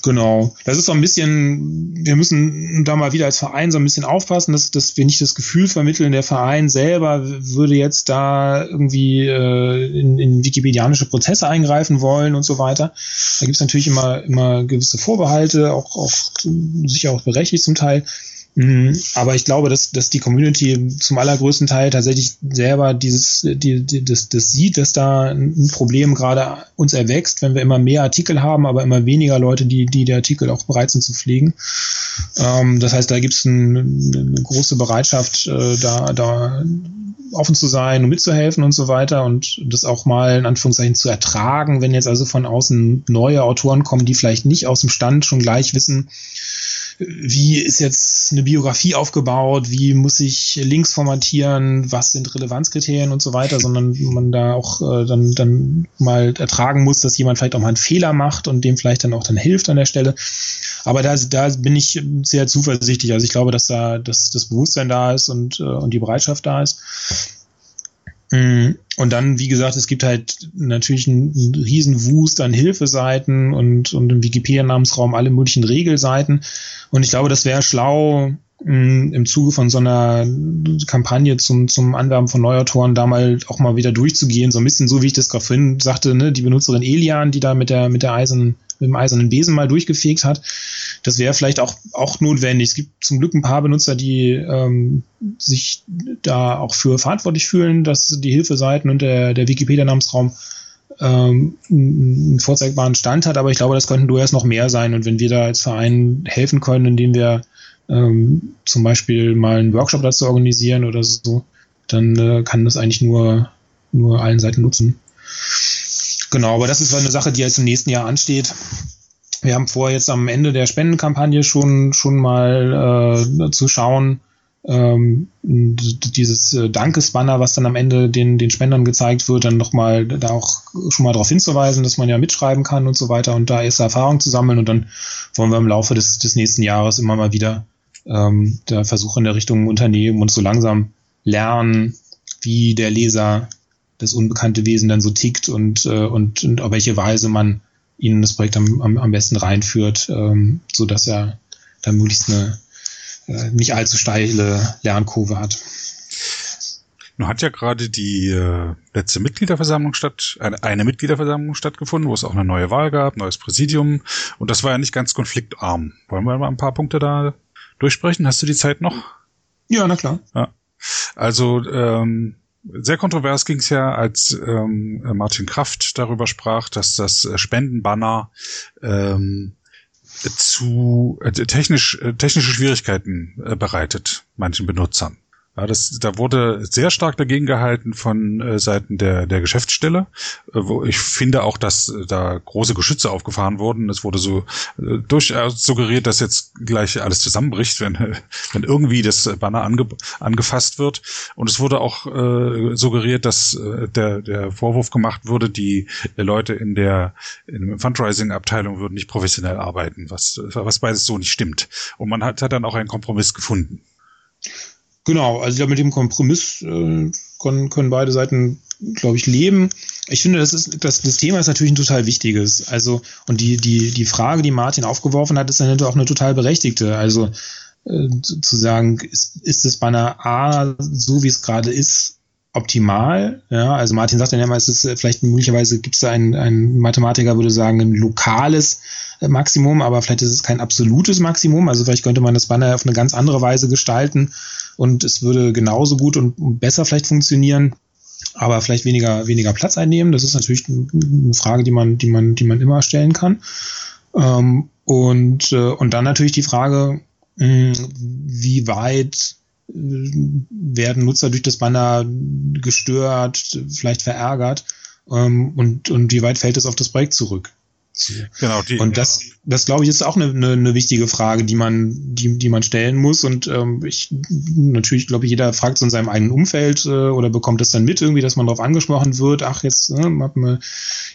Genau. Das ist so ein bisschen, wir müssen da mal wieder als Verein so ein bisschen aufpassen, dass, dass wir nicht das Gefühl vermitteln, der Verein selber würde jetzt da irgendwie äh, in, in wikipedianische Prozesse eingreifen wollen und so weiter. Da gibt's natürlich immer, immer gewisse Vorbehalte, auch, auch sicher auch berechtigt zum Teil. Mhm. Aber ich glaube, dass, dass die Community zum allergrößten Teil tatsächlich selber dieses, die, die, das, das sieht, dass da ein Problem gerade uns erwächst, wenn wir immer mehr Artikel haben, aber immer weniger Leute, die, die die Artikel auch bereit sind zu pflegen. Ähm, das heißt, da gibt es ein, eine große Bereitschaft, äh, da, da offen zu sein und mitzuhelfen und so weiter und das auch mal in Anführungszeichen zu ertragen, wenn jetzt also von außen neue Autoren kommen, die vielleicht nicht aus dem Stand schon gleich wissen, wie ist jetzt eine Biografie aufgebaut, wie muss ich Links formatieren, was sind Relevanzkriterien und so weiter, sondern man da auch äh, dann, dann mal ertragen muss, dass jemand vielleicht auch mal einen Fehler macht und dem vielleicht dann auch dann hilft an der Stelle. Aber da, da bin ich sehr zuversichtlich. Also ich glaube, dass da dass das Bewusstsein da ist und, äh, und die Bereitschaft da ist. Mm, und dann, wie gesagt, es gibt halt natürlich einen, riesen Wust an Hilfeseiten und, und im Wikipedia-Namensraum alle möglichen Regelseiten. Und ich glaube, das wäre schlau, mm, im Zuge von so einer Kampagne zum, zum Anwerben von Neuautoren da mal auch mal wieder durchzugehen. So ein bisschen so, wie ich das gerade vorhin sagte, ne, die Benutzerin Elian, die da mit der, mit der eisernen, mit dem eisernen Besen mal durchgefegt hat. Das wäre vielleicht auch, auch notwendig. Es gibt zum Glück ein paar Benutzer, die ähm, sich da auch für verantwortlich fühlen, dass die Hilfeseiten und der, der Wikipedia-Namensraum ähm, einen vorzeigbaren Stand hat, aber ich glaube, das könnten durchaus noch mehr sein. Und wenn wir da als Verein helfen können, indem wir ähm, zum Beispiel mal einen Workshop dazu organisieren oder so, dann äh, kann das eigentlich nur, nur allen Seiten nutzen. Genau, aber das ist eine Sache, die jetzt im nächsten Jahr ansteht. Wir haben vor, jetzt am Ende der Spendenkampagne schon, schon mal äh, zu schauen, ähm, dieses äh, Dankesbanner, was dann am Ende den, den Spendern gezeigt wird, dann nochmal da auch schon mal darauf hinzuweisen, dass man ja mitschreiben kann und so weiter und da erste Erfahrung zu sammeln und dann wollen wir im Laufe des, des nächsten Jahres immer mal wieder ähm, der Versuch in der Richtung unternehmen und so langsam lernen, wie der Leser das unbekannte Wesen dann so tickt und, äh, und, und auf welche Weise man ihnen das Projekt am, am, am besten reinführt, ähm, so dass er da möglichst eine äh, nicht allzu steile Lernkurve hat. Nun hat ja gerade die äh, letzte Mitgliederversammlung statt, eine, eine Mitgliederversammlung stattgefunden, wo es auch eine neue Wahl gab, neues Präsidium. Und das war ja nicht ganz konfliktarm. Wollen wir mal ein paar Punkte da durchsprechen? Hast du die Zeit noch? Ja, na klar. Ja. Also ähm, sehr kontrovers ging es ja, als ähm, Martin Kraft darüber sprach, dass das Spendenbanner ähm, zu äh, technisch äh, technische Schwierigkeiten äh, bereitet manchen Benutzern. Ja, das, da wurde sehr stark dagegen gehalten von äh, Seiten der, der Geschäftsstelle, äh, wo ich finde auch, dass äh, da große Geschütze aufgefahren wurden. Es wurde so äh, durchaus suggeriert, dass jetzt gleich alles zusammenbricht, wenn, wenn irgendwie das Banner ange, angefasst wird. Und es wurde auch äh, suggeriert, dass äh, der, der Vorwurf gemacht wurde, die Leute in der in der Fundraising-Abteilung würden nicht professionell arbeiten, was, was beides so nicht stimmt. Und man hat, hat dann auch einen Kompromiss gefunden. Genau, also mit dem Kompromiss äh, können, können beide Seiten, glaube ich, leben. Ich finde, das ist das, das Thema ist natürlich ein total wichtiges. Also und die die die Frage, die Martin aufgeworfen hat, ist dann auch eine total berechtigte. Also äh, zu sagen, ist, ist das Banner A so wie es gerade ist optimal? Ja, also Martin sagt dann ja mal, es ist äh, vielleicht möglicherweise gibt es da einen, einen Mathematiker würde sagen ein lokales Maximum, aber vielleicht ist es kein absolutes Maximum. Also vielleicht könnte man das Banner auf eine ganz andere Weise gestalten und es würde genauso gut und besser vielleicht funktionieren, aber vielleicht weniger, weniger Platz einnehmen. Das ist natürlich eine Frage, die man, die man, die man immer stellen kann. Ähm, und, äh, und dann natürlich die Frage, hm, wie weit äh, werden Nutzer durch das Banner gestört, vielleicht verärgert ähm, und, und wie weit fällt es auf das Projekt zurück? Genau. Die, und das, das glaube ich, ist auch eine, eine, eine wichtige Frage, die man, die, die man stellen muss. Und ähm, ich natürlich glaube ich, jeder fragt so in seinem eigenen Umfeld äh, oder bekommt das dann mit irgendwie, dass man darauf angesprochen wird. Ach, jetzt äh, hat man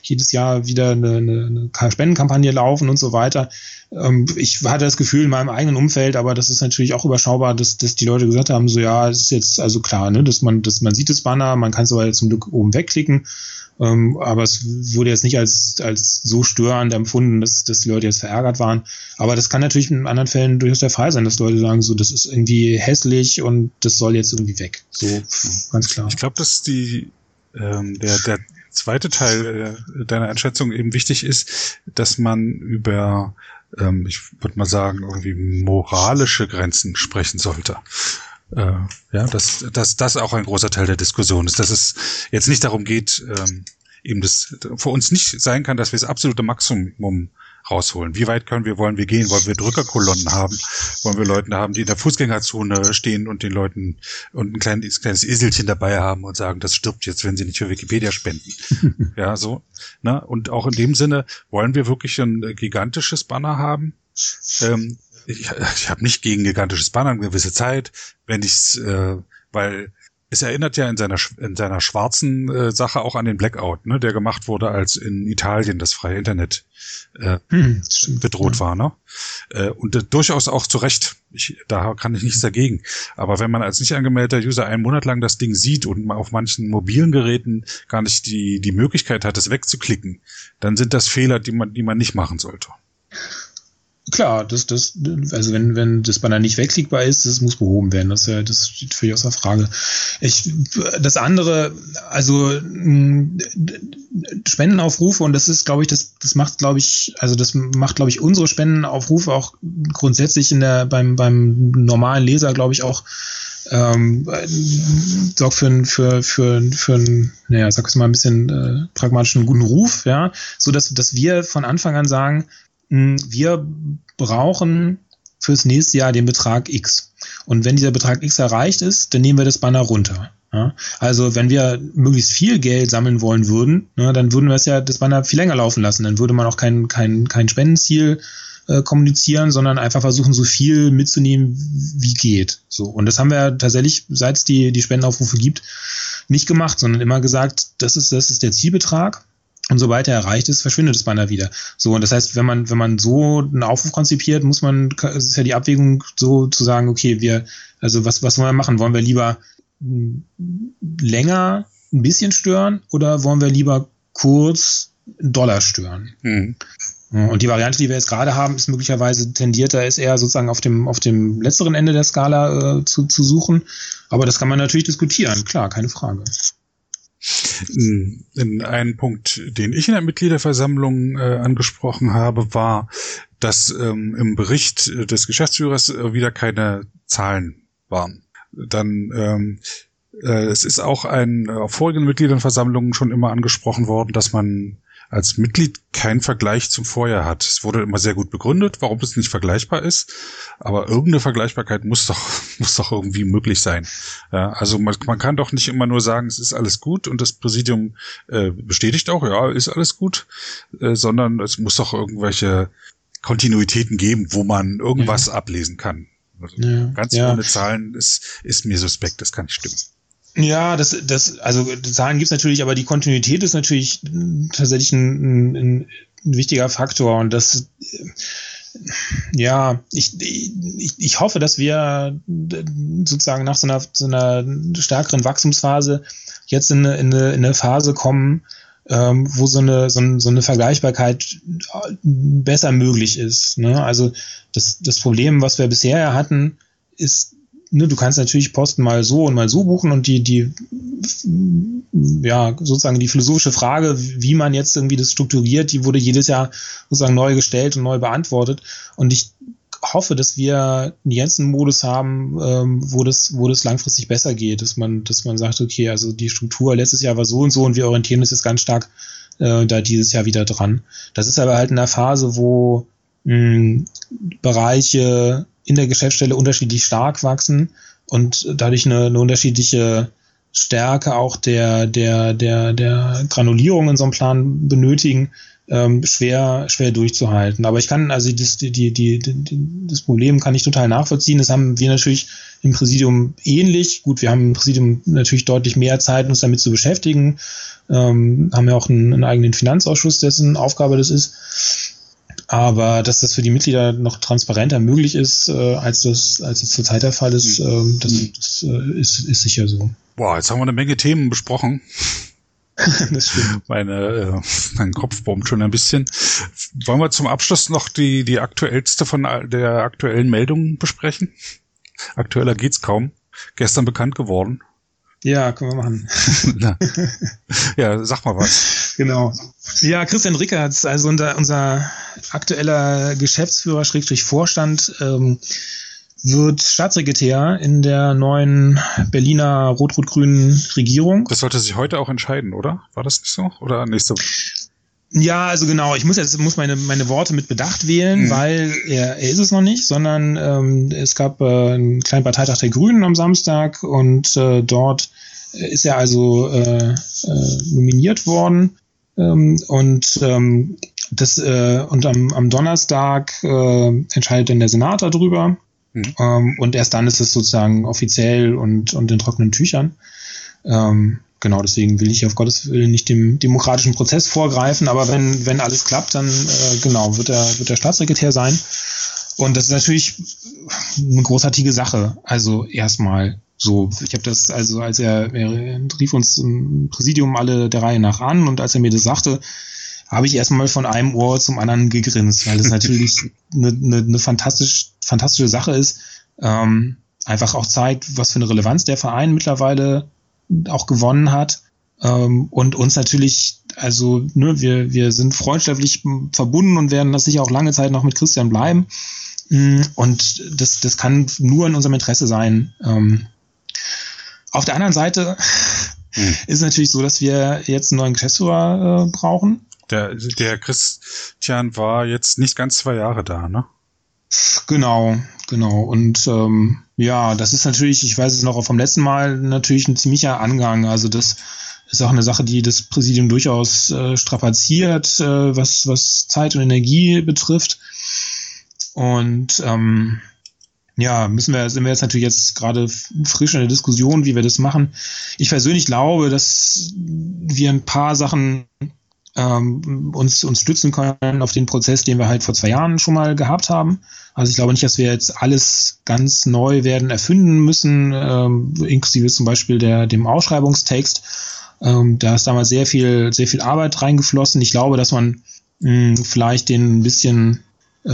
jedes Jahr wieder eine, eine, eine Spendenkampagne laufen und so weiter. Ähm, ich hatte das Gefühl in meinem eigenen Umfeld, aber das ist natürlich auch überschaubar, dass, dass die Leute gesagt haben, so ja, es ist jetzt also klar, ne, dass man, dass man sieht das Banner, man kann es aber zum Glück oben wegklicken ähm, aber es wurde jetzt nicht als, als so störend empfunden, dass, dass die Leute jetzt verärgert waren. Aber das kann natürlich in anderen Fällen durchaus der Fall sein, dass Leute sagen, so, das ist irgendwie hässlich und das soll jetzt irgendwie weg. So, ganz klar. Ich glaube, dass die, ähm, der, der zweite Teil äh, deiner Einschätzung eben wichtig ist, dass man über ähm, ich würde mal sagen, irgendwie moralische Grenzen sprechen sollte äh, ja, dass, dass das auch ein großer Teil der Diskussion ist, dass es jetzt nicht darum geht, ähm, eben das für uns nicht sein kann, dass wir das absolute Maximum rausholen. Wie weit können wir, wollen wir gehen? Wollen wir Drückerkolonnen haben? Wollen wir Leute haben, die in der Fußgängerzone stehen und den Leuten und ein kleines, kleines Eselchen dabei haben und sagen, das stirbt jetzt, wenn sie nicht für Wikipedia spenden. ja, so. Ne? Und auch in dem Sinne, wollen wir wirklich ein gigantisches Banner haben? Ähm, ich, ich habe nicht gegen gigantisches Banner eine gewisse Zeit, wenn ich's, äh, weil es erinnert ja in seiner in seiner schwarzen äh, Sache auch an den Blackout, ne, der gemacht wurde, als in Italien das freie Internet äh, hm, bedroht ja. war, ne? Äh, und äh, durchaus auch zu Recht. Ich, da kann ich nichts dagegen. Aber wenn man als nicht angemeldeter User einen Monat lang das Ding sieht und auf manchen mobilen Geräten gar nicht die die Möglichkeit hat, es wegzuklicken, dann sind das Fehler, die man die man nicht machen sollte. Klar, das, das, also wenn, wenn das Banner nicht wegklickbar ist, das muss behoben werden. Das, das steht völlig außer Frage. Ich, das andere, also Spendenaufrufe, und das ist, glaube ich, das, das macht, glaube ich, also das macht, glaube ich, unsere Spendenaufrufe auch grundsätzlich in der, beim, beim normalen Leser, glaube ich, auch ähm, sorgt für, für, für, für einen, naja, sag ich mal, ein bisschen äh, pragmatischen guten Ruf, ja, so dass, dass wir von Anfang an sagen, wir brauchen fürs nächste Jahr den Betrag X. Und wenn dieser Betrag X erreicht ist, dann nehmen wir das Banner runter. Ja, also wenn wir möglichst viel Geld sammeln wollen würden, ne, dann würden wir es ja das Banner viel länger laufen lassen. Dann würde man auch kein, kein, kein Spendenziel äh, kommunizieren, sondern einfach versuchen, so viel mitzunehmen, wie geht. So. Und das haben wir tatsächlich, seit es die, die Spendenaufrufe gibt, nicht gemacht, sondern immer gesagt, das ist, das ist der Zielbetrag. Und sobald er erreicht ist, verschwindet das Banner wieder. So, und das heißt, wenn man, wenn man so einen Aufruf konzipiert, muss man, es ist ja die Abwägung, so zu sagen, okay, wir, also was, was wollen wir machen? Wollen wir lieber länger ein bisschen stören oder wollen wir lieber kurz Dollar stören? Mhm. Und die Variante, die wir jetzt gerade haben, ist möglicherweise tendierter, ist eher sozusagen auf dem, auf dem letzteren Ende der Skala äh, zu, zu suchen. Aber das kann man natürlich diskutieren, klar, keine Frage. In einen Punkt, den ich in der Mitgliederversammlung äh, angesprochen habe, war, dass ähm, im Bericht des Geschäftsführers äh, wieder keine Zahlen waren. Dann ähm, äh, es ist auch ein äh, vorigen Mitgliederversammlungen schon immer angesprochen worden, dass man als Mitglied keinen Vergleich zum Vorjahr hat. Es wurde immer sehr gut begründet, warum es nicht vergleichbar ist, aber irgendeine Vergleichbarkeit muss doch, muss doch irgendwie möglich sein. Ja, also man, man kann doch nicht immer nur sagen, es ist alles gut und das Präsidium äh, bestätigt auch, ja, ist alles gut, äh, sondern es muss doch irgendwelche Kontinuitäten geben, wo man irgendwas ja. ablesen kann. Also ja, ganz ohne Zahlen ist, ist mir suspekt, das kann nicht stimmen. Ja, das, das, also Zahlen gibt's natürlich, aber die Kontinuität ist natürlich tatsächlich ein, ein, ein wichtiger Faktor und das ja, ich, ich, ich hoffe, dass wir sozusagen nach so einer, so einer stärkeren Wachstumsphase jetzt in eine, in eine, in eine Phase kommen, ähm, wo so eine, so, eine, so eine Vergleichbarkeit besser möglich ist. Ne? Also das, das Problem, was wir bisher hatten, ist, ne, du kannst natürlich Posten mal so und mal so buchen und die, die, ja, sozusagen die philosophische Frage, wie man jetzt irgendwie das strukturiert, die wurde jedes Jahr sozusagen neu gestellt und neu beantwortet. Und ich hoffe, dass wir einen Jensen-Modus haben, ähm, wo das, wo das langfristig besser geht, dass man, dass man sagt, okay, also die Struktur letztes Jahr war so und so und wir orientieren uns jetzt ganz stark äh, da dieses Jahr wieder dran. Das ist aber halt in der Phase, wo mh, Bereiche in der Geschäftsstelle unterschiedlich stark wachsen und dadurch eine, eine unterschiedliche Stärke auch der, der, der, der Granulierung in so einem Plan benötigen, ähm, schwer, schwer durchzuhalten. Aber ich kann, also das, die, die, die, das Problem kann ich total nachvollziehen. Das haben wir natürlich im Präsidium ähnlich. Gut, wir haben im Präsidium natürlich deutlich mehr Zeit, uns damit zu beschäftigen. Ähm, haben ja auch einen, einen eigenen Finanzausschuss, dessen Aufgabe das ist. Aber dass das für die Mitglieder noch transparenter möglich ist, äh, als das als es zurzeit der Fall ist, äh, das, das äh, ist, ist sicher so. Boah, jetzt haben wir eine Menge Themen besprochen. das stimmt. Meine, äh, mein Kopf bombt schon ein bisschen. Wollen wir zum Abschluss noch die, die aktuellste von der aktuellen Meldungen besprechen? Aktueller geht's kaum. Gestern bekannt geworden. Ja, können wir machen. ja, sag mal was. Genau. Ja, Christian Rickertz, also unser, unser aktueller Geschäftsführer, Schrägstrich Vorstand, ähm, wird Staatssekretär in der neuen Berliner rot-rot-grünen Regierung. Das sollte sich heute auch entscheiden, oder? War das nicht so? Oder nächste Woche? Ja, also genau. Ich muss jetzt muss meine meine Worte mit Bedacht wählen, mhm. weil er, er ist es noch nicht, sondern ähm, es gab äh, einen kleinen Parteitag der Grünen am Samstag und äh, dort ist er also äh, äh, nominiert worden ähm, und ähm, das äh, und am, am Donnerstag äh, entscheidet dann der Senat darüber Mhm. Ähm, und erst dann ist es sozusagen offiziell und, und in trockenen Tüchern. Ähm, genau, deswegen will ich auf Gottes Willen nicht dem demokratischen Prozess vorgreifen, aber wenn, wenn alles klappt, dann äh, genau, wird er, wird er Staatssekretär sein. Und das ist natürlich eine großartige Sache. Also erstmal so, ich habe das, also als er, er rief uns im Präsidium alle der Reihe nach an und als er mir das sagte, habe ich erstmal von einem Ohr zum anderen gegrinst, weil das natürlich eine, eine, eine fantastisch, fantastische Sache ist. Ähm, einfach auch zeigt, was für eine Relevanz der Verein mittlerweile auch gewonnen hat. Ähm, und uns natürlich, also ne, wir, wir sind freundschaftlich verbunden und werden das sicher auch lange Zeit noch mit Christian bleiben. Mm, und das, das kann nur in unserem Interesse sein. Ähm, auf der anderen Seite hm. ist es natürlich so, dass wir jetzt einen neuen Geschäftsführer äh, brauchen. Der, der Christian war jetzt nicht ganz zwei Jahre da, ne? Genau, genau. Und ähm, ja, das ist natürlich, ich weiß es noch vom letzten Mal, natürlich ein ziemlicher Angang. Also das ist auch eine Sache, die das Präsidium durchaus äh, strapaziert, äh, was, was Zeit und Energie betrifft. Und ähm, ja, müssen wir, sind wir jetzt natürlich jetzt gerade frisch in der Diskussion, wie wir das machen. Ich persönlich glaube, dass wir ein paar Sachen ähm, uns, uns stützen können auf den Prozess, den wir halt vor zwei Jahren schon mal gehabt haben. Also ich glaube nicht, dass wir jetzt alles ganz neu werden erfinden müssen, ähm, inklusive zum Beispiel der, dem Ausschreibungstext. Ähm, da ist damals sehr viel, sehr viel Arbeit reingeflossen. Ich glaube, dass man mh, vielleicht den ein bisschen äh,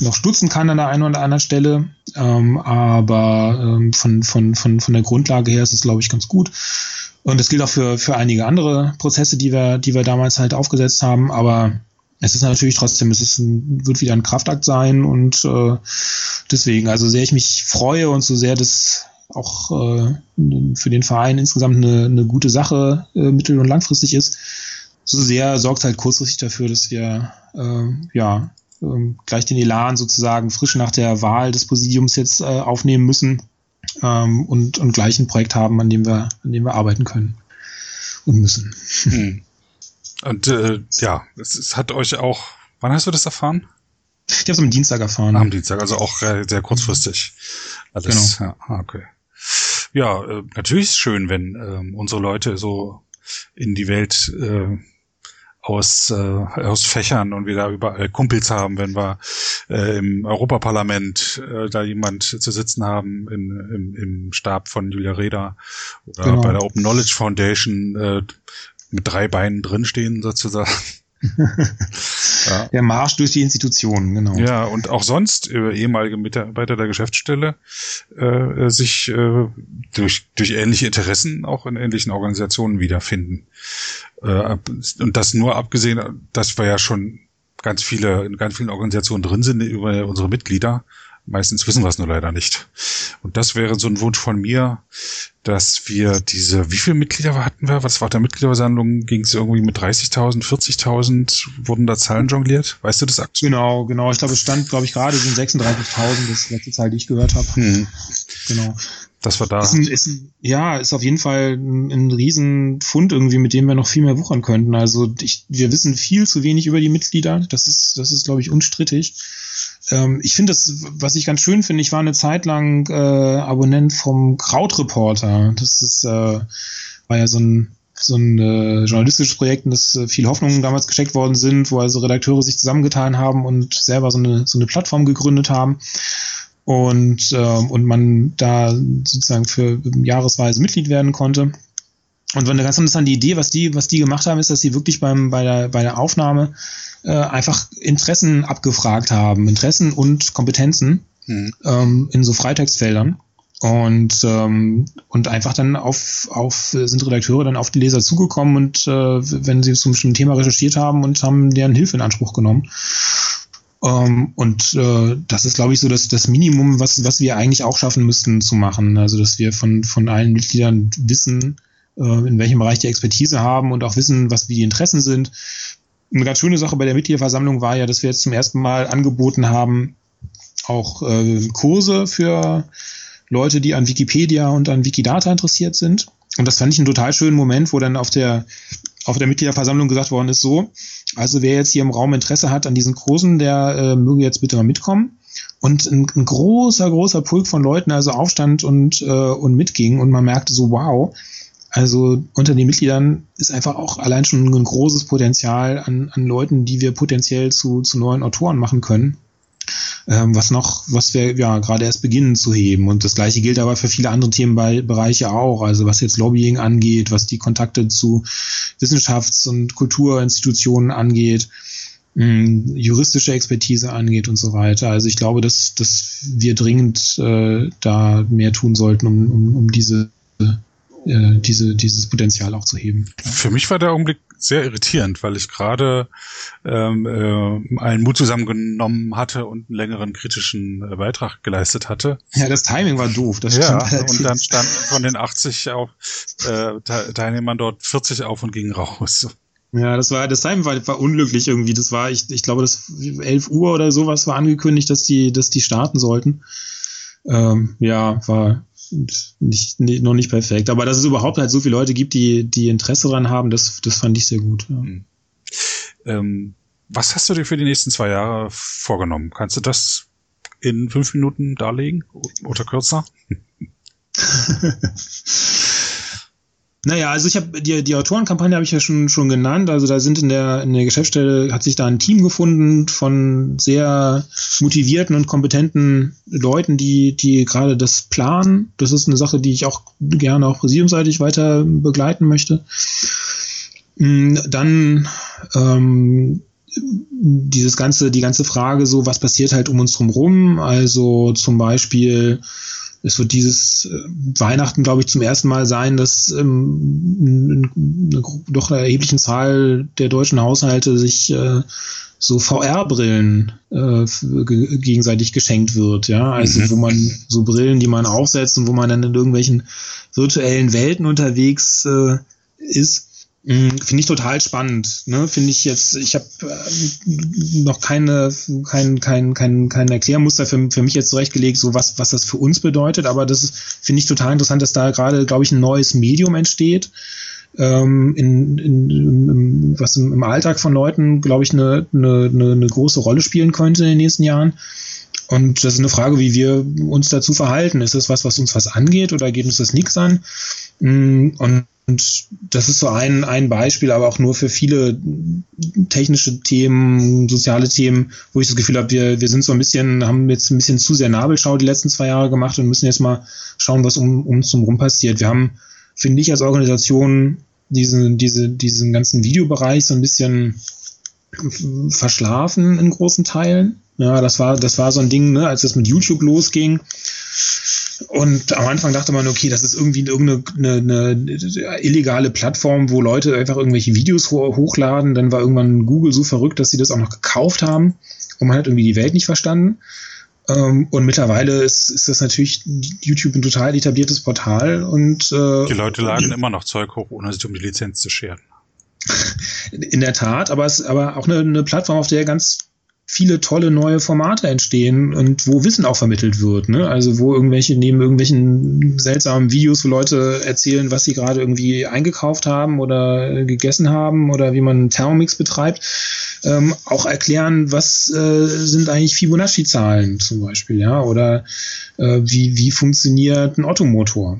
noch stutzen kann an der einen oder anderen Stelle. Ähm, aber ähm, von, von, von, von der Grundlage her ist es, glaube ich, ganz gut. Und das gilt auch für, für einige andere Prozesse, die wir, die wir damals halt aufgesetzt haben. Aber es ist natürlich trotzdem, es ist ein, wird wieder ein Kraftakt sein und äh, deswegen, also sehr ich mich freue und so sehr das auch äh, für den Verein insgesamt eine, eine gute Sache äh, mittel- und langfristig ist, so sehr sorgt halt kurzfristig dafür, dass wir äh, ja äh, gleich den Elan sozusagen frisch nach der Wahl des Präsidiums jetzt äh, aufnehmen müssen ähm, und, und gleich ein Projekt haben, an dem wir, an dem wir arbeiten können und müssen. Hm. Und äh, ja, es, es hat euch auch. Wann hast du das erfahren? Ich habe es am Dienstag erfahren. Am Dienstag, also auch sehr kurzfristig. Alles. Genau. Ja, ah, okay. Ja, äh, natürlich ist es schön, wenn äh, unsere Leute so in die Welt äh, aus, äh, aus Fächern und wir da überall Kumpels haben, wenn wir äh, im Europaparlament äh, da jemand zu sitzen haben in, im, im Stab von Julia Reda oder genau. bei der Open Knowledge Foundation äh, mit drei Beinen drinstehen sozusagen. ja. Der Marsch durch die Institutionen, genau. Ja, und auch sonst äh, ehemalige Mitarbeiter der Geschäftsstelle äh, äh, sich äh, durch, durch ähnliche Interessen auch in ähnlichen Organisationen wiederfinden. Äh, und das nur abgesehen, dass wir ja schon ganz viele, in ganz vielen Organisationen drin sind über unsere Mitglieder, Meistens wissen wir es nur leider nicht. Und das wäre so ein Wunsch von mir, dass wir diese, wie viele Mitglieder hatten wir? Was war der Mitgliederversammlung? Ging es irgendwie mit 30.000, 40.000? Wurden da Zahlen jongliert? Weißt du das aktuell? Genau, genau. Ich glaube, es stand, glaube ich, gerade sind 36.000, das letzte Zahl, die ich gehört habe. Hm. Genau. Das war da. Ist ein, ist ein, ja, ist auf jeden Fall ein, ein Riesenfund irgendwie, mit dem wir noch viel mehr wuchern könnten. Also ich, wir wissen viel zu wenig über die Mitglieder. Das ist, das ist, glaube ich, unstrittig ähm, ich finde das, was ich ganz schön finde, ich war eine Zeit lang äh, Abonnent vom Krautreporter. Das ist, äh, war ja so ein so ein äh, journalistisches Projekt, in das äh, viel Hoffnungen damals gesteckt worden sind, wo also Redakteure sich zusammengetan haben und selber so eine, so eine Plattform gegründet haben und, äh, und man da sozusagen für jahresweise Mitglied werden konnte. Und eine ganz interessante Idee, was die, was die gemacht haben, ist, dass sie wirklich beim, bei, der, bei der Aufnahme äh, einfach Interessen abgefragt haben, Interessen und Kompetenzen mhm. ähm, in so Freitextfeldern. Und, ähm, und einfach dann auf, auf sind Redakteure dann auf die Leser zugekommen und äh, wenn sie zum bestimmten Thema recherchiert haben und haben deren Hilfe in Anspruch genommen. Ähm, und äh, das ist, glaube ich, so das, das Minimum, was, was wir eigentlich auch schaffen müssten zu machen. Also dass wir von, von allen Mitgliedern wissen, äh, in welchem Bereich die Expertise haben und auch wissen, was wie die Interessen sind eine ganz schöne Sache bei der Mitgliederversammlung war ja, dass wir jetzt zum ersten Mal angeboten haben, auch äh, Kurse für Leute, die an Wikipedia und an Wikidata interessiert sind. Und das fand ich einen total schönen Moment, wo dann auf der, auf der Mitgliederversammlung gesagt worden ist, so, also wer jetzt hier im Raum Interesse hat an diesen Kursen, der äh, möge jetzt bitte mal mitkommen. Und ein, ein großer, großer Pulk von Leuten also aufstand und, äh, und mitging und man merkte so, wow, also unter den Mitgliedern ist einfach auch allein schon ein großes Potenzial an, an Leuten, die wir potenziell zu, zu neuen Autoren machen können. Ähm, was noch, was wir ja gerade erst beginnen zu heben. Und das gleiche gilt aber für viele andere Themenbereiche auch. Also was jetzt Lobbying angeht, was die Kontakte zu Wissenschafts- und Kulturinstitutionen angeht, ähm, juristische Expertise angeht und so weiter. Also ich glaube, dass, dass wir dringend äh, da mehr tun sollten, um, um, um diese äh, diese, dieses Potenzial auch zu heben. Für mich war der Augenblick sehr irritierend, weil ich gerade ähm, äh, einen Mut zusammengenommen hatte und einen längeren kritischen äh, Beitrag geleistet hatte. Ja, das Timing war doof. Das ja, und dann standen von den 80 auf, äh, Teilnehmern dort 40 auf und gingen raus. Ja, das war, das Timing war, war unglücklich irgendwie. Das war, ich, ich glaube, das 11 Uhr oder sowas war angekündigt, dass die, dass die starten sollten. Ähm, ja, war nicht, nicht, noch nicht perfekt. Aber dass es überhaupt halt so viele Leute gibt, die, die Interesse daran haben, das, das fand ich sehr gut. Ja. Mhm. Ähm, was hast du dir für die nächsten zwei Jahre vorgenommen? Kannst du das in fünf Minuten darlegen oder kürzer? Naja, also ich habe die, die Autorenkampagne habe ich ja schon schon genannt. Also da sind in der in der Geschäftsstelle hat sich da ein Team gefunden von sehr motivierten und kompetenten Leuten, die die gerade das planen. Das ist eine Sache, die ich auch gerne auch präsidiumseitig weiter begleiten möchte. Mm, dann ähm, dieses ganze die ganze Frage so, was passiert halt um uns drum rum. Also zum Beispiel es wird dieses äh, Weihnachten, glaube ich, zum ersten Mal sein, dass ähm, eine, doch eine erhebliche Zahl der deutschen Haushalte sich äh, so VR-Brillen äh, gegenseitig geschenkt wird, ja, also mhm. wo man so Brillen, die man aufsetzt und wo man dann in irgendwelchen virtuellen Welten unterwegs äh, ist finde ich total spannend. Ne? Finde ich jetzt, ich habe äh, noch keine, kein, kein, kein, kein Erklärmuster für, für mich jetzt zurechtgelegt, so was, was das für uns bedeutet, aber das finde ich total interessant, dass da gerade, glaube ich, ein neues Medium entsteht, ähm, in, in, im, was im, im Alltag von Leuten, glaube ich, eine, eine, eine große Rolle spielen könnte in den nächsten Jahren. Und das ist eine Frage, wie wir uns dazu verhalten. Ist das was, was uns was angeht oder geht uns das nichts an? Mm, und und das ist so ein, ein Beispiel, aber auch nur für viele technische Themen, soziale Themen, wo ich das Gefühl habe, wir, wir sind so ein bisschen, haben jetzt ein bisschen zu sehr Nabelschau die letzten zwei Jahre gemacht und müssen jetzt mal schauen, was um, um uns rum passiert. Wir haben, finde ich, als Organisation diesen, diese, diesen ganzen Videobereich so ein bisschen verschlafen in großen Teilen. Ja, das war, das war so ein Ding, ne, als es mit YouTube losging und am Anfang dachte man, okay, das ist irgendwie irgendeine eine, eine illegale Plattform, wo Leute einfach irgendwelche Videos hochladen. Dann war irgendwann Google so verrückt, dass sie das auch noch gekauft haben. Und man hat irgendwie die Welt nicht verstanden. Ähm, und mittlerweile ist, ist das natürlich YouTube ein total etabliertes Portal. Und äh, die Leute laden immer noch Zeug hoch, ohne sich um die Lizenz zu scheren. In der Tat, aber es ist aber auch eine, eine Plattform, auf der ganz viele tolle neue Formate entstehen und wo Wissen auch vermittelt wird. Ne? Also wo irgendwelche neben irgendwelchen seltsamen Videos, wo Leute erzählen, was sie gerade irgendwie eingekauft haben oder gegessen haben oder wie man Thermomix betreibt, ähm, auch erklären, was äh, sind eigentlich Fibonacci-Zahlen zum Beispiel, ja, oder äh, wie, wie funktioniert ein Ottomotor.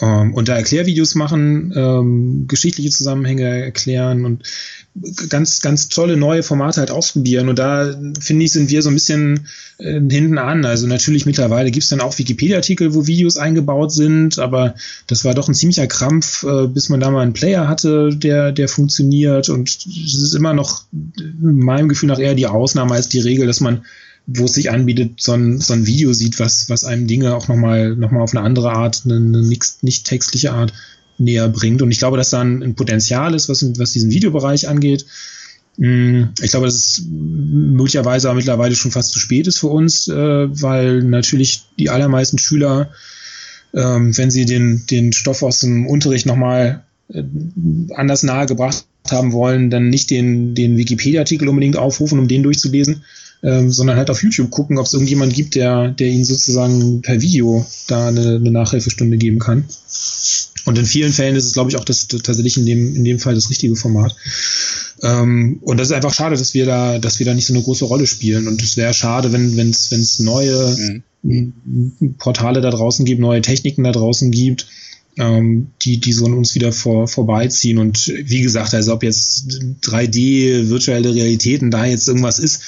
Ähm, und da Erklärvideos machen, ähm, geschichtliche Zusammenhänge erklären und ganz, ganz tolle neue Formate halt ausprobieren. Und da finde ich, sind wir so ein bisschen äh, hinten an. Also natürlich mittlerweile gibt's dann auch Wikipedia-Artikel, wo Videos eingebaut sind, aber das war doch ein ziemlicher Krampf, äh, bis man da mal einen Player hatte, der, der funktioniert. Und es ist immer noch in meinem Gefühl nach eher die Ausnahme als die Regel, dass man wo es sich anbietet, so ein, so ein Video sieht, was, was einem Dinge auch nochmal noch mal auf eine andere Art, eine, eine nicht, textliche Art näher bringt. Und ich glaube, dass da ein, ein Potenzial ist, was, was diesen Videobereich angeht. Mm, ich glaube, dass es möglicherweise mittlerweile schon fast zu spät ist für uns, äh, weil natürlich die allermeisten Schüler, ähm, wenn sie den, den Stoff aus dem Unterricht nochmal äh, anders nahegebracht haben wollen, dann nicht den, den Wikipedia-Artikel unbedingt aufrufen, um den durchzulesen, ähm, sondern halt auf YouTube gucken, ob es irgendjemand gibt, der, der ihnen sozusagen per Video da eine, eine Nachhilfestunde geben kann. Und in vielen Fällen ist es, glaube ich, auch das, tatsächlich in dem, in dem Fall das richtige Format. Ähm, und das ist einfach schade, dass wir da, dass wir da nicht so eine große Rolle spielen. Und es wäre schade, wenn wenn es wenn es neue mhm. Portale da draußen gibt, neue Techniken da draußen gibt, ähm, die die so an uns wieder vor, vorbeiziehen. Und wie gesagt, also ob jetzt 3D, virtuelle Realitäten da jetzt irgendwas ist,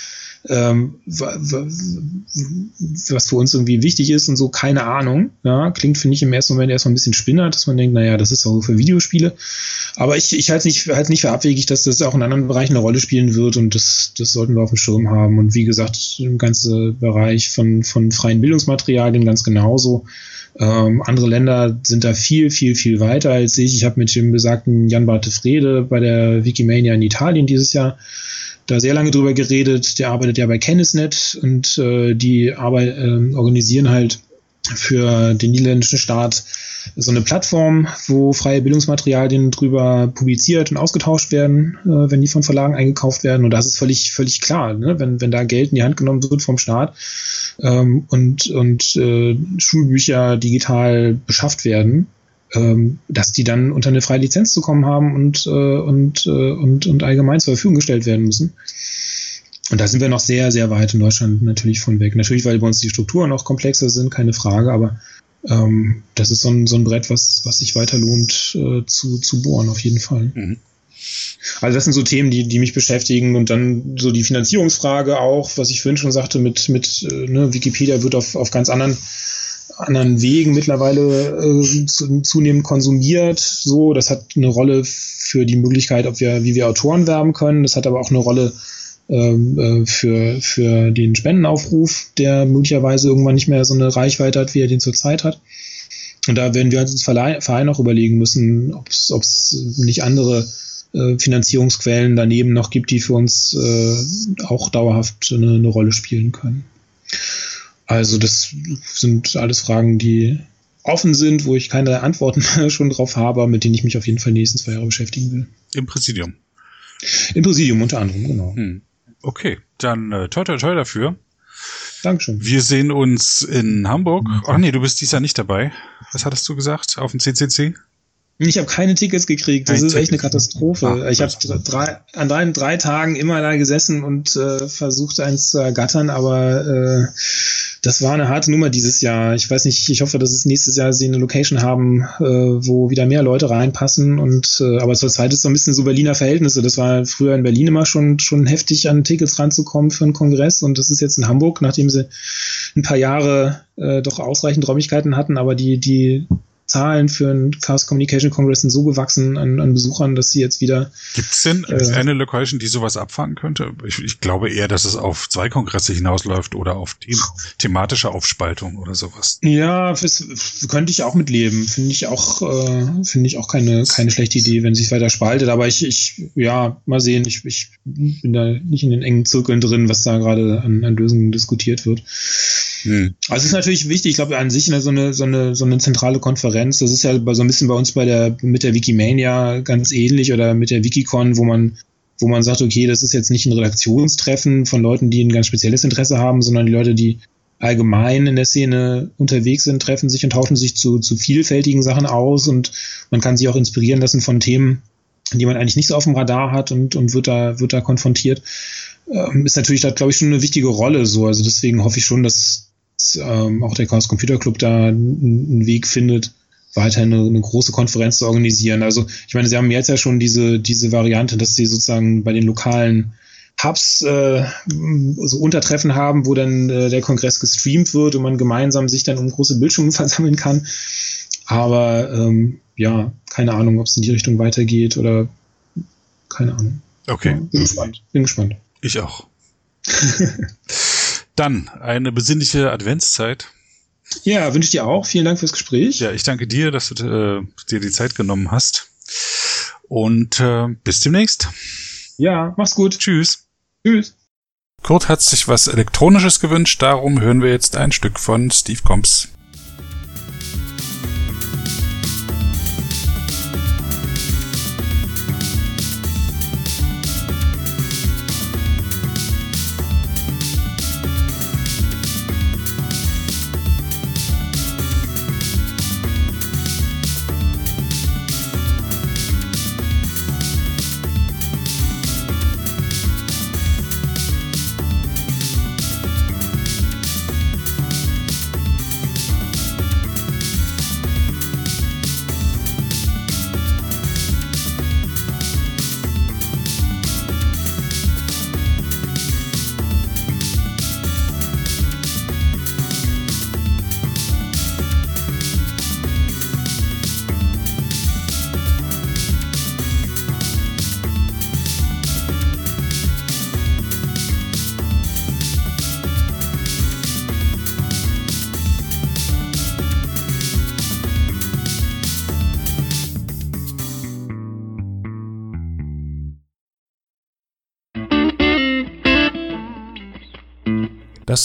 ähm, was für uns irgendwie wichtig ist und so, keine Ahnung. Ja, klingt, finde ich, im ersten Moment erstmal ein bisschen spinnert, dass man denkt, naja, das ist doch für Videospiele. Aber ich, ich halte es nicht, halte nicht für abwegig, dass das auch in anderen Bereichen eine Rolle spielen wird und das, das sollten wir auf dem Schirm haben. Und wie gesagt, im ganzen Bereich von, von freien Bildungsmaterialien ganz genauso. Ähm, andere Länder sind da viel, viel, viel weiter als ich. Ich habe mit dem besagten Jan Barte Frede bei der Wikimania in Italien dieses Jahr da sehr lange drüber geredet. Der arbeitet ja bei Kennisnet und äh, die Arbeit, äh, organisieren halt für den niederländischen Staat so eine Plattform, wo freie Bildungsmaterialien drüber publiziert und ausgetauscht werden, äh, wenn die von Verlagen eingekauft werden. Und das ist völlig, völlig klar, ne? wenn, wenn da Geld in die Hand genommen wird vom Staat ähm, und, und äh, Schulbücher digital beschafft werden, ähm, dass die dann unter eine freie Lizenz zu kommen haben und, äh, und, äh, und, und allgemein zur Verfügung gestellt werden müssen. Und da sind wir noch sehr, sehr weit in Deutschland natürlich von weg. Natürlich, weil bei uns die Strukturen auch komplexer sind, keine Frage, aber ähm, das ist so ein, so ein Brett, was, was sich weiter lohnt äh, zu, zu bohren, auf jeden Fall. Mhm. Also das sind so Themen, die, die mich beschäftigen und dann so die Finanzierungsfrage auch, was ich vorhin schon sagte, mit, mit äh, ne, Wikipedia wird auf, auf ganz anderen anderen Wegen mittlerweile äh, zunehmend konsumiert. So, das hat eine Rolle für die Möglichkeit, ob wir, wie wir Autoren werben können. Das hat aber auch eine Rolle ähm, äh, für, für den Spendenaufruf, der möglicherweise irgendwann nicht mehr so eine Reichweite hat, wie er den zurzeit hat. Und da werden wir als Verein auch überlegen müssen, ob es nicht andere äh, Finanzierungsquellen daneben noch gibt, die für uns äh, auch dauerhaft eine, eine Rolle spielen können. Also das sind alles Fragen, die offen sind, wo ich keine Antworten schon drauf habe, mit denen ich mich auf jeden Fall nächsten zwei Jahre beschäftigen will. Im Präsidium. Im Präsidium unter anderem, genau. Hm. Okay, dann äh, toi toi toi dafür. Dankeschön. Wir sehen uns in Hamburg. Ach nee, du bist dies Jahr nicht dabei. Was hattest du gesagt auf dem CCC? Ich habe keine Tickets gekriegt. Das Kein ist echt eine Katastrophe. Ach, ich habe drei, an drei, drei Tagen immer da gesessen und äh, versucht, eins zu ergattern, aber äh, das war eine harte Nummer dieses Jahr. Ich weiß nicht, ich hoffe, dass es nächstes Jahr sie eine Location haben, äh, wo wieder mehr Leute reinpassen. Und äh, aber zurzeit ist so ein bisschen so Berliner Verhältnisse. Das war früher in Berlin immer schon schon heftig, an Tickets ranzukommen für einen Kongress. Und das ist jetzt in Hamburg, nachdem sie ein paar Jahre äh, doch ausreichend Räumlichkeiten hatten, aber die die Zahlen für einen Chaos Communication Congress sind so gewachsen an, an Besuchern, dass sie jetzt wieder. Gibt es denn äh, eine Location, die sowas abfangen könnte? Ich, ich, glaube eher, dass es auf zwei Kongresse hinausläuft oder auf them thematische Aufspaltung oder sowas. Ja, das könnte ich auch mitleben. Finde ich auch, äh, finde ich auch keine, keine schlechte Idee, wenn sich weiter spaltet. Aber ich, ich, ja, mal sehen. Ich, ich bin da nicht in den engen Zirkeln drin, was da gerade an, an Lösungen diskutiert wird. Hm. Also es ist natürlich wichtig, ich glaube an sich so eine, so eine, so eine zentrale Konferenz, das ist ja so ein bisschen bei uns bei der, mit der Wikimania ganz ähnlich oder mit der Wikicon, wo man, wo man sagt, okay, das ist jetzt nicht ein Redaktionstreffen von Leuten, die ein ganz spezielles Interesse haben, sondern die Leute, die allgemein in der Szene unterwegs sind, treffen sich und tauschen sich zu, zu vielfältigen Sachen aus und man kann sich auch inspirieren lassen von Themen, die man eigentlich nicht so auf dem Radar hat und, und wird da, wird da konfrontiert. Ähm, ist natürlich da, glaube ich, schon eine wichtige Rolle so. Also deswegen hoffe ich schon, dass, ähm, auch der Chaos Computer Club da einen Weg findet, weiterhin eine, eine, große Konferenz zu organisieren. Also ich meine, sie haben jetzt ja schon diese, diese Variante, dass sie sozusagen bei den lokalen Hubs äh, so Untertreffen haben, wo dann äh, der Kongress gestreamt wird und man gemeinsam sich dann um große Bildschirme versammeln kann. Aber ähm, ja, keine Ahnung, ob es in die Richtung weitergeht oder keine Ahnung. Okay. Ja, bin gespannt. Bin gespannt. Ich auch. Dann eine besinnliche Adventszeit. Ja, wünsche ich dir auch. Vielen Dank fürs Gespräch. Ja, ich danke dir, dass du äh, dir die Zeit genommen hast. Und äh, bis demnächst. Ja, mach's gut. Tschüss. Tschüss. Kurt hat sich was Elektronisches gewünscht, darum hören wir jetzt ein Stück von Steve Combs.